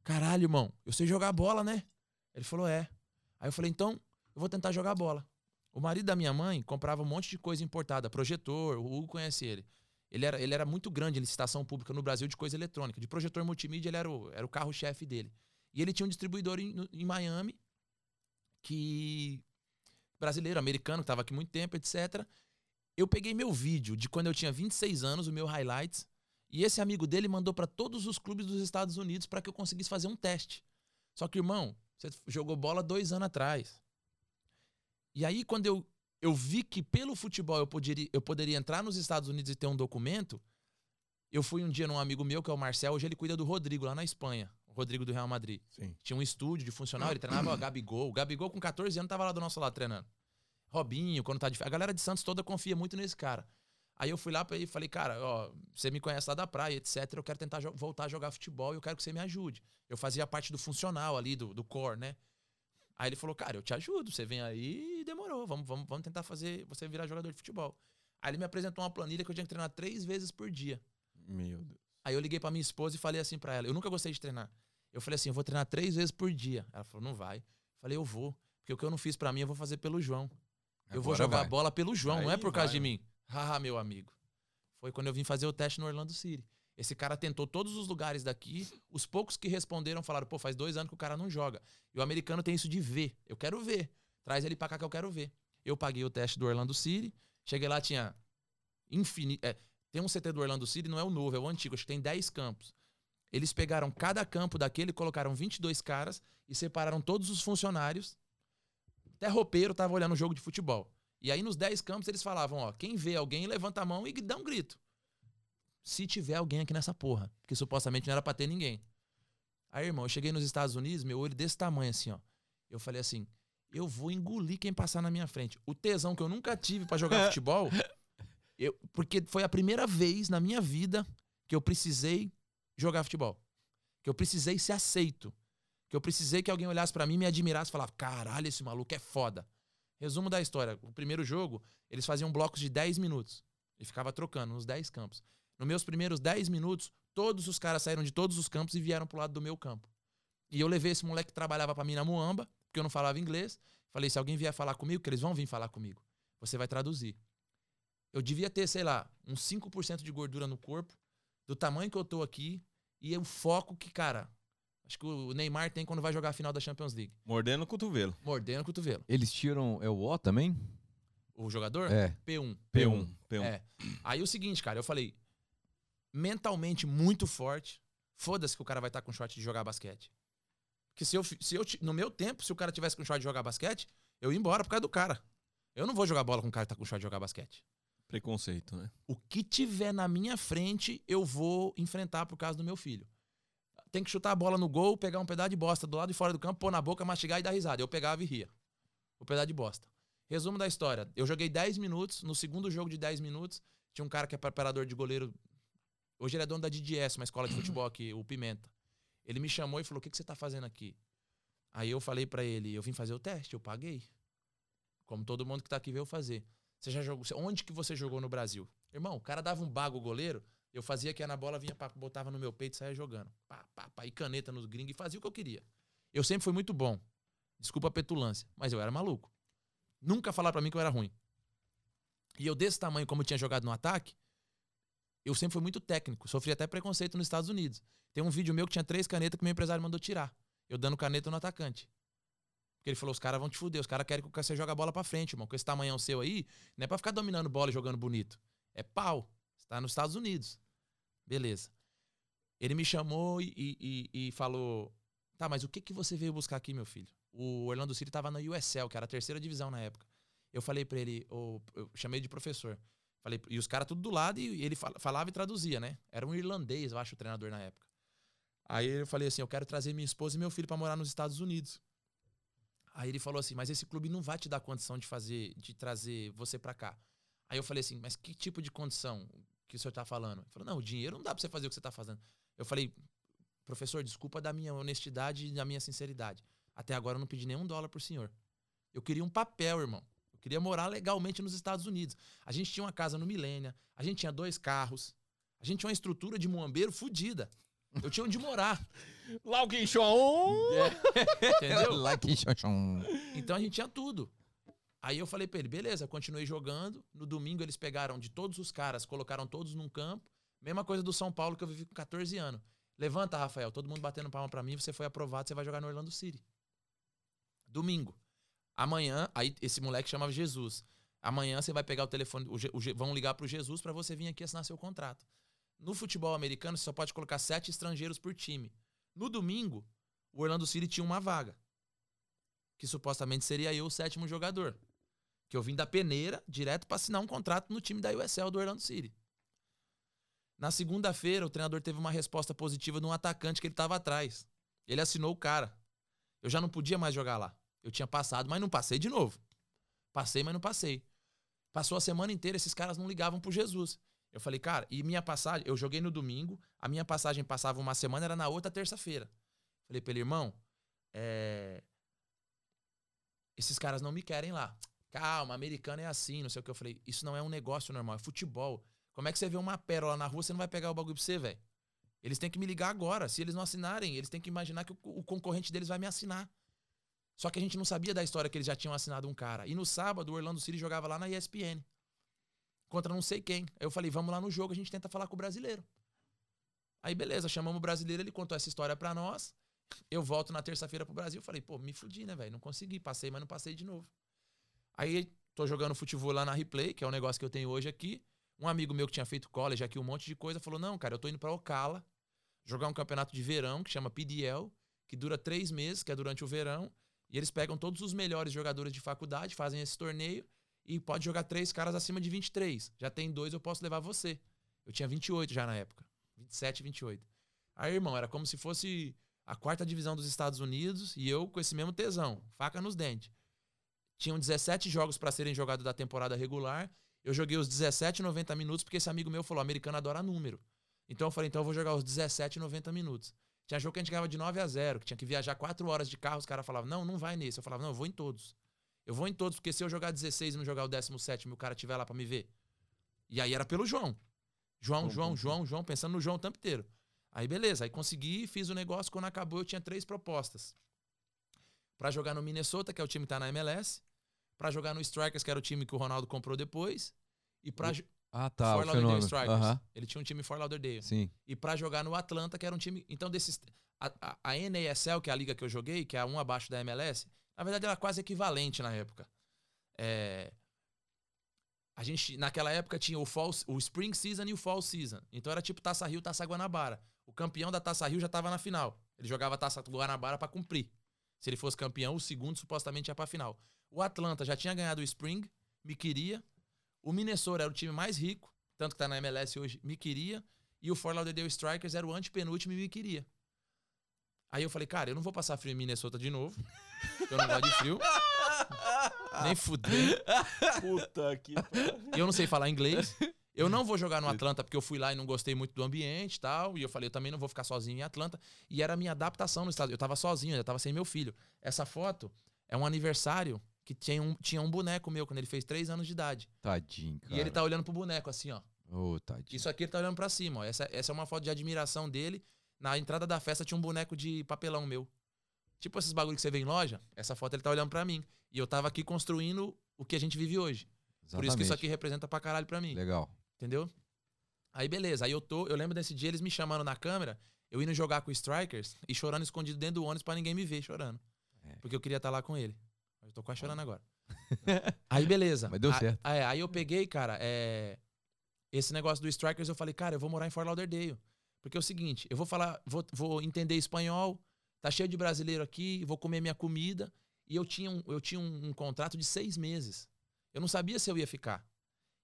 "Caralho, irmão, eu sei jogar bola, né?" Ele falou: "É". Aí eu falei: "Então, eu vou tentar jogar bola". O marido da minha mãe comprava um monte de coisa importada, projetor, o Hugo conhece ele. Ele era, ele era muito grande em licitação pública no Brasil de coisa eletrônica. De projetor multimídia, ele era o, era o carro-chefe dele. E ele tinha um distribuidor em, em Miami, que. brasileiro, americano, que estava aqui muito tempo, etc. Eu peguei meu vídeo de quando eu tinha 26 anos, o meu highlights, e esse amigo dele mandou para todos os clubes dos Estados Unidos para que eu conseguisse fazer um teste. Só que, irmão, você jogou bola dois anos atrás. E aí, quando eu eu vi que pelo futebol eu poderia, eu poderia entrar nos Estados Unidos e ter um documento. Eu fui um dia num amigo meu, que é o Marcel, hoje ele cuida do Rodrigo lá na Espanha. O Rodrigo do Real Madrid. Sim. Tinha um estúdio de funcionário, ele treinava o Gabigol. O Gabigol com 14 anos tava lá do nosso lado treinando. Robinho, quando tá de... A galera de Santos toda confia muito nesse cara. Aí eu fui lá pra ele e falei, cara, ó, você me conhece lá da praia, etc. Eu quero tentar voltar a jogar futebol e eu quero que você me ajude. Eu fazia parte do funcional ali, do, do core, né? Aí ele falou, cara, eu te ajudo, você vem aí e demorou, vamos, vamos, vamos tentar fazer você virar jogador de futebol. Aí ele me apresentou uma planilha que eu tinha que treinar três vezes por dia. Meu Deus. Aí eu liguei pra minha esposa e falei assim pra ela, eu nunca gostei de treinar. Eu falei assim, eu vou treinar três vezes por dia. Ela falou, não vai. Eu falei, eu vou. Porque o que eu não fiz para mim, eu vou fazer pelo João. Agora eu vou jogar vai. bola pelo João, aí não é por causa vai. de mim. Haha, [laughs] meu amigo. Foi quando eu vim fazer o teste no Orlando City. Esse cara tentou todos os lugares daqui. Os poucos que responderam falaram: pô, faz dois anos que o cara não joga. E o americano tem isso de ver. Eu quero ver. Traz ele pra cá que eu quero ver. Eu paguei o teste do Orlando City. Cheguei lá, tinha infinito. É, tem um CT do Orlando City, não é o novo, é o antigo. Acho que tem 10 campos. Eles pegaram cada campo daquele, colocaram 22 caras e separaram todos os funcionários. Até roupeiro tava olhando o jogo de futebol. E aí nos 10 campos eles falavam, ó, quem vê alguém levanta a mão e dá um grito se tiver alguém aqui nessa porra. Porque supostamente não era pra ter ninguém. Aí, irmão, eu cheguei nos Estados Unidos, meu olho desse tamanho assim, ó. Eu falei assim, eu vou engolir quem passar na minha frente. O tesão que eu nunca tive para jogar [laughs] futebol, eu, porque foi a primeira vez na minha vida que eu precisei jogar futebol. Que eu precisei ser aceito. Que eu precisei que alguém olhasse para mim, me admirasse e falasse: caralho, esse maluco é foda. Resumo da história: o primeiro jogo, eles faziam blocos de 10 minutos. E ficava trocando nos 10 campos. Nos meus primeiros 10 minutos, todos os caras saíram de todos os campos e vieram pro lado do meu campo. E eu levei esse moleque que trabalhava para mim na Muamba, porque eu não falava inglês. Falei, se alguém vier falar comigo, que eles vão vir falar comigo, você vai traduzir. Eu devia ter, sei lá, uns 5% de gordura no corpo, do tamanho que eu tô aqui, e o foco que, cara, acho que o Neymar tem quando vai jogar a final da Champions League. Mordendo o cotovelo. Mordendo o cotovelo. Eles tiram. É o O também? O jogador? É. P1. P1. P1. É. Aí o seguinte, cara, eu falei, mentalmente muito forte. Foda-se que o cara vai estar com short de jogar basquete. Porque se eu, se eu, no meu tempo, se o cara tivesse com short de jogar basquete, eu ia embora por causa do cara. Eu não vou jogar bola com um cara que tá com short de jogar basquete. Preconceito, né? O que tiver na minha frente, eu vou enfrentar por causa do meu filho. Tem que chutar a bola no gol, pegar um pedaço de bosta do lado de fora do campo, pôr na boca, mastigar e dar risada. Eu pegava e ria. O pedaço de bosta. Resumo da história. Eu joguei 10 minutos. No segundo jogo de 10 minutos, tinha um cara que é preparador de goleiro. Hoje ele é dono da DDS, uma escola de futebol aqui, o Pimenta. Ele me chamou e falou: O que, que você tá fazendo aqui? Aí eu falei pra ele: Eu vim fazer o teste, eu paguei. Como todo mundo que tá aqui veio fazer. Você já jogou. Onde que você jogou no Brasil? Irmão, o cara dava um bago goleiro, eu fazia que na bola, vinha, pá, botava no meu peito e saía jogando. Pá, pá, pá, e caneta nos gringos e fazia o que eu queria. Eu sempre fui muito bom. Desculpa a petulância, mas eu era maluco. Nunca falaram pra mim que eu era ruim. E eu, desse tamanho, como eu tinha jogado no ataque, eu sempre fui muito técnico. Sofri até preconceito nos Estados Unidos. Tem um vídeo meu que tinha três canetas que meu empresário mandou tirar. Eu dando caneta no atacante. Porque ele falou: os caras vão te fuder, os caras querem que você jogue a bola pra frente, irmão. Com esse tamanhão seu aí, não é pra ficar dominando bola e jogando bonito. É pau. Você tá nos Estados Unidos. Beleza. Ele me chamou e, e- e- falou: Tá, mas o que, que você veio buscar aqui, meu filho? O Orlando City tava na USL, que era a terceira divisão na época. Eu falei pra ele, eu chamei de professor. Falei, e os caras tudo do lado e ele fala- falava e traduzia, né? Era um irlandês, eu acho, o treinador na época. Aí eu falei assim: eu quero trazer minha esposa e meu filho pra morar nos Estados Unidos. Aí ele falou assim: mas esse clube não vai te dar condição de fazer, de trazer você pra cá. Aí eu falei assim: mas que tipo de condição que o senhor tá falando? Ele falou: não, o dinheiro não dá pra você fazer o que você tá fazendo. Eu falei: professor, desculpa da minha honestidade e da minha sinceridade. Até agora eu não pedi nenhum dólar pro senhor. Eu queria um papel, irmão. Queria morar legalmente nos Estados Unidos. A gente tinha uma casa no Milênia, a gente tinha dois carros, a gente tinha uma estrutura de muambeiro fodida. Eu tinha onde morar, [laughs] Lá o Quinchon! [laughs] entendeu? Like chonchon. Então a gente tinha tudo. Aí eu falei pra ele, beleza, continuei jogando. No domingo eles pegaram de todos os caras, colocaram todos num campo. Mesma coisa do São Paulo que eu vivi com 14 anos. Levanta, Rafael, todo mundo batendo palma pra mim, você foi aprovado, você vai jogar no Orlando City. Domingo. Amanhã, aí esse moleque chamava Jesus. Amanhã você vai pegar o telefone, o o vão ligar pro Jesus pra você vir aqui assinar seu contrato. No futebol americano, você só pode colocar sete estrangeiros por time. No domingo, o Orlando City tinha uma vaga que supostamente seria eu o sétimo jogador. Que eu vim da peneira direto para assinar um contrato no time da USL do Orlando City. Na segunda-feira, o treinador teve uma resposta positiva de um atacante que ele estava atrás. Ele assinou o cara. Eu já não podia mais jogar lá. Eu tinha passado, mas não passei de novo. Passei, mas não passei. Passou a semana inteira, esses caras não ligavam pro Jesus. Eu falei, cara, e minha passagem, eu joguei no domingo, a minha passagem passava uma semana, era na outra terça-feira. Falei pra ele, irmão, é, esses caras não me querem lá. Calma, americano é assim, não sei o que. Eu falei, isso não é um negócio normal, é futebol. Como é que você vê uma pérola na rua, você não vai pegar o bagulho pra você, velho? Eles têm que me ligar agora. Se eles não assinarem, eles têm que imaginar que o, o concorrente deles vai me assinar. Só que a gente não sabia da história que eles já tinham assinado um cara. E no sábado, o Orlando City jogava lá na ESPN. Contra não sei quem. Aí eu falei, vamos lá no jogo, a gente tenta falar com o brasileiro. Aí beleza, chamamos o brasileiro, ele contou essa história pra nós. Eu volto na terça-feira pro Brasil. Falei, pô, me fudi, né, velho? Não consegui. Passei, mas não passei de novo. Aí tô jogando futebol lá na Replay, que é o negócio que eu tenho hoje aqui. Um amigo meu que tinha feito college aqui, um monte de coisa, falou: Não, cara, eu tô indo pra Ocala jogar um campeonato de verão que chama PDL, que dura três meses, que é durante o verão. E eles pegam todos os melhores jogadores de faculdade, fazem esse torneio e pode jogar três caras acima de 23. Já tem dois, eu posso levar você. Eu tinha 28 já na época. 27, 28. Aí, irmão, era como se fosse a quarta divisão dos Estados Unidos e eu com esse mesmo tesão, faca nos dentes. Tinham 17 jogos para serem jogados da temporada regular. Eu joguei os 17, 90 minutos, porque esse amigo meu falou: americano adora número. Então eu falei: então eu vou jogar os 17, 90 minutos. Tinha jogo que a gente ganhava de 9 a 0, que tinha que viajar 4 horas de carro. Os caras falavam: não, não vai nesse. Eu falava: não, eu vou em todos. Eu vou em todos, porque se eu jogar 16 e não jogar o 17 e o cara tiver lá para me ver. E aí era pelo João. João, João, João, João, pensando no João o tempo inteiro. Aí beleza, aí consegui, fiz o negócio. Quando acabou, eu tinha três propostas Pra jogar no Minnesota, que é o time que tá na MLS, Pra jogar no Strikers, que era o time que o Ronaldo comprou depois, e pra jo- Ah, tá. Fort o Lauderdale. Strikers. Aham, Ele tinha um time em Fort Lauderdale. Sim. E pra jogar no Atlanta, que era um time. Então, desses. A, a, a NASL, que é a liga que eu joguei, que é a um abaixo da MLS, na verdade era quase equivalente na época. É, a gente, naquela época, tinha o, fall, o Spring Season e o Fall Season. Então era tipo Taça Rio, Taça Guanabara. O campeão da Taça Rio já tava na final. Ele jogava a Taça Guanabara pra cumprir. Se ele fosse campeão, o segundo supostamente ia pra final. O Atlanta já tinha ganhado o Spring, me queria. O Minnesota era o time mais rico, tanto que tá na MLS hoje, me queria. E o Fort Lauderdale Strikers era o antepenúltimo e me queria. Aí eu falei, cara, eu não vou passar frio em Minnesota de novo. [laughs] Eu não gosto de frio. [laughs] Nem fuder. Puta que eu não sei falar inglês. Eu não vou jogar no Atlanta porque eu fui lá e não gostei muito do ambiente e tal. E eu falei, eu também não vou ficar sozinho em Atlanta. E era a minha adaptação no estado. Eu tava sozinho, eu tava sem meu filho. Essa foto é um aniversário que tinha um, tinha um boneco meu quando ele fez três anos de idade. Tadinho, cara. E ele tá olhando pro boneco assim, ó. Ô, tadinho. Isso aqui ele tá olhando pra cima, ó. Essa, essa é uma foto de admiração dele. Na entrada da festa tinha um boneco de papelão meu. Tipo esses bagulho que você vê em loja, essa foto ele tá olhando pra mim. E eu tava aqui construindo o que a gente vive hoje. Por isso que isso aqui representa pra caralho pra mim. Legal. Entendeu? Aí beleza, aí eu tô, eu lembro desse dia eles me chamando na câmera, eu indo jogar com os Strikers e chorando escondido dentro do ônibus pra ninguém me ver chorando. É. Porque eu queria estar lá com ele. Mas eu tô quase chorando agora. [laughs] aí beleza. Mas deu certo. é, aí eu peguei, cara, é, esse negócio do Strikers, eu falei, cara, eu vou morar em Fort Lauderdale. Porque é o seguinte, eu vou falar, vou, vou entender espanhol, tá cheio de brasileiro aqui, vou comer minha comida. E eu tinha, um, eu tinha um, um contrato de seis meses. Eu não sabia se eu ia ficar.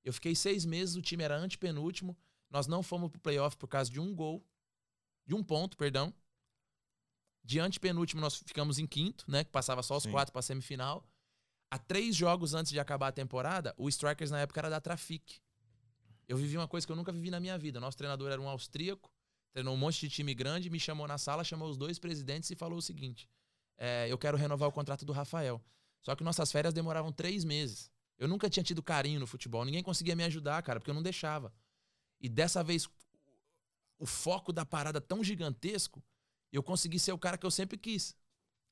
Eu fiquei seis meses, o time era antepenúltimo. Nós não fomos pro playoff por causa de um gol. De um ponto, perdão. De antepenúltimo, nós ficamos em quinto, né? Que passava só os Sim. quatro pra semifinal. Há três jogos antes de acabar a temporada, o Strikers na época era da Trafic. Eu vivi uma coisa que eu nunca vivi na minha vida. Nosso treinador era um austríaco, treinou um monte de time grande, me chamou na sala, chamou os dois presidentes e falou o seguinte: é, eu quero renovar o contrato do Rafael. Só que nossas férias demoravam três meses. Eu nunca tinha tido carinho no futebol. Ninguém conseguia me ajudar, cara, porque eu não deixava. E dessa vez, o foco da parada tão gigantesco, eu consegui ser o cara que eu sempre quis.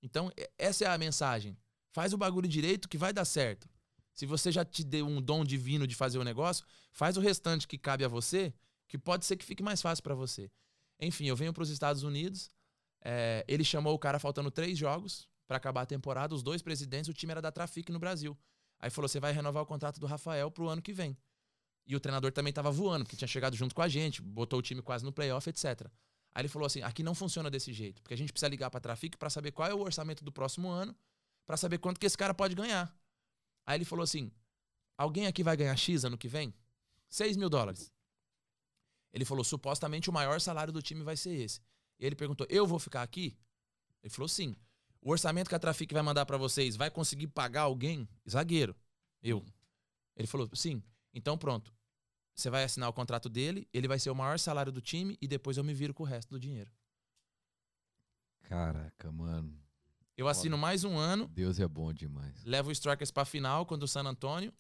Então, essa é a mensagem. Faz o bagulho direito que vai dar certo. Se você já te deu um dom divino de fazer o negócio, faz o restante que cabe a você, que pode ser que fique mais fácil pra você. Enfim, eu venho pros Estados Unidos. é, ele chamou o cara faltando três jogos pra acabar a temporada. Os dois presidentes, o time era da Trafic no Brasil. Aí falou: você vai renovar o contrato do Rafael pro ano que vem. E o treinador também tava voando, porque tinha chegado junto com a gente, botou o time quase no playoff, etc. Aí ele falou assim: aqui não funciona desse jeito, porque a gente precisa ligar pra Trafic pra saber qual é o orçamento do próximo ano, pra saber quanto que esse cara pode ganhar. Aí ele falou assim: alguém aqui vai ganhar X ano que vem? 6 mil dólares. Ele falou: supostamente o maior salário do time vai ser esse. E ele perguntou: eu vou ficar aqui? Ele falou: sim. O orçamento que a Trafic vai mandar pra vocês vai conseguir pagar alguém? Zagueiro. Eu. Ele falou: sim. Então pronto. Você vai assinar o contrato dele, ele vai ser o maior salário do time e depois eu me viro com o resto do dinheiro. Caraca, mano. Eu assino mais um ano, Deus é bom demais. levo o Strikers pra final contra o San Antonio.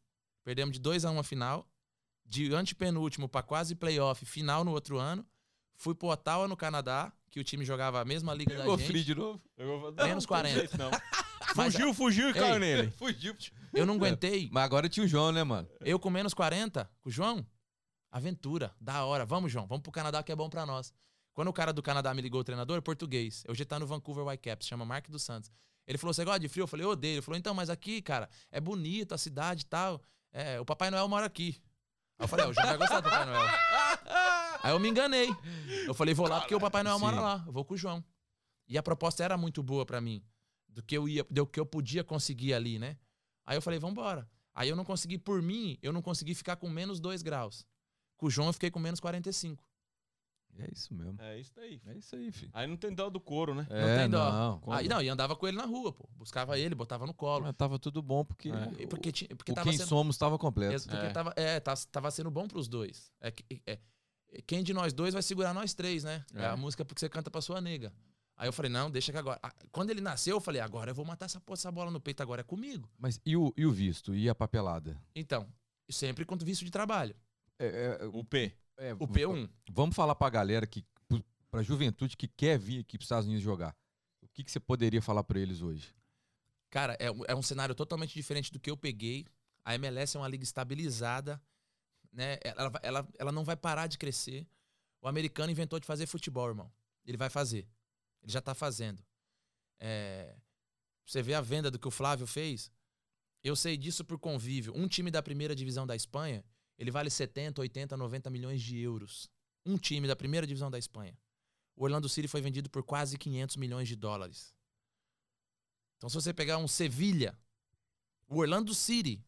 Perdemos de 2 a 1 a final. De antepenúltimo pra quase playoff, final no outro ano. Fui pro Ottawa, no Canadá, que o time jogava a mesma liga Pegou da free gente. de novo? Menos 40. [laughs] Não. [laughs] Mas fugiu, fugiu e caiu nele. Fugiu. eu não aguentei. Mas agora tinha o João, né, mano? Eu com menos 40, com o João, aventura, da hora. Vamos, João, vamos pro Canadá que é bom pra nós. Quando o cara do Canadá me ligou, o treinador, português, hoje tá no Vancouver Whitecaps, chama Mark dos Santos. Ele falou: Você gosta de frio? Eu falei: odeio. Ele falou: Então, mas aqui, cara, é bonito a cidade e tal. É, o Papai Noel mora aqui. Aí eu falei: é, O João vai gostar do Papai Noel. Aí eu me enganei. Eu falei: Vou lá porque o Papai Noel mora lá. Eu vou com o João. E a proposta era muito boa pra mim, do que eu ia, do que eu podia conseguir ali, né? Aí eu falei: Vambora. Aí eu não consegui, por mim, eu não consegui ficar com menos 2 graus. Com o João eu fiquei com menos 45. É isso mesmo. É isso aí. É isso aí, filho. Aí não tem dó do couro, né? Não É, tem dó. não. Aí não, e andava com ele na rua, pô. Buscava ele, botava no colo. Mas tava tudo bom porque, É. E Porque, tinha- porque o tava quem sendo. somos tava completo. Ex- Porque É. tava, é, tá- tava sendo bom pros dois. É, que- é, quem de nós dois vai segurar nós três, né? É, É. a música porque você canta pra sua nega. Aí eu falei, não, deixa que agora. Ah, Quando ele nasceu, eu falei, agora eu vou matar essa, porra, essa bola no peito, agora é comigo. Mas e o, e o visto? E a papelada? Então, sempre com visto de trabalho. É, é, O P. é, O P1. Vamos falar pra galera que, pra juventude que quer vir aqui pros Estados Unidos jogar. O que, que você poderia falar pra eles hoje? Cara, é, um- é um cenário totalmente diferente do que eu peguei. A MLS é uma liga estabilizada, né? Ela, ela, ela não vai parar de crescer. O americano inventou de fazer futebol, irmão. Ele vai fazer. Ele já tá fazendo. É, você vê a venda do que o Flávio fez? Eu sei disso por convívio. Um time da primeira divisão da Espanha, ele vale 70, 80, 90 milhões de euros. Um time da primeira divisão da Espanha. O Orlando City foi vendido por quase 500 milhões de dólares. Então, se você pegar um Sevilha, o Orlando City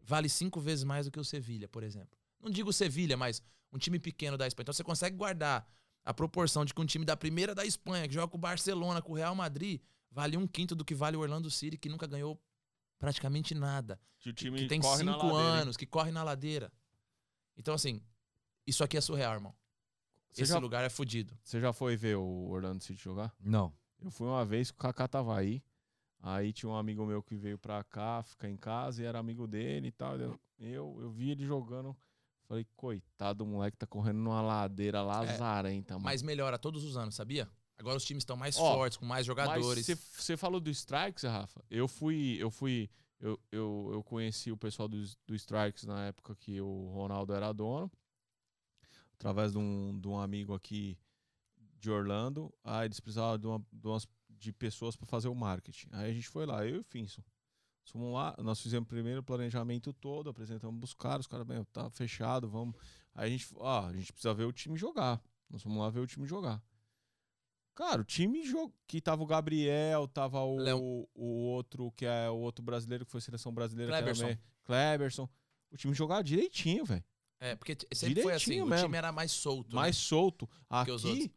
vale cinco vezes mais do que o Sevilha, por exemplo. Não digo Sevilha, mas um time pequeno da Espanha. Então, você consegue guardar a proporção de que um time da primeira da Espanha, que joga com o Barcelona, com o Real Madrid, vale um quinto do que vale o Orlando City, que nunca ganhou praticamente nada. Que o time Que tem corre cinco anos, que corre na ladeira. Então, assim, isso aqui é surreal, irmão. Você Esse já, lugar é fudido. você já foi ver o Orlando City jogar? Não. Eu fui uma vez que o Kaká tava aí. Aí tinha um amigo meu que veio pra cá, ficar em casa, e era amigo dele e tal. Eu, eu, eu vi ele jogando. Falei, coitado, o moleque tá correndo numa ladeira lazarenta, mano. Mas melhora todos os anos, sabia? Agora os times estão mais Ó, fortes, com mais jogadores. Você falou do Strikes, Rafa? Eu fui, eu fui, eu, eu, eu conheci o pessoal do, do Strikes na época que o Ronaldo era dono, através de um, de um amigo aqui de Orlando. Aí eles precisavam de, uma, de, umas, de pessoas para fazer o marketing. Aí a gente foi lá, eu e o Finson. Fomos lá, nós fizemos primeiro o planejamento todo, apresentamos os caras, os caras, bem, tá fechado, vamos. Aí a gente, ah, a gente precisa ver o time jogar. Nós fomos lá ver o time jogar. Cara, o time jo- que tava o Gabriel, tava o, o outro, que é o outro brasileiro que foi seleção brasileira. era Kleberson. O time jogava direitinho, velho. É, porque sempre foi assim. Direitinho O mesmo. time era mais solto. Mais solto. que os Aqui,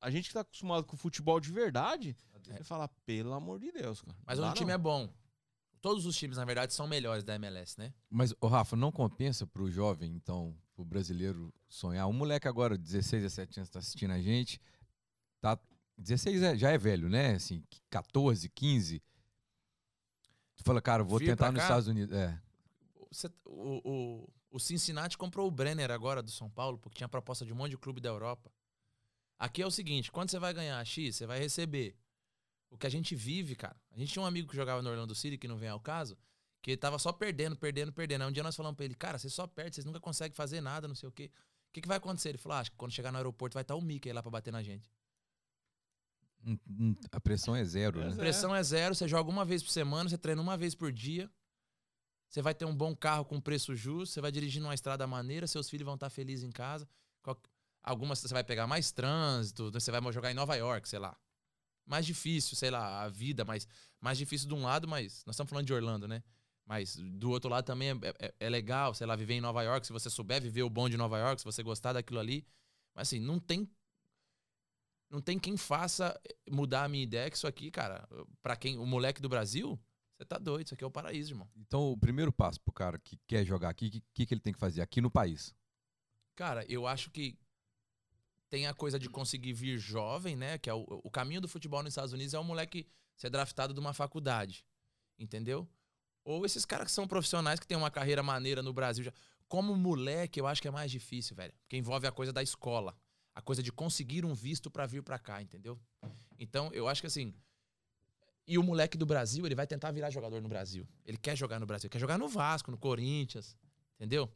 a gente que tá acostumado com futebol de verdade, É. você fala, pelo amor de Deus, cara. Mas o time não. é bom. Todos os times, na verdade, são melhores da MLS, né? Mas, ô Rafa, não compensa pro jovem, então, pro brasileiro sonhar? Um moleque agora, 16, 17 anos, tá assistindo a gente, tá... 16 é- já é velho, né? Assim, 14, 15. Tu fala, cara, vou Vir tentar nos? Estados Unidos. É. Você- o, o, o Cincinnati comprou o Brenner agora do São Paulo, porque tinha proposta de um monte de clube da Europa. Aqui é o seguinte: quando você vai ganhar X, você vai receber. O que a gente vive, cara. A gente tinha um amigo que jogava no Orlando City, que não vem ao caso, que ele tava só perdendo, perdendo, perdendo. Aí um dia nós falamos pra ele, cara, você só perde, vocês nunca conseguem fazer nada, não sei o quê. O que, que vai acontecer? Ele falou, ah, acho que quando chegar no aeroporto vai estar o Mickey lá pra bater na gente. A pressão é zero, né? zero. Pressão é zero, você joga uma vez por semana, você treina uma vez por dia. Você vai ter um bom carro com preço justo, você vai dirigir numa estrada maneira, seus filhos vão estar felizes em casa. Algumas você vai pegar mais trânsito, você vai jogar em Nova York, sei lá. Mais difícil, sei lá, a vida, mas mais difícil de um lado, mas nós estamos falando de Orlando, né? Mas do outro lado também é, é- é legal, sei lá, viver em Nova York, se você souber viver o bom de Nova York, se você gostar daquilo ali. Mas assim, não tem não tem quem faça mudar a minha ideia que isso aqui, cara, pra quem, o moleque do Brasil, você tá doido, isso aqui é o paraíso, irmão. Então, o primeiro passo pro cara que quer jogar aqui, o que, que, que ele tem que fazer aqui no país? Cara, eu acho que tem a coisa de conseguir vir jovem, né? Que é o, o caminho do futebol nos Estados Unidos é o moleque ser draftado de uma faculdade. Entendeu? Ou esses caras que são profissionais que têm uma carreira maneira no Brasil. Já. Como moleque, eu acho que é mais difícil, velho. Porque envolve a coisa da escola. A coisa de conseguir um visto pra vir pra cá, entendeu? Então, eu acho que assim. E o moleque do Brasil, ele vai tentar virar jogador no Brasil. Ele quer jogar no Brasil, quer jogar no Vasco, no Corinthians, entendeu?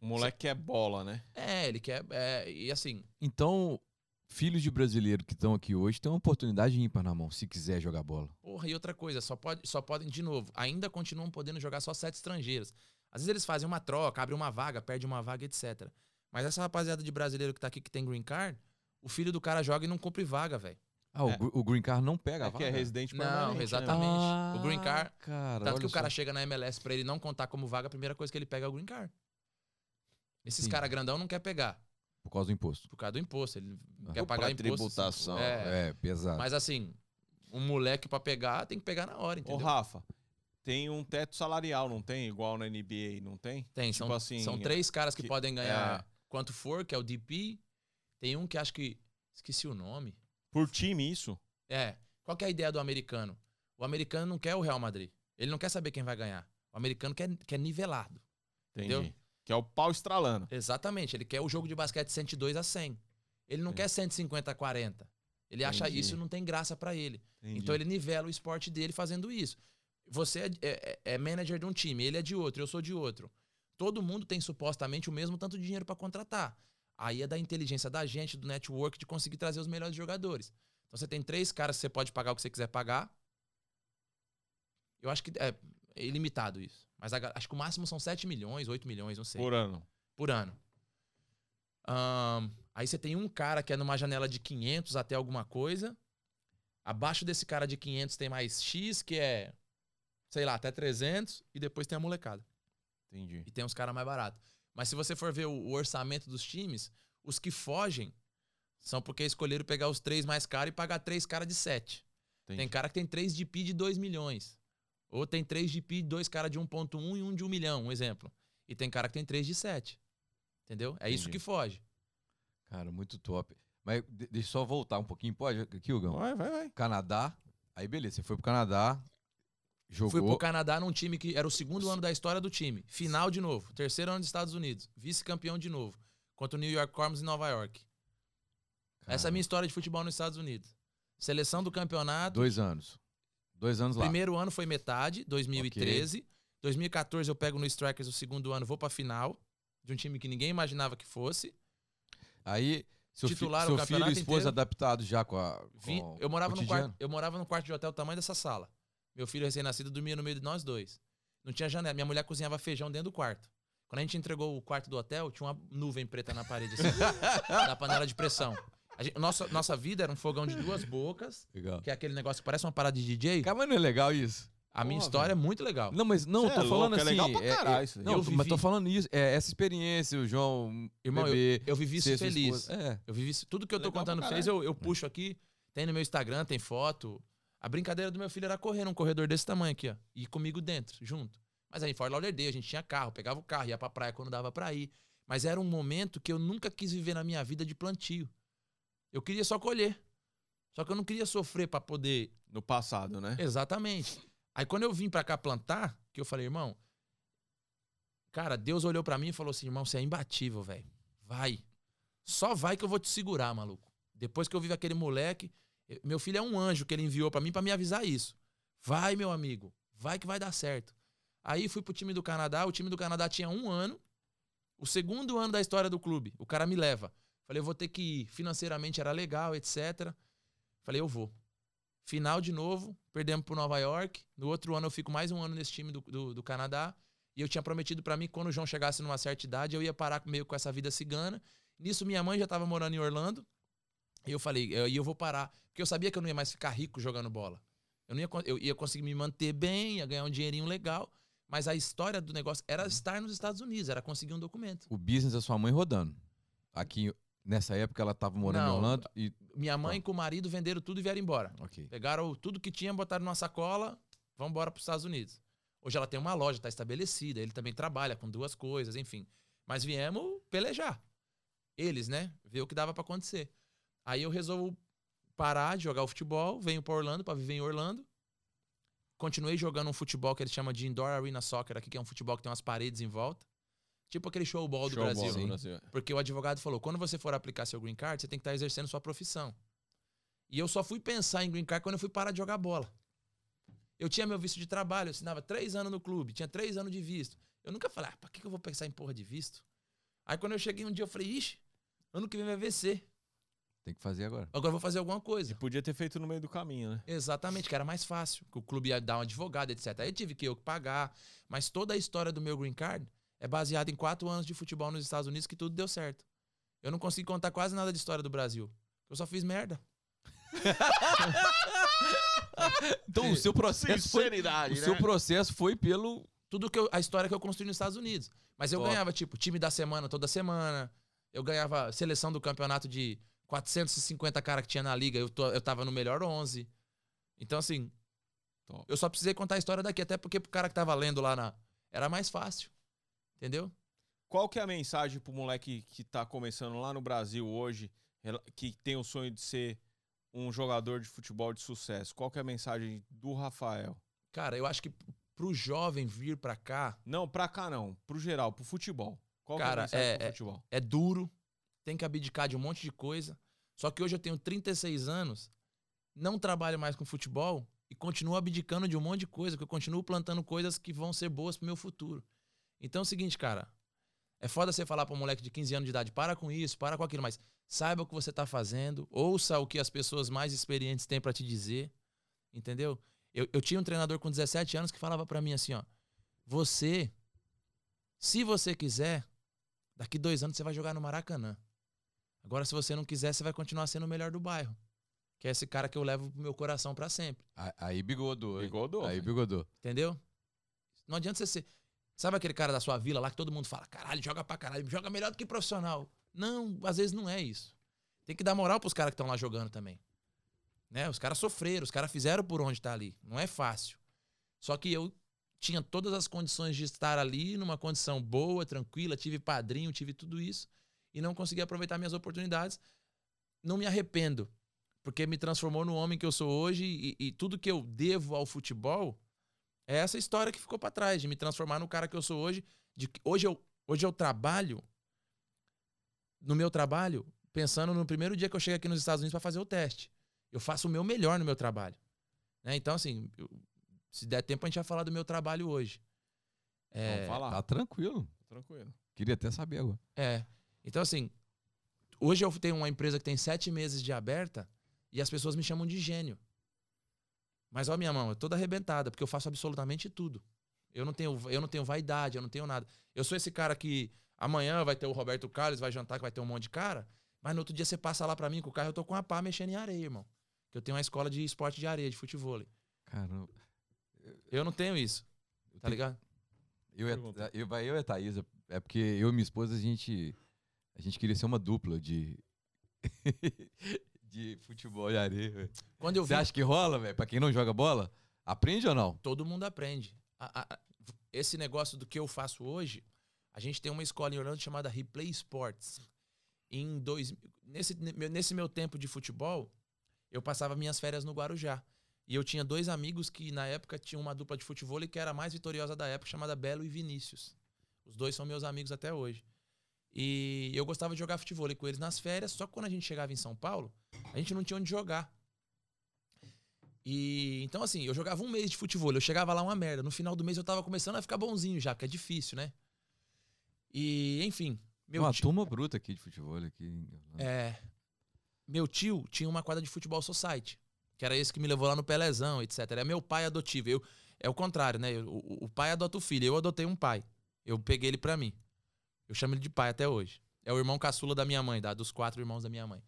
O moleque é bola, né? É, ele quer. é, e assim, Então, filhos de brasileiro que estão aqui hoje têm uma oportunidade ímpar na mão, se quiser jogar bola. Porra, e outra coisa, só, pode, só podem, de novo, ainda continuam podendo jogar só sete estrangeiros. Às vezes eles fazem uma troca, abrem uma vaga, perde uma vaga, etc. Mas essa rapaziada de brasileiro que tá aqui, que tem green card, o filho do cara joga e não cumpre vaga, velho. Ah, o É. o, Green Card não pega a É que vaga? é residente Não, né? exatamente. O green card- Ah, cara, Tanto que o cara só. chega na MLS pra ele não contar como vaga, a primeira coisa que ele pega é o green card. Esses caras grandão não quer pegar, Por causa do imposto. por causa do imposto. Ele Ah. quer pagar imposto. tributação. É, É, pesado. mas assim, um moleque pra pegar, tem que pegar na hora, Ô, entendeu? Rafa, tem um teto salarial, não tem? Igual na NBA, não tem? Tem, Tipo são, assim, são três caras que, que- podem ganhar é. Quanto for, que é o DP. Tem um que acho que. Esqueci o nome. Por time, isso? É. Qual que é a ideia do americano? O americano não quer o Real Madrid. Ele não quer saber quem vai ganhar. O americano quer, quer nivelado. Entendi. Entendeu? Que é o pau estralando. Exatamente. Ele quer o jogo de basquete 102 a 100. Ele não Sim. quer 150 a 40. Ele acha Entendi. isso não tem graça pra ele. Entendi. Então ele nivela o esporte dele fazendo isso. Você é, é- é manager de um time, ele é de outro, eu sou de outro. Todo mundo tem supostamente o mesmo tanto de dinheiro pra contratar. Aí é da inteligência da gente, do network, de conseguir trazer os melhores jogadores. Então você tem três caras que você pode pagar o que você quiser pagar. Eu acho que é ilimitado isso. Mas a acho que o máximo são 7 milhões, 8 milhões, não sei Por ano. por ano. Ahn, aí você tem um cara que é numa janela de 500 até alguma coisa. Abaixo desse cara de 500 tem mais X, que é, sei lá, até 300. E depois tem a molecada. Entendi. E tem uns caras mais baratos. Mas se você for ver o, o orçamento dos times, os que fogem são porque escolheram pegar os três mais caros e pagar três caras de 7. Entendi. Tem cara que tem três de PI de 2 milhões. Ou tem três de PI, dois caras de 1.1 e um de 1 milhão, um exemplo. E tem cara que tem três de 7. Entendeu? É isso Entendi. que foge. Cara, muito top. Mas de- deixa eu só voltar um pouquinho, pode, Kilgão? Vai, vai, vai. Canadá. Aí beleza, você foi pro Canadá, jogou. Fui pro Canadá num time que era o segundo ano da história do time. Final de novo. Terceiro ano dos Estados Unidos. Vice-campeão de novo. Contra o New York Corms em Nova York. Essa é a minha história de futebol nos Estados Unidos. Seleção do campeonato. Dois anos. Dois anos lá. Primeiro ano foi metade, 2013. 2014 eu pego no Strikers o segundo ano, vou pra final. De um time que ninguém imaginava que fosse. Aí, seu, fi- Titular o seu filho e campeonato esposa inteiro. adaptados já com a. Com eu, morava o num cotidiano? quarto, eu morava num quarto de hotel do tamanho dessa sala. Meu filho recém-nascido dormia no meio de nós dois. Não tinha janela. Minha mulher cozinhava feijão dentro do quarto. Quando a gente entregou o quarto do hotel, tinha uma nuvem preta na parede, assim, [laughs] da panela de pressão. A gente- nossa, nossa vida era um fogão de duas bocas, Legal. que é aquele negócio que parece uma parada de DJ. Cara, mas não é legal isso? A minha história é muito legal. Não, mas não, Cê eu é tô louco, falando é assim. legal pra caralho isso. Não, Eu mas tô falando isso. É, essa experiência, o João, Irmão, bebê, Eu vivi isso feliz. É. Eu vivi isso- tudo que eu tô Legal pra contando fez, eu, eu puxo aqui. Tem no meu Instagram, tem foto. A brincadeira do meu filho era correr num corredor desse tamanho aqui, ó. E ir comigo dentro, junto. Mas aí, em Fort Lauderdale, a gente tinha carro, pegava o carro, ia pra praia quando dava pra ir. Mas era um momento que eu nunca quis viver na minha vida de plantio. Eu queria só colher. Só que eu não queria sofrer pra poder No passado, né? Exatamente. Aí quando eu vim pra cá plantar, que eu falei, irmão, cara, Deus olhou pra mim e falou assim, irmão, você é imbatível, velho. Vai. Só vai que eu vou te segurar, maluco. Depois que eu vi aquele moleque, meu filho é um anjo que ele enviou pra mim pra me avisar isso. Vai, meu amigo. Vai que vai dar certo. Aí fui pro time do Canadá, o time do Canadá tinha um ano, o segundo ano da história do clube. O cara me leva. Falei, eu vou ter que ir. Financeiramente era legal, etc. Falei, eu vou. Final de novo, perdemos pro Nova York. No outro ano eu fico mais um ano nesse time do, do, do Canadá. E eu tinha prometido pra mim que quando o João chegasse numa certa idade, eu ia parar meio com essa vida cigana. Nisso, minha mãe já tava morando em Orlando. E eu falei, e eu, eu vou parar. Porque eu sabia que eu não ia mais ficar rico jogando bola. Eu, não ia, eu ia conseguir me manter bem, ia ganhar um dinheirinho legal. Mas a história do negócio era estar nos Estados Unidos, era conseguir um documento. O business da sua mãe rodando. Aqui, nessa época, ela tava morando Não. em Orlando e. Minha mãe com o marido venderam tudo e vieram embora. Ok. Pegaram tudo que tinha, botaram numa sacola, vão embora para os Estados Unidos. Hoje ela tem uma loja, está estabelecida, ele também trabalha com duas coisas, enfim. Mas viemos pelejar. Eles, né? Ver o que dava para acontecer. Aí eu resolvo parar de jogar o futebol, venho para Orlando para viver em Orlando. Continuei jogando um futebol que eles chamam de Indoor Arena Soccer aqui, que é um futebol que tem umas paredes em volta. Tipo aquele showball do Showball Brasil. do Brasil. é. Porque o advogado falou: quando você for aplicar seu green card, você tem que estar exercendo sua profissão. E eu só fui pensar em green card quando eu fui parar de jogar bola. Eu tinha meu visto de trabalho, eu assinava três anos no clube, tinha três anos de visto. Eu nunca falei, ah, pra que que eu vou pensar em porra de visto? Aí quando eu cheguei um dia, eu falei, ixi, ano que vem vai vencer. Tem que fazer agora. Agora eu vou fazer alguma E coisa. podia ter feito no meio do caminho, né? Exatamente, que era mais fácil. Que o clube ia dar um advogado, etc. Aí tive que eu que pagar. Mas toda a história do meu green card é baseada em quatro anos de futebol nos Estados Unidos que tudo deu certo. Eu não consegui contar quase nada de história do Brasil. Eu só fiz merda. [laughs] Então, o seu processo foi. O seu processo foi pelo. Tudo que eu, a história que eu construí nos Estados Unidos. Mas eu Top. ganhava, tipo, time da semana toda semana. Eu ganhava seleção do campeonato de 450 caras que tinha na liga. Eu, tô- eu tava no melhor 11. Então, assim, Top. eu só precisei contar a história daqui. Até porque pro cara que tava lendo lá na. Era mais fácil. Entendeu? Qual que é a mensagem pro moleque que tá começando lá no Brasil hoje, que tem o sonho de ser um jogador de futebol de sucesso? Qual que é a mensagem do Rafael? Cara, eu acho que pro jovem vir pra cá Não, pra cá não, pro geral, pro futebol. Qual Cara, que é a mensagem é- pro é- futebol? é duro. Tem que abdicar de um monte de coisa. Só que hoje eu tenho 36 anos, não trabalho mais com futebol e continuo abdicando de um monte de coisa, que eu continuo plantando coisas que vão ser boas pro meu futuro. Então é o seguinte, cara. É foda você falar pra um moleque de 15 anos de idade, para com isso, para com aquilo, mas saiba o que você tá fazendo, ouça o que as pessoas mais experientes têm para te dizer, entendeu? Eu, eu tinha um treinador com 17 anos que falava para mim assim, ó, você, se você quiser, daqui dois anos você vai jogar no Maracanã. Agora, se você não quiser, você vai continuar sendo o melhor do bairro. Que é esse cara que eu levo pro meu coração para sempre. Aí bigodou. Bigodou. Aí bigodou. Entendeu? Não adianta você ser. Sabe aquele cara da sua vila lá que todo mundo fala, caralho, joga pra caralho, joga melhor do que profissional. Não, às vezes não é isso. Tem que dar moral pros caras que estão lá jogando também. Né? Os caras sofreram, os caras fizeram por onde tá ali. Não é fácil. Só que eu tinha todas as condições de estar ali numa condição boa, tranquila, tive padrinho, tive tudo isso e não consegui aproveitar minhas oportunidades. Não me arrependo, porque me transformou no homem que eu sou hoje e, e tudo que eu devo ao futebol é essa história que ficou pra trás, de me transformar no cara que eu sou hoje. De que hoje eu, hoje eu trabalho no meu trabalho pensando no primeiro dia que eu chego aqui nos Estados Unidos para fazer o teste. Eu faço o meu melhor no meu trabalho. Né? Então, assim, eu- se der tempo, a gente vai falar do meu trabalho hoje. É, Vamos falar. Tá tranquilo. Tranquilo. Queria até saber agora. É. Então, assim, hoje eu tenho uma empresa que tem sete meses de aberta e as pessoas me chamam de gênio. Mas, ó, minha mão, é toda arrebentada, porque eu faço absolutamente tudo. Eu não tenho, eu não tenho vaidade, eu não tenho nada. Eu sou esse cara que amanhã vai ter o Roberto Carlos, vai jantar que vai ter um monte de cara, mas no outro dia você passa lá pra mim com o carro, eu tô com a pá mexendo em areia, irmão. Que eu tenho uma escola de esporte de areia, de futebol. Caramba. Eu não tenho isso, Eu tá tenho- ligado? Eu, e- eu, vai eu e a Thaís, é porque eu e minha esposa, a gente, a gente queria ser uma dupla de, [laughs] de futebol e areia. Quando eu Você vi acha que rola, velho? Pra quem não joga bola, aprende ou não? todo mundo aprende. A- a- esse negócio do que eu faço hoje, a gente tem uma escola em Orlando chamada Replay Sports. Em dois, nesse, nesse meu tempo de futebol, eu passava minhas férias no Guarujá. E eu tinha dois amigos que na época tinham uma dupla de futebol que era a mais vitoriosa da época, chamada Belo e Vinícius. Os dois são meus amigos até hoje. E eu gostava de jogar futebol com eles nas férias, só que quando a gente chegava em São Paulo, a gente não tinha onde jogar. E então, assim, eu jogava um mês de futebol, eu chegava lá uma merda. No final do mês eu tava começando a ficar bonzinho já, porque é difícil, né? E, enfim, meu uma tio, turma bruta aqui de futebol. Aqui. é, meu tio tinha uma quadra de futebol society, que era esse que me levou lá no Pelezão, etc. É meu pai adotivo. Eu, é o contrário, né? Eu- O, o pai adota o filho, eu adotei um pai. Eu peguei ele pra mim. Eu chamo ele de pai até hoje. É o irmão caçula da minha mãe, da, dos quatro irmãos da minha mãe.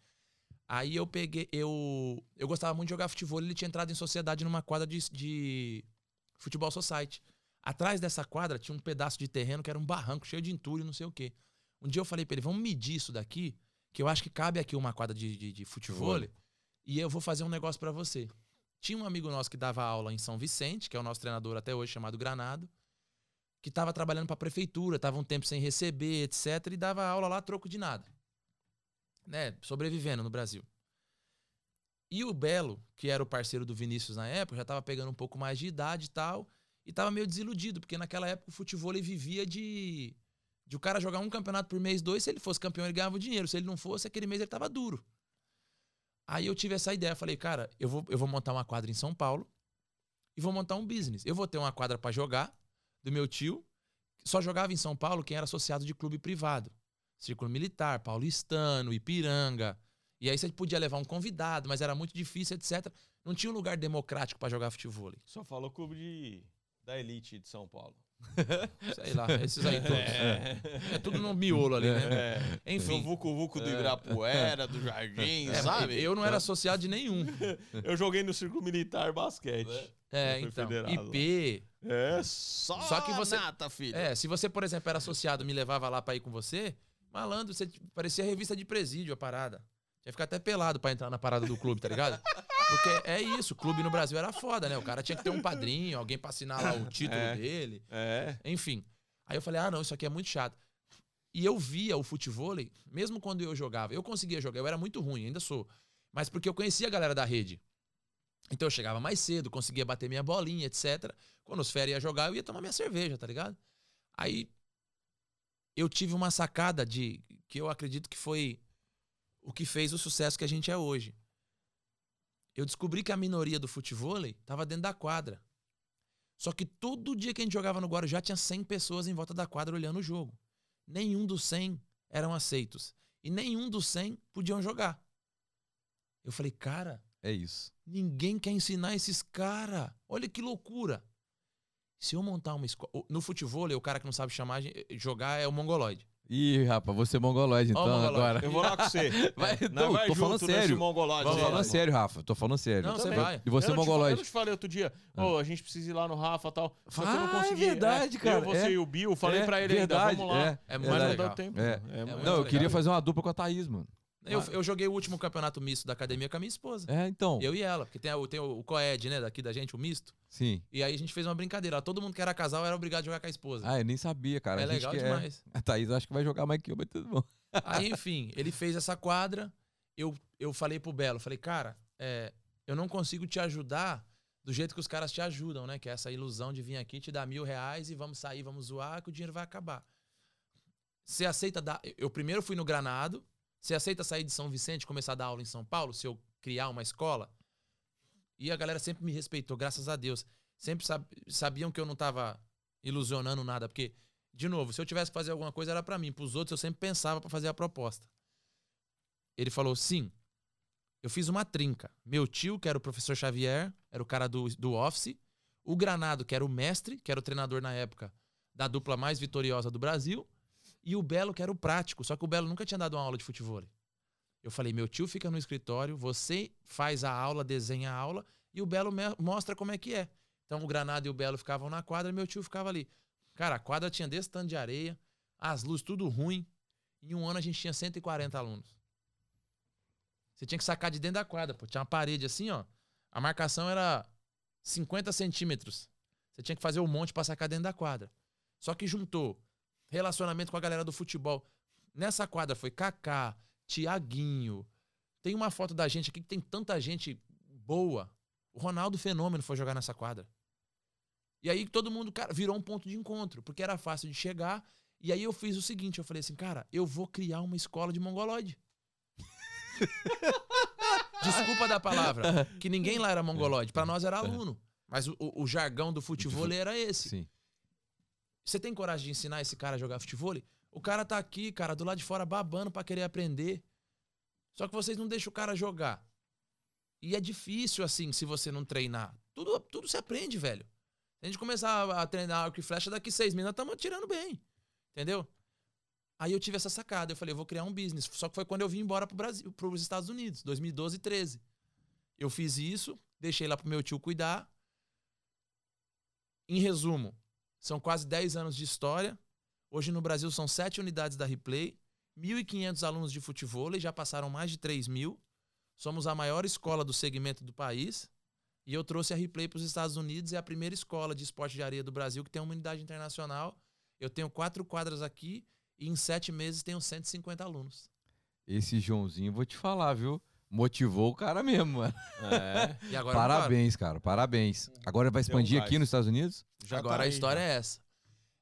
Aí eu peguei, eu, eu gostava muito de jogar futebol. Ele tinha entrado em sociedade numa quadra de, de futebol society. Atrás dessa quadra tinha um pedaço de terreno que era um barranco cheio de entulho, não sei o quê. Um dia eu falei pra ele: vamos medir isso daqui, que eu acho que cabe aqui uma quadra de, de, de futebol e eu vou fazer um negócio pra você. Tinha um amigo nosso que dava aula em São Vicente, que é o nosso treinador até hoje, chamado Granado, que estava trabalhando pra prefeitura, tava um tempo sem receber, etc, e dava aula lá a troco de nada. Né, sobrevivendo no Brasil. E o Belo, que era o parceiro do Vinícius na época, já tava pegando um pouco mais de idade e tal, e tava meio desiludido, porque naquela época o futebol vivia de de o cara jogar um campeonato por mês, dois, se ele fosse campeão ele ganhava dinheiro, se ele não fosse, aquele mês ele tava duro. Aí eu tive essa ideia, falei, cara, eu vou, eu vou montar uma quadra em São Paulo e vou montar um business. Eu vou ter uma quadra pra jogar do meu tio, só jogava em São Paulo quem era associado de clube privado. Círculo Militar, Paulistano, Ipiranga. E aí você podia levar um convidado, mas era muito difícil, etc. Não tinha um lugar democrático pra jogar futebol. Só falou clube de, da elite de São Paulo. [laughs] Sei lá, esses aí todos. É, tudo no miolo ali, né? É. Enfim. Do Vucu Vucu do Ibirapuera, do Jardim, É, sabe? Eu não era associado de nenhum. [laughs] Eu joguei no Círculo Militar Basquete. É, Foi então. federado IP. É, só, Só que você- nata, filho. É, se você, por exemplo, era associado me levava lá pra ir com você, malandro, você parecia revista de presídio a parada. Tinha que ficar até pelado pra entrar na parada do clube, tá ligado? Porque é isso, o clube no Brasil era foda, né? O cara tinha que ter um padrinho, alguém pra assinar lá o [laughs] título É. dele. É. Enfim. Aí eu falei, ah, não, isso aqui é muito chato. E eu via o futebol, mesmo quando eu jogava. Eu conseguia jogar, eu era muito ruim, ainda sou. Mas porque eu conhecia a galera da rede. Então eu chegava mais cedo, conseguia bater minha bolinha, etc. Quando os férias ia jogar, eu ia tomar minha cerveja, tá ligado? Aí eu tive uma sacada de que eu acredito que foi o que fez o sucesso que a gente é hoje. Eu descobri que a minoria do futebol estava dentro da quadra. Só que todo dia que a gente jogava no Guarujá tinha 100 pessoas em volta da quadra olhando o jogo. Nenhum dos 100 eram aceitos. E nenhum dos 100 podiam jogar. Eu falei, cara, É isso. ninguém quer ensinar esses caras. Olha que loucura. Se eu montar uma escola. No futebol, o cara que não sabe chamar, jogar é o mongoloide. Ih, rapaz, você é mongoloide então mongoloide. agora. Eu vou lá com você. [laughs] Vai, Nós não, vai tô junto falando sério. mongoloide Tô aí. falando sério, Rafa. Tô falando sério. Não, você vai. E você eu é não te falei- mongoloide. Eu não te falei outro dia, Ah. ô, a gente precisa ir lá no Rafa e tal. Só que eu não Ah, é consegui. verdade, cara, Eu, você é. e o Bill, falei É, pra ele verdade, ainda, vamos lá. é, É Mas não deu tempo. É. É muito Não, eu legal. queria fazer uma dupla com a Thaís, mano. Eu, eu joguei o último campeonato misto da academia com a minha esposa. É, então. Eu e ela, porque tem, a- tem o, o Coed, né, daqui da gente, o misto. Sim. E aí a gente fez uma brincadeira. Todo mundo que era casal era obrigado a jogar com a esposa. Ah, eu nem sabia, cara. é a legal que demais. [laughs] A Thaís acho que vai jogar mais que eu, mas tudo bom. [laughs] Aí, enfim, ele fez essa quadra. Eu, eu falei pro Belo, falei, cara, é, eu não consigo te ajudar do jeito que os caras te ajudam, né? Que é essa ilusão de vir aqui, te dar mil reais e vamos sair, vamos zoar, que o dinheiro vai acabar. Você aceita dar. Eu primeiro fui no Granado. Você aceita sair de São Vicente e começar a dar aula em São Paulo, se eu criar uma escola? E a galera sempre me respeitou, graças a Deus. Sempre sab- sabiam que eu não tava ilusionando nada, porque, de novo, se eu tivesse que fazer alguma coisa era pra mim, pros outros eu sempre pensava pra fazer a proposta. Ele falou: sim. Eu fiz uma trinca. Meu tio, que era o professor Xavier, era o cara do, do Office. O Granado, que era o mestre, que era o treinador na época da dupla mais vitoriosa do Brasil. E o Belo, que era o prático. Só que o Belo nunca tinha dado uma aula de futebol. Eu falei: meu tio fica no escritório, você faz a aula, desenha a aula, e o Belo mostra como é que é. Então o Granado e o Belo ficavam na quadra e meu tio ficava ali. Cara, a quadra tinha desse tanto de areia, as luzes tudo ruim. Em um ano a gente tinha 140 alunos. Você tinha que sacar de dentro da quadra, pô. Tinha uma parede assim, ó. A marcação era 50 centímetros. Você tinha que fazer um monte pra sacar dentro da quadra. Só que juntou relacionamento com a galera do futebol. Nessa quadra foi Kaká, Tiaguinho. Tem uma foto da gente aqui que tem tanta gente boa. O Ronaldo Fenômeno foi jogar nessa quadra. E aí todo mundo, cara, virou um ponto de encontro, porque era fácil de chegar. E aí eu fiz o seguinte, eu falei assim, cara, eu vou criar uma escola de mongoloide. [laughs] Desculpa da palavra, que ninguém lá era mongoloide, Pra nós era aluno. Mas o, o- o jargão do futebol era esse. Sim. Você tem coragem de ensinar esse cara a jogar futebol? O cara tá aqui, cara, do lado de fora babando pra querer aprender. Só que vocês não deixam o cara jogar. E é difícil assim, se você não treinar. Tudo, tudo se aprende, velho. Se a gente começar a, treinar arco e flecha, daqui seis meses nós estamos atirando bem. Entendeu? Aí eu tive essa sacada. Eu falei, eu vou criar um business. Só que foi quando eu vim embora pro Brasil, pros Estados Unidos, 2012 e 13. Eu fiz isso, deixei lá pro meu tio cuidar. Em resumo, são quase 10 anos de história. Hoje no Brasil são 7 unidades da Replay, 1.500 alunos de futebol, já passaram mais de 3 mil. Somos a maior escola do segmento do país. E eu trouxe a Replay para os Estados Unidos, é a primeira escola de esporte de areia do Brasil que tem uma unidade internacional. Eu tenho quatro quadras aqui e em sete meses tenho 150 alunos. Esse Joãozinho, vou te falar, viu? Motivou o cara mesmo, mano. É, E agora paro. Parabéns, cara. Parabéns. Agora vai um expandir gás. aqui nos Estados Unidos? já Agora tá a aí, história já. é essa.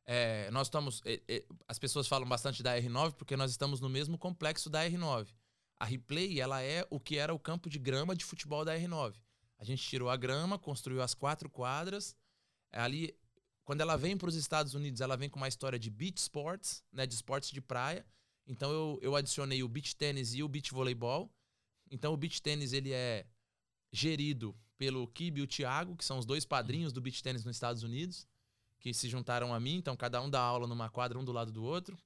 É, nós estamos. é, é, as pessoas falam bastante da R9 porque nós estamos no mesmo complexo da R9. A Replay, ela é o que era o campo de grama de futebol da R9. A gente tirou a grama, construiu as quatro quadras. Ali, quando ela vem para os Estados Unidos, ela vem com uma história de beach sports, né, de esportes de praia. Então eu, eu adicionei o beach tênis e o beach voleibol. Então o beach tênis ele é gerido pelo Kibe e o Thiago, que são os dois padrinhos do beach tênis nos Estados Unidos, que se juntaram a mim, então cada um dá aula numa quadra, um do lado do outro.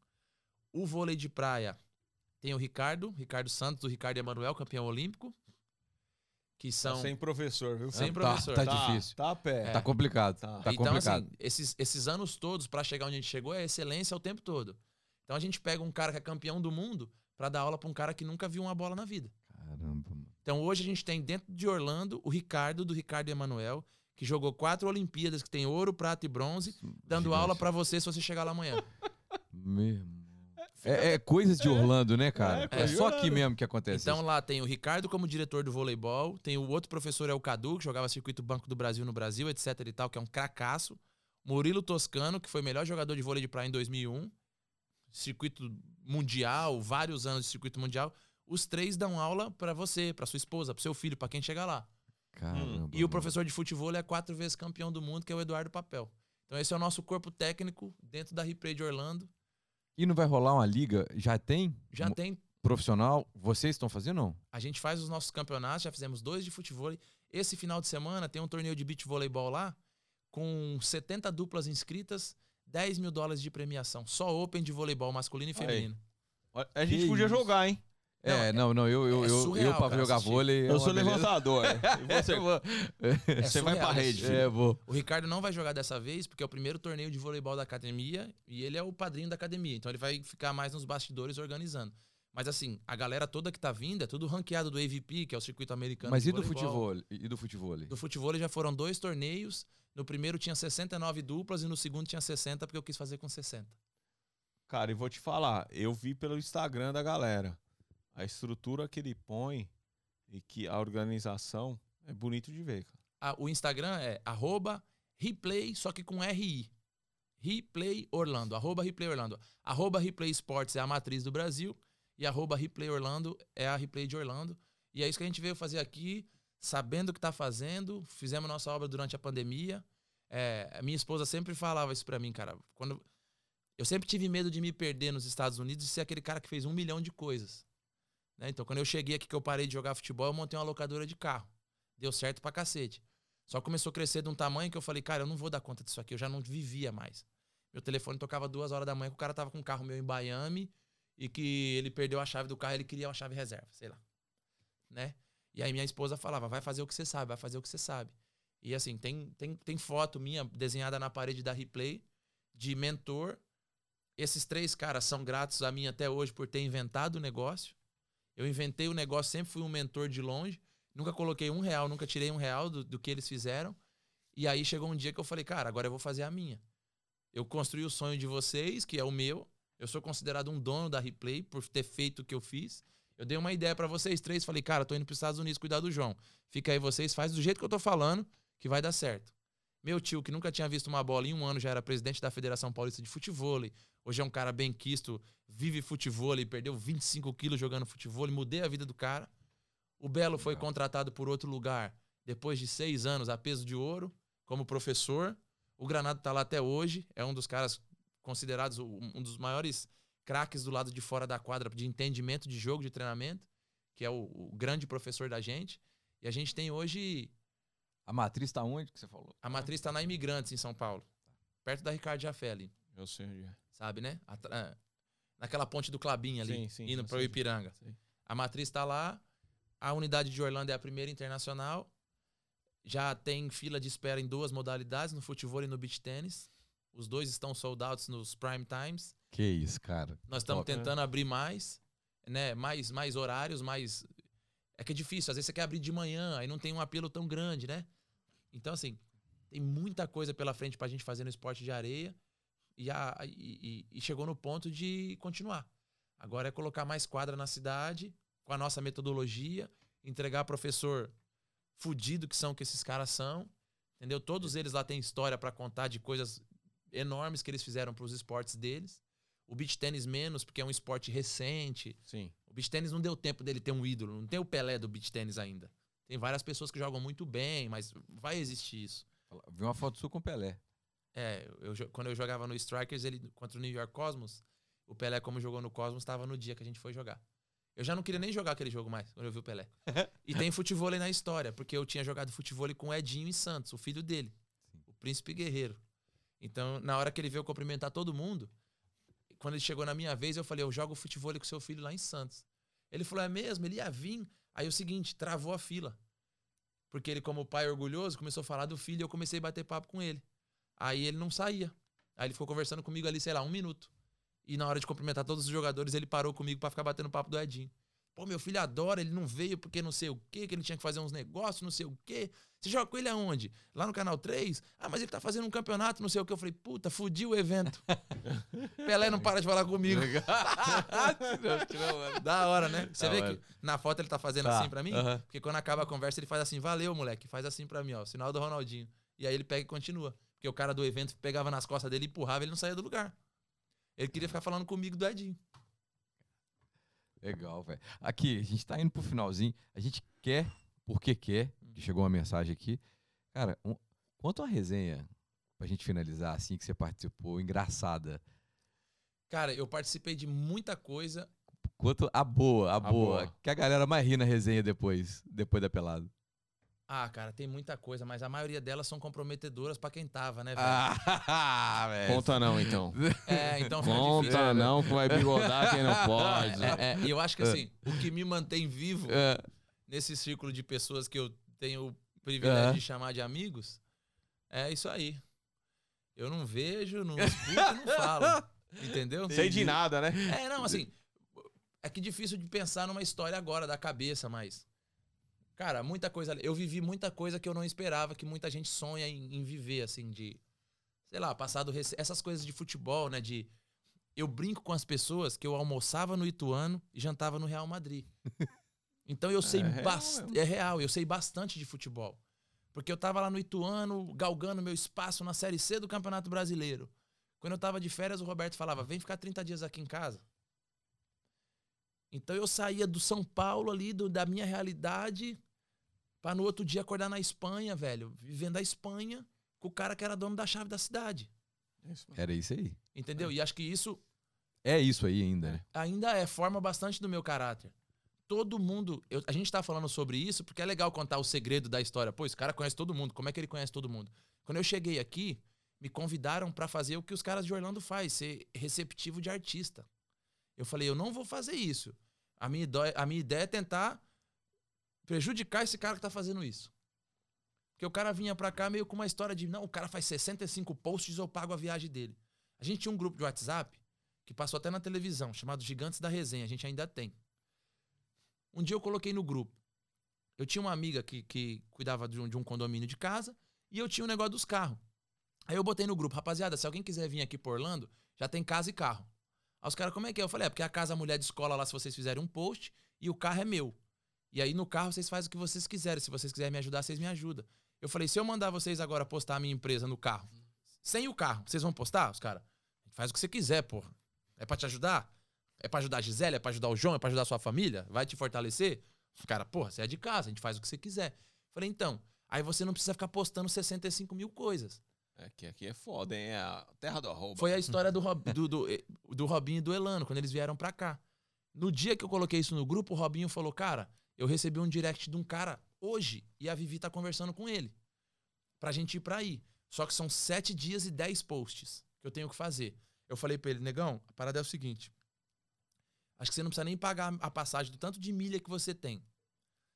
O vôlei de praia tem o Ricardo, Ricardo Santos, do Ricardo Emanuel, campeão olímpico, que Tá são sem professor, viu? Sem Tá- professor. Tá, Tá- difícil. Tá a pé. Tá complicado. Tá. Tá então, complicado. assim, esses, esses anos todos, pra chegar onde a gente chegou, é excelência o tempo todo. Então a gente pega um cara que é campeão do mundo pra dar aula pra um cara que nunca viu uma bola na vida. Caramba, mano. Então hoje a gente tem dentro de Orlando o Ricardo, do Ricardo Emanuel, que jogou quatro Olimpíadas, que tem ouro, prata e bronze, dando Gigante. aula pra você se você chegar lá amanhã. Meu irmão. É, é coisas de Orlando, né, cara? É, É, só aqui mesmo que acontece. Então isso. lá tem o Ricardo como diretor do voleibol, tem o outro professor é o Cadu, que jogava circuito Banco do Brasil no Brasil, etc e tal, que é um cracaço. Murilo Toscano, que foi melhor jogador de vôlei de praia em 2001. Circuito mundial, vários anos de circuito mundial. Os três dão aula pra você, pra sua esposa, pro seu filho, pra quem chegar lá. Caramba. E o professor de futebol é quatro vezes campeão do mundo, que é o Eduardo Papel. Então esse é o nosso corpo técnico dentro da Replay de Orlando. E não vai rolar uma liga? Já tem? Já Mo- tem Profissional? Vocês estão fazendo não? A gente faz os nossos campeonatos, já fizemos dois de futebol. Esse final de semana tem um torneio de beach voleibol lá, com 70 duplas inscritas, 10 mil dólares de premiação. Só Open de voleibol masculino e Aí. feminino. Ó, A gente Que podia isso. jogar, hein? Não, é, não, não, eu, eu, é eu, surreal, eu pra cara, jogar assistir. vôlei. é Eu sou beleza. levantador. [laughs] E você, É você vai pra rede. filho. É, vou. O Ricardo não vai jogar dessa vez, porque é o primeiro torneio de voleibol da academia e ele é o padrinho da academia. Então ele vai ficar mais nos bastidores organizando. Mas assim, a galera toda que tá vindo é tudo ranqueado do AVP, que é o circuito americano. Mas de e do futebol? E do futebol? Do futebol já foram dois torneios. No primeiro tinha 69 duplas e no segundo tinha 60, porque eu quis fazer com 60. Cara, e vou te falar, eu vi pelo Instagram da galera. A estrutura que ele põe e que a organização é bonito de ver, cara. Ah, o Instagram é arroba replay, só que com RI. Replay Orlando, arroba Replay Orlando. Arroba Replay Sports é a matriz do Brasil e arroba Replay Orlando é a Replay de Orlando. E é isso que a gente veio fazer aqui, sabendo o que tá fazendo. Fizemos nossa obra durante a pandemia. É, minha esposa sempre falava isso pra mim, cara. Quando eu sempre tive medo de me perder nos Estados Unidos e ser aquele cara que fez um milhão de coisas. Né? Então, quando eu cheguei aqui que eu parei de jogar futebol, eu montei uma locadora de carro. Deu certo pra cacete. Só começou a crescer de um tamanho que eu falei, cara, eu não vou dar conta disso aqui, eu já não vivia mais. Meu telefone tocava duas horas da manhã que o cara tava com um carro meu em Miami e que ele perdeu a chave do carro, ele queria uma chave reserva, sei lá. Né? E aí minha esposa falava, vai fazer o que você sabe, vai fazer o que você sabe. E assim, tem, tem, tem foto minha desenhada na parede da Replay de mentor. Esses três caras são gratos a mim até hoje por ter inventado o negócio. Eu inventei o negócio, sempre fui um mentor de longe. Nunca coloquei um real, nunca tirei um real do, do que eles fizeram. E aí chegou um dia que eu falei, cara, agora eu vou fazer a minha. Eu construí o sonho de vocês, que é o meu. Eu sou considerado um dono da Replay por ter feito o que eu fiz. Eu dei uma ideia pra vocês três, falei, cara, tô indo pros Estados Unidos cuidar do João. Fica aí vocês, faz do jeito que eu tô falando, que vai dar certo. Meu tio, que nunca tinha visto uma bola em um ano, já era presidente da Federação Paulista de Futebol. Hoje é um cara bem quisto, vive futebol, perdeu 25 quilos jogando futebol, mudei a vida do cara. O Belo foi contratado por outro lugar depois de seis anos a peso de ouro, como professor. O Granado tá lá até hoje, é um dos caras considerados um dos maiores craques do lado de fora da quadra de entendimento de jogo, de treinamento, que é o, o grande professor da gente. E a gente tem hoje. A matriz tá onde que você falou? A matriz está na Imigrantes, em São Paulo, perto da Ricardo Jafé ali, Eu sei onde é. sabe, né? Atra- Naquela ponte do Clabinho ali, Sim, sim, indo para o. Ipiranga. Sei. A matriz está lá. A unidade de Orlando é a primeira internacional. Já tem fila de espera em duas modalidades, no futebol e no beach tênis. Os dois estão sold out nos prime times. Que isso, cara. Nós estamos Top. tentando abrir mais, né? Mais, mais horários, mais. É que é difícil. Às vezes você quer abrir de manhã, aí não tem um apelo tão grande, né? Então, assim, tem muita coisa pela frente pra gente fazer no esporte de areia. E, a, e, e- chegou no ponto de continuar. Agora é colocar mais quadra na cidade, com a nossa metodologia, entregar professor fudido que são que esses caras são. Entendeu? Todos eles lá têm história pra contar de coisas enormes que eles fizeram pros esportes deles. O beach tênis menos, porque é um esporte recente. Sim. O beach tênis não deu tempo dele ter um ídolo. Não tem o Pelé do beach tênis ainda. Tem várias pessoas que jogam muito bem, mas vai existir isso. Vi uma foto sua com o Pelé. É, eu, quando eu jogava no Strikers, ele contra o New York Cosmos, o Pelé, como jogou no Cosmos, estava no dia que a gente foi jogar. Eu já não queria nem jogar aquele jogo mais, quando eu vi o Pelé. [laughs] e tem futebol na história, porque eu tinha jogado futebol com o Edinho e Santos, o filho dele, o príncipe guerreiro. Então, na hora que ele veio cumprimentar todo mundo, quando ele chegou na minha vez, eu falei: Eu jogo futebol com seu filho lá em Santos. Ele falou: É mesmo? Ele ia vir. Aí o seguinte, travou a fila. Porque ele, como pai orgulhoso, começou a falar do filho e eu comecei a bater papo com ele. Aí ele não saía. Aí ele ficou conversando comigo ali, sei lá, um minuto. E na hora de cumprimentar todos os jogadores, ele parou comigo pra ficar batendo papo do Edinho. Pô, meu filho adora, ele não veio porque não sei o quê, que ele tinha que fazer uns negócios, não sei o quê. Você joga com ele aonde? Lá no Canal 3? Ah, mas ele tá fazendo um campeonato, não sei o quê. Eu falei, puta, fudi o evento. [laughs] Pelé não para de falar comigo. Tirou, [laughs] tirou. Da hora, né? Você Da vê hora. que na foto ele tá fazendo Tá, assim pra mim? aham. Porque quando acaba a conversa, ele faz assim, valeu, moleque. Faz assim pra mim, ó. Sinal do Ronaldinho. E aí ele pega e continua. Porque o cara do evento pegava nas costas dele, empurrava, ele não saía do lugar. Ele queria ficar falando comigo do Edinho. Legal, velho. Aqui, a gente tá indo pro finalzinho. A gente quer, porque quer, que chegou uma mensagem aqui. Cara, um, conta uma resenha pra gente finalizar, assim, que você participou, engraçada. Cara, eu participei de muita coisa. Quanto a boa, a, boa, boa. Que a galera mais ri na resenha depois, depois da pelada. Ah, cara, tem muita coisa, mas a maioria delas são comprometedoras pra quem tava, né, velho? Ah, [laughs] velho. Conta não, então. [laughs] É, então fica Conta difícil. não, que vai bigodar quem não pode. É, é, e eu acho que assim, o que me mantém vivo É, nesse círculo de pessoas que eu tenho o privilégio É. de chamar de amigos, é isso aí. Eu não vejo, não escuto, não falo. [laughs] Entendeu? Sei de nada, né? É, não, assim. É que difícil de pensar numa história agora da cabeça, mas. Cara, muita coisa. Eu vivi muita coisa que eu não esperava, que muita gente sonha em, em viver, assim, de. Sei lá, passado. rece- Essas coisas de futebol, né? De. Eu brinco com as pessoas que eu almoçava no Ituano e jantava no Real Madrid. [laughs] Então eu sei É real. É real, eu sei bastante de futebol. Porque eu tava lá no Ituano, galgando meu espaço na Série C do Campeonato Brasileiro. Quando eu tava de férias, o Roberto falava: vem ficar 30 dias aqui em casa. Então eu saía do São Paulo ali, do- da minha realidade, pra no outro dia acordar na Espanha, velho. Vivendo a Espanha com o cara que era dono da chave da cidade. Era isso aí. Entendeu? E acho que isso É isso aí ainda, né? ainda é, forma bastante do meu caráter. Todo mundo. eu- a gente tá falando sobre isso porque é legal contar o segredo da história. Pô, esse cara conhece todo mundo. Como é que ele conhece todo mundo? Quando eu cheguei aqui, me convidaram pra fazer o que os caras de Orlando faz, ser receptivo de artista. Eu falei, eu não vou fazer isso. A minha, idó- a minha ideia é tentar prejudicar esse cara que tá fazendo isso. Porque o cara vinha pra cá meio com uma história de, não, o cara faz 65 posts, eu pago a viagem dele. A gente tinha um grupo de WhatsApp que passou até na televisão, chamado Gigantes da Resenha. A gente ainda tem. Um dia eu coloquei no grupo. Eu tinha uma amiga que, que cuidava de um, de um condomínio de casa e eu tinha um negócio dos carros. Aí eu botei no grupo, rapaziada, se alguém quiser vir aqui por Orlando, já tem casa e carro. Aí os caras, como é que é? Eu falei, é porque a casa a mulher de escola lá, se vocês fizerem um post, e o carro é meu. E aí no carro vocês fazem o que vocês quiserem. Se vocês quiserem me ajudar, vocês me ajudam. Eu falei, se eu mandar vocês agora postar a minha empresa no carro, sem o carro, vocês vão postar? Os caras, faz o que você quiser, porra. É pra te ajudar? É pra ajudar a Gisele? É pra ajudar o João? É pra ajudar a sua família? Vai te fortalecer? Os caras, porra, você é de casa, a gente faz o que você quiser. Falei, então, aí você não precisa ficar postando 65 mil coisas. É que aqui é foda, hein? É a terra do arroba. Foi a história do, Rob- do, do, do Robinho e do Elano, quando eles vieram pra cá. No dia que eu coloquei isso no grupo, o Robinho falou: Cara, eu recebi um direct de um cara hoje e a Vivi tá conversando com ele. Pra gente ir pra aí. Só que são sete dias e dez posts que eu tenho que fazer. Eu falei pra ele, negão, a parada é o seguinte. Acho que você não precisa nem pagar a passagem do tanto de milha que você tem.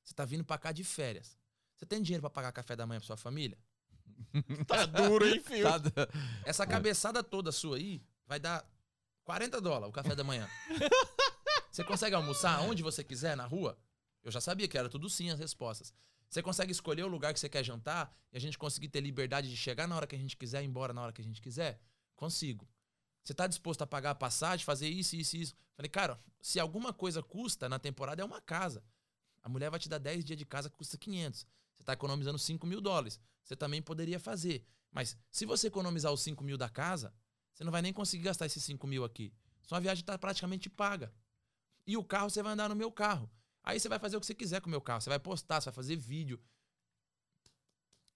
Você tá vindo pra cá de férias. Você tem dinheiro pra pagar café da manhã pra sua família? [laughs] Tá duro, hein, filho? Tá Essa cabeçada toda sua aí vai dar 40 dólares o café da manhã. [laughs] Você consegue almoçar onde você quiser, na rua? Eu já sabia que era tudo sim as respostas. Você consegue escolher o lugar que você quer jantar e a gente conseguir ter liberdade de chegar na hora que a gente quiser e ir embora na hora que a gente quiser? Consigo. Você tá disposto a pagar a passagem, fazer isso, isso, isso? Falei, cara, se alguma coisa custa na temporada é uma casa. A mulher vai te dar 10 dias de casa que custa 500. Você tá economizando 5 mil dólares. Você também poderia fazer. Mas se você economizar os 5 mil da casa, você não vai nem conseguir gastar esses 5 mil aqui. Sua viagem tá praticamente paga. E o carro você vai andar no meu carro. Aí você vai fazer o que você quiser com o meu carro. Você vai postar, você vai fazer vídeo.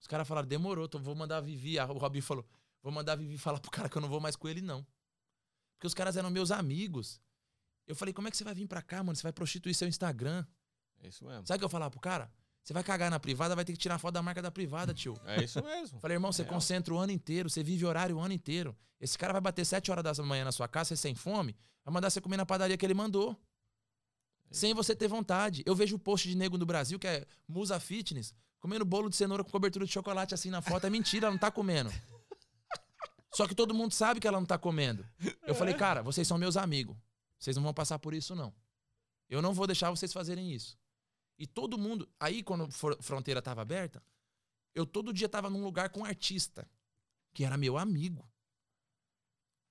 Os caras falaram, demorou, tô- vou mandar a Vivi. A- O Robin falou, vou mandar a Vivi falar pro cara que eu não vou mais com ele, não. Porque os caras eram meus amigos. Eu falei, como é que você vai vir pra cá, mano? Você vai prostituir seu Instagram. É isso mesmo. Sabe o que eu falava pro cara? Você vai cagar na privada, vai ter que tirar foto da marca da privada, tio. É isso mesmo. [laughs] Falei, irmão, você Real. concentra o ano inteiro, você vive horário o ano inteiro. Esse cara vai bater 7 horas da manhã na sua casa, você sem fome, vai mandar você comer na padaria que ele mandou. Sem você ter vontade. Eu vejo o post de nego no Brasil, que é Musa Fitness, comendo bolo de cenoura com cobertura de chocolate assim na foto. É mentira, ela não tá comendo. [laughs] Só que todo mundo sabe que ela não tá comendo. Eu falei, cara, vocês são meus amigos. Vocês não vão passar por isso, não. Eu não vou deixar vocês fazerem isso. E todo mundo. Aí, quando a fro- fronteira tava aberta, eu todo dia tava num lugar com um artista, que era meu amigo.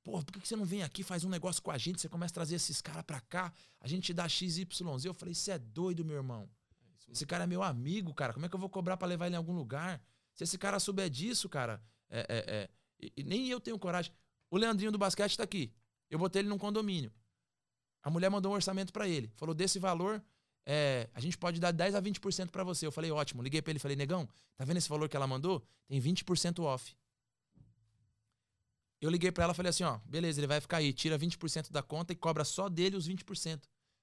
Pô, por que você não vem aqui, faz um negócio com a gente, você começa a trazer esses caras pra cá, a gente dá XYZ. Eu falei, você é doido, meu irmão. Esse cara é meu amigo, cara. Como é que eu vou cobrar pra levar ele em algum lugar? Se esse cara souber disso, cara, é, é, é, e- e nem eu tenho coragem. O Leandrinho do basquete tá aqui. Eu botei ele num condomínio. A mulher mandou um orçamento pra ele. Falou, desse valor, é, a gente pode dar 10 a 20% pra você. Eu falei, ótimo. Liguei pra ele falei, negão, tá vendo esse valor que ela mandou? Tem 20% off. Eu liguei pra ela e falei assim, ó, beleza, ele vai ficar aí, tira 20% da conta e cobra só dele os 20%.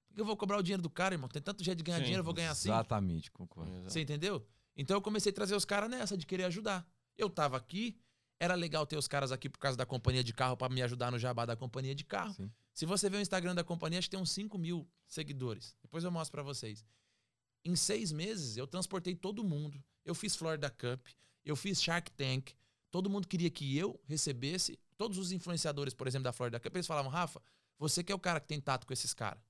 Por que eu vou cobrar o dinheiro do cara, irmão? Tem tanto jeito de ganhar Sim, dinheiro, eu vou ganhar assim. Exatamente, concordo. Você entendeu? Então eu comecei a trazer os caras nessa, de querer ajudar. Eu tava aqui, era legal ter os caras aqui por causa da companhia de carro pra me ajudar no jabá da companhia de carro. Sim. Se você ver o Instagram da companhia, acho que tem uns 5 mil seguidores. Depois eu mostro pra vocês. Em seis meses, eu transportei todo mundo. Eu fiz Florida Cup, eu fiz Shark Tank. Todo mundo queria que eu recebesse. Todos os influenciadores, por exemplo, da Florida Cup, eles falavam, Rafa, você que é o cara que tem tato com esses caras.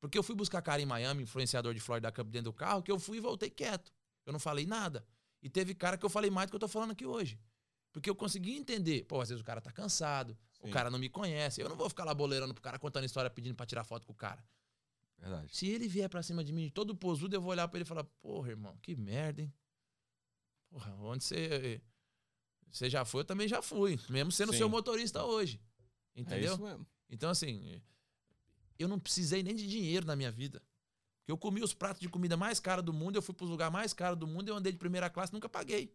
Porque eu fui buscar cara em Miami, influenciador de Florida Cup dentro do carro, que eu fui e voltei quieto. Eu não falei nada. E teve cara que eu falei mais do que eu tô falando aqui hoje. Porque eu consegui entender. Pô, às vezes o cara tá cansado, Sim. o cara não me conhece. Eu não vou ficar lá boleirando pro cara contando história pedindo pra tirar foto com o cara. Verdade. Se ele vier pra cima de mim todo posudo, eu vou olhar pra ele e falar: Porra, irmão, que merda, hein? Porra, onde você. Você já foi, eu também já fui. Mesmo sendo Sim. seu motorista hoje. É Entendeu? isso mesmo. Então, assim, eu não precisei nem de dinheiro na minha vida. Porque eu comi os pratos de comida mais caros do mundo, eu fui pros lugares mais caros do mundo, eu andei de primeira classe, nunca paguei.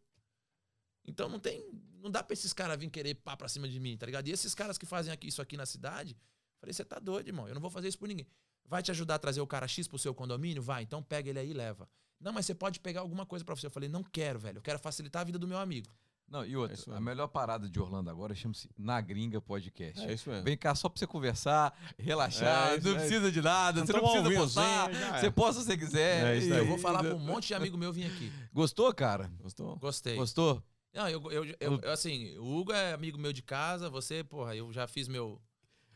Então não tem. Não dá pra esses caras virem querer pá pra cima de mim, tá ligado? E esses caras que fazem aqui, isso aqui na cidade, falei, você tá doido, irmão. Eu não vou fazer isso por ninguém. Vai te ajudar a trazer o cara X pro seu condomínio? Vai, então pega ele aí e leva. Não, mas você pode pegar alguma coisa pra você. Eu falei, não quero, velho. Eu quero facilitar a vida do meu amigo. Não, e É outra, isso a melhor parada de Orlando agora chama-se Na Gringa Podcast. É isso mesmo. Vem cá só pra você conversar, relaxar, É, não precisa de nada, você não precisa postar, você é. posta se você quiser. É isso aí. Eu vou falar pra um monte de amigo meu vir aqui. Gostou, cara? Gostou? Gostei. Gostou? Não, eu, eu, eu- eu, assim, o Hugo é amigo meu de casa, você, porra, eu já fiz meu,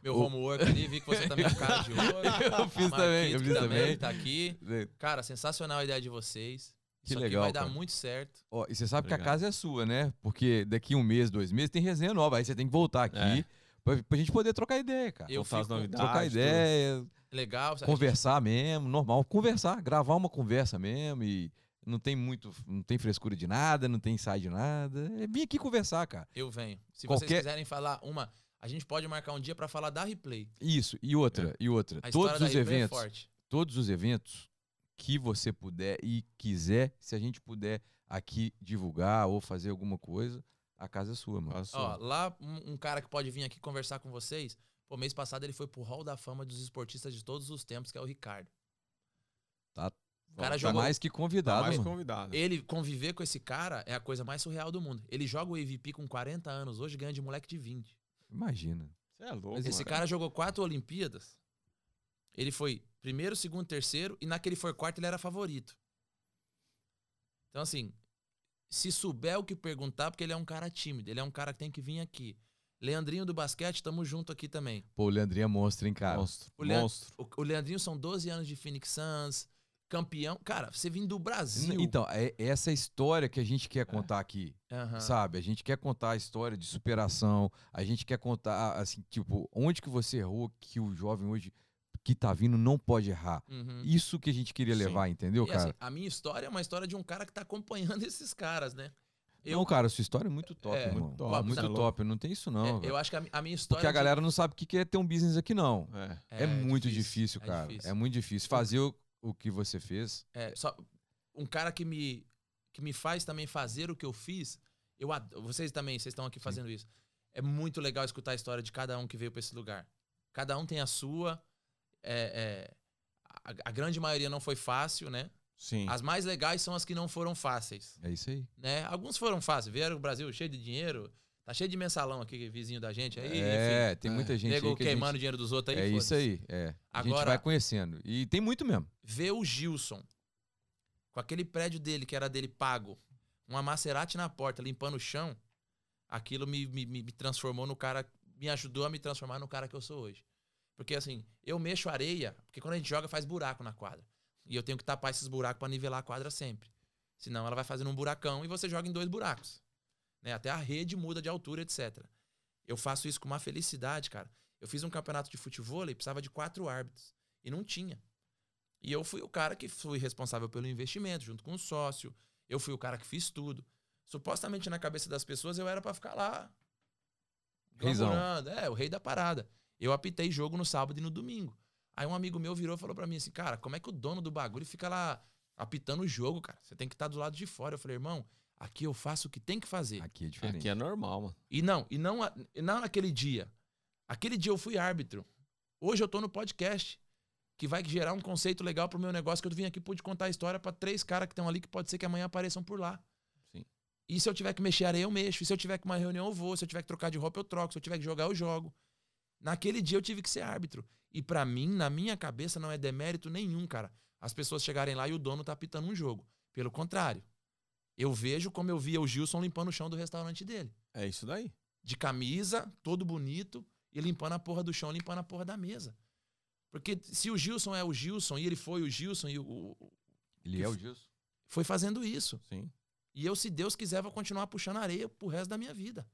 meu homework ali, vi que você também é um cara de [laughs] ouro. Eu fiz também, eu fiz também. Tá aqui. Cara, sensacional a ideia de vocês. Que Isso legal, aqui vai dar cara. muito certo. Ó, e você sabe que a Obrigado. casa é sua, né? Porque daqui um mês, dois meses, tem resenha nova. Aí você tem que voltar aqui É. pra, pra gente poder trocar ideia, cara. Eu fico novidades. trocar tudo. ideia, legal. a gente- conversar mesmo, normal. Conversar, gravar uma conversa mesmo e não tem muito, não tem frescura de nada, não tem ensaio de nada. É vir aqui conversar, cara. Eu venho. Se vocês Qualquer- quiserem falar uma, a gente pode marcar um dia pra falar da replay. Isso, e outra, e outra. A Todos da os replay eventos, é forte. todos os eventos que você puder e quiser, se a gente puder aqui divulgar ou fazer alguma coisa, a casa é sua, mano. Ó, lá um, um cara que pode vir aqui conversar com vocês. Pô, mês passado ele foi pro Hall da Fama dos esportistas de todos os tempos, que é o Ricardo. o cara Tá jogou- mais que Tá convidado, mais mano. convidado. Ele conviver com esse cara é a coisa mais surreal do mundo. Ele joga o MVP com 40 anos, hoje ganha de moleque de 20. Imagina. Você é louco. Mas Esse mano. cara jogou quatro Olimpíadas. Ele foi primeiro, segundo, terceiro, e naquele for quarto ele era favorito. Então, assim, se souber o que perguntar, porque ele é um cara tímido, ele é um cara que tem que vir aqui. Leandrinho do basquete, tamo junto aqui também. Pô, o Leandrinho é monstro, hein, cara? Monstro. O Leandro- Monstro. O, o Leandrinho são 12 anos de Phoenix Suns, campeão. Cara, você vindo do Brasil. Então, é essa história que a gente quer contar aqui, Aham. sabe? A gente quer contar a história de superação, a gente quer contar, assim, tipo, onde que você errou que o jovem hoje que tá vindo não pode errar. Uhum. Isso que a gente queria Sim. levar, entendeu, E, cara? assim, a minha história é uma história de um cara que tá acompanhando [laughs] esses caras, né? Eu, Não, cara, sua história é muito top, É, irmão. muito top, muito é top, não tem isso não, é, eu acho que a, a minha história. Porque a de- galera não sabe o que é ter um business aqui, não. É. É, muito difícil, cara. difícil. É muito difícil. Fazer o, o que você fez. É, só um cara que me que me faz também fazer o que eu fiz. Eu ad- vocês também, vocês estão aqui fazendo isso. É muito legal escutar a história de cada um que veio para esse lugar. Cada um tem a sua. É, é, a, a grande maioria não foi fácil, né? Sim. As mais legais são as que não foram fáceis, É isso aí. né? Alguns foram fáceis. Vieram o Brasil cheio de dinheiro. Tá cheio de mensalão aqui, vizinho da gente aí. é, enfim. tem muita gente Nego aí que queimando gente... dinheiro dos outros aí. É isso aí, é. A gente vai conhecendo. E tem muito mesmo. ver o Gilson com aquele prédio dele, que era dele pago, uma Maserati na porta, limpando o chão, aquilo me, me me transformou no cara, me ajudou a me transformar no cara que eu sou hoje. Porque assim, eu mexo areia, porque quando a gente joga faz buraco na quadra. E eu tenho que tapar esses buracos pra nivelar a quadra sempre. Senão ela vai fazendo um buracão e você joga em dois buracos. Né? Até a rede muda de altura, etc. Eu faço isso com uma felicidade, cara. Eu fiz um campeonato de futebol e precisava de quatro árbitros. E não tinha. E eu fui o cara que fui responsável pelo investimento, junto com o sócio. Eu fui o cara que fiz tudo. Supostamente na cabeça das pessoas eu era pra ficar lá. Reizão. É, o rei da parada. Eu apitei jogo no sábado e no domingo. Aí um amigo meu virou e falou pra mim assim, cara, como é que o dono do bagulho fica lá apitando o jogo, cara? Você tem que estar do lado de fora. Eu falei, irmão, aqui eu faço o que tem que fazer. Aqui é diferente. Aqui é normal, mano. E não, e não, e não naquele dia. Aquele dia eu fui árbitro. Hoje eu tô no podcast que vai gerar um conceito legal pro meu negócio que eu vim aqui pude contar a história pra três caras que estão ali que pode ser que amanhã apareçam por lá. Sim. E se eu tiver que mexer areia, eu mexo. E se eu tiver que uma reunião, eu vou. Se eu tiver que trocar de roupa, eu troco. Se eu tiver que jogar, eu jogo. Naquele dia eu tive que ser árbitro. E pra mim, na minha cabeça, não é demérito nenhum, cara. As pessoas chegarem lá e o dono tá apitando um jogo. Pelo contrário. Eu vejo como eu via o Gilson limpando o chão do restaurante dele É isso daí. de camisa, todo bonito, e limpando a porra do chão, limpando a porra da mesa. Porque se o Gilson é o Gilson, e ele foi o Gilson, e o, o- Ele é o Gilson. foi fazendo isso. Sim. E eu, se Deus quiser, vou continuar puxando areia pro resto da minha vida.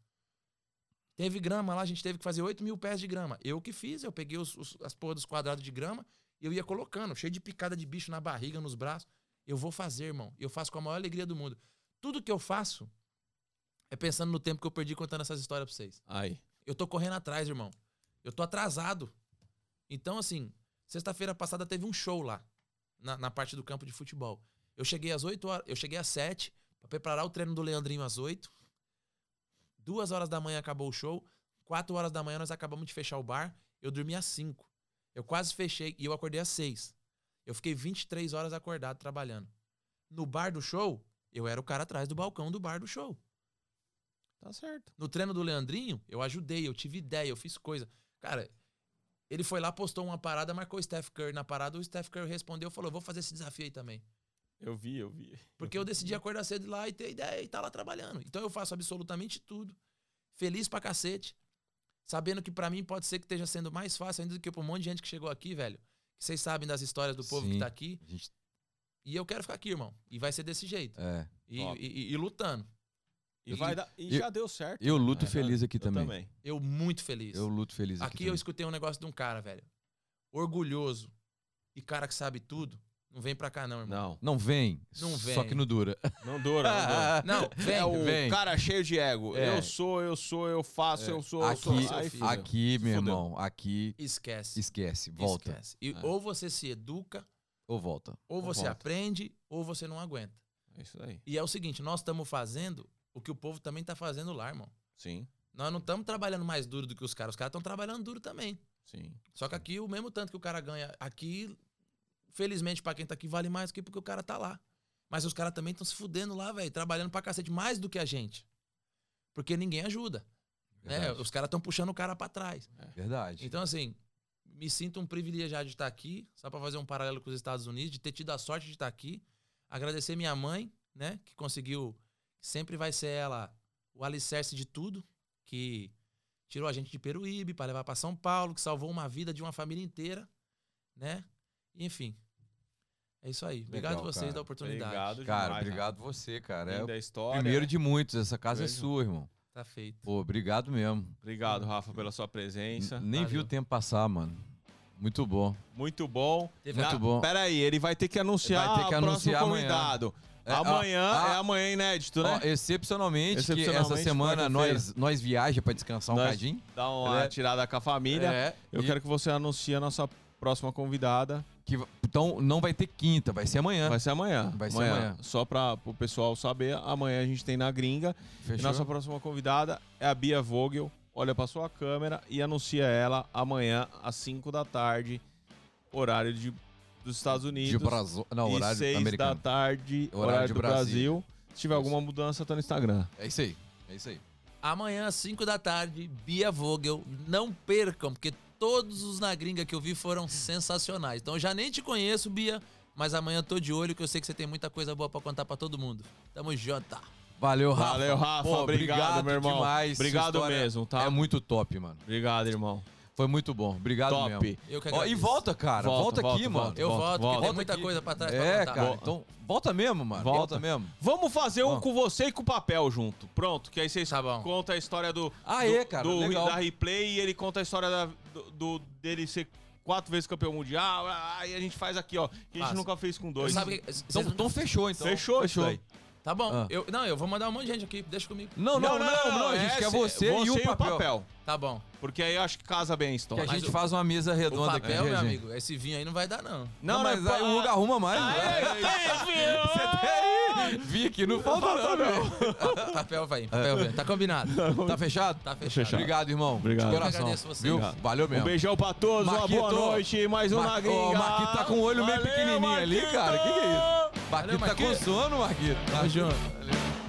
Teve grama lá, a gente teve que fazer 8 mil pés de grama. Eu que fiz, eu peguei os- os- as porras dos quadrados de grama e eu ia colocando, cheio de picada de bicho na barriga, nos braços. Eu vou fazer, irmão. Eu faço com a maior alegria do mundo. Tudo que eu faço é pensando no tempo que eu perdi contando essas histórias pra vocês. Aí. Eu tô correndo atrás, irmão. Eu tô atrasado. Então, assim, sexta-feira passada teve um show lá, na, na parte do campo de futebol. Eu cheguei às 8 horas, eu cheguei às 7 pra preparar o treino do Leandrinho às 8. Duas horas da manhã acabou o show. Quatro horas da manhã nós acabamos de fechar o bar. Eu dormi às 5. Eu quase fechei e eu acordei às 6. Eu fiquei 23 horas acordado trabalhando. No bar do show, eu era o cara atrás do balcão do bar do show. Tá certo. No treino do Leandrinho, eu ajudei, eu tive ideia, eu fiz coisa. Cara, ele foi lá, postou uma parada, marcou o Steph Curry na parada, o Steph Curry respondeu e falou: "Eu vou fazer esse desafio aí também. Eu vi, eu vi. Porque eu decidi acordar cedo lá e ter ideia e tá lá trabalhando. Então eu faço absolutamente tudo. Feliz pra cacete. Sabendo que pra mim pode ser que esteja sendo mais fácil ainda do que pra um monte de gente que chegou aqui, velho. Que vocês sabem das histórias do povo Sim. que tá aqui. Gente, E eu quero ficar aqui, irmão. E vai ser desse jeito. é. E, e- e- e lutando. E, Eu- vai dar, e eu- já deu certo. Eu luto É, feliz aqui eu também. Eu muito feliz. Eu luto feliz aqui. Aqui eu também. escutei um negócio de um cara, velho. Orgulhoso. E cara que sabe tudo. Não vem pra cá, não, irmão. Não, Não vem. Não Só vem. que não dura. [laughs] não dura, não dura. [laughs] Não, [laughs] vem. é o vem. cara cheio de ego. É. Eu sou, eu sou, eu faço, É. eu sou, eu sou. Aqui, filho. aqui, meu Fudeu. irmão, aqui Esquece. esquece. Volta. Esquece. E É. Ou você se educa, Ou volta. ou você volta. aprende, ou você não aguenta. É isso aí. E é o seguinte, nós estamos fazendo o que o povo também tá fazendo lá, irmão. Sim, Nós não estamos trabalhando mais duro do que os caras. Os caras estão trabalhando duro também. sim. Só que aqui, o mesmo tanto que o cara ganha aqui, felizmente pra quem tá aqui, vale mais aqui porque o cara tá lá. Mas os caras também estão se fudendo lá, velho, trabalhando pra cacete mais do que a gente. Porque ninguém ajuda. Né? Os caras estão puxando o cara pra trás. Verdade. Então, assim, me sinto um privilegiado de estar aqui, só pra fazer um paralelo com os Estados Unidos, de ter tido a sorte de estar aqui. Agradecer minha mãe, né, que conseguiu, sempre vai ser ela o alicerce de tudo, que tirou a gente de Peruíbe para levar pra São Paulo, que salvou uma vida de uma família inteira, né? Enfim. É isso aí. Obrigado Legal, a vocês cara. da oportunidade. Obrigado Cara, demais, obrigado você, cara. É Rafa. o Linda história. primeiro de muitos. Essa casa é Beijo. sua, irmão. Tá feito. Pô, obrigado mesmo. Obrigado, Rafa, pela sua presença. N- Nem vi Valeu. o tempo passar, mano. Muito bom. Muito bom. Teve Muito Na- bom. Pera aí, ele vai ter que anunciar Vai ter que o anunciar próximo amanhã. convidado. É, amanhã ah, é ah, amanhã inédito, né? Ó, excepcionalmente, que Excepcionalmente, essa semana nós, nós viaja pra descansar um Nós- cadinho. Dá uma É. tirada com a família. É, Eu e quero que você anuncie a nossa próxima convidada. que então não vai ter quinta, vai ser amanhã. Vai ser amanhã. Vai ser amanhã. Só para o pessoal saber, amanhã a gente tem na gringa. E Fechou? nossa próxima convidada é a Bia Vogel. Olha para sua câmera e anuncia ela amanhã às 5 da tarde, horário de, dos Estados Unidos. de Brasil. Não, e horário 6 americano. da tarde, Horário horário, do Brasília. Brasil. Se tiver Isso. alguma mudança, tá no Instagram. É isso aí. É isso aí. Amanhã, às 5 da tarde, Bia Vogel. Não percam, porque todos os na gringa que eu vi foram sensacionais. Então eu já nem te conheço, Bia, mas amanhã eu tô de olho que eu sei que você tem muita coisa boa pra contar pra todo mundo. Tamo junto. Valeu, Rafa. Valeu, Rafa. Pô, obrigado, meu irmão. demais. Obrigado mesmo, tá? É muito top, mano. Obrigado, irmão. Foi muito bom. Obrigado Top. mesmo. Eu que Ó, e volta, cara. Volta, Volta, aqui, volta, mano. volta. Eu volto, porque tem volta muita aqui. coisa pra trás pra É, contar. cara. Então, volta mesmo, mano. Volta. Volta, mesmo. Vamos fazer um Ó. com você e com o papel junto. Pronto, que aí vocês Tá contam a história do. Ah, do, é, cara, do- legal. da replay e ele conta a história da- do, do- dele ser quatro vezes campeão mundial. Aí a gente faz aqui, ó. Que a gente nunca fez com dois. sabe que- Então, então fechou, então. Fechou, fechou. daí. Tá bom. Ah. Eu, não, eu vou mandar um monte de gente aqui. Deixa comigo. Não, não, não, não, a gente é quer se- você, e o papel. Tá bom. Porque aí eu acho que casa bem a Que história. a Mas gente o- faz uma mesa O redonda aqui, papel, meu gente. amigo, esse vinho aí não vai dar, não. Não, mas aí o Hugo arruma mais. né? [laughs] Você tem aí. Vi aqui, não falta não, meu. [laughs] Papel vai, papel vai. Tá combinado. Tá fechado? Tá fechado. Fechado. Obrigado, irmão. Obrigado. De Eu que coração. agradeço você. Viu? Obrigado. Valeu Um mesmo. beijão pra todos, uma Marquito. boa noite, mais um Mar- na Ô, gringa. O Marquito tá com o olho meio Valeu, pequenininho ali, Marquito! cara. Que que é isso? Marquito tá com Marquito. sono, Marquito. Tamo junto. Valeu.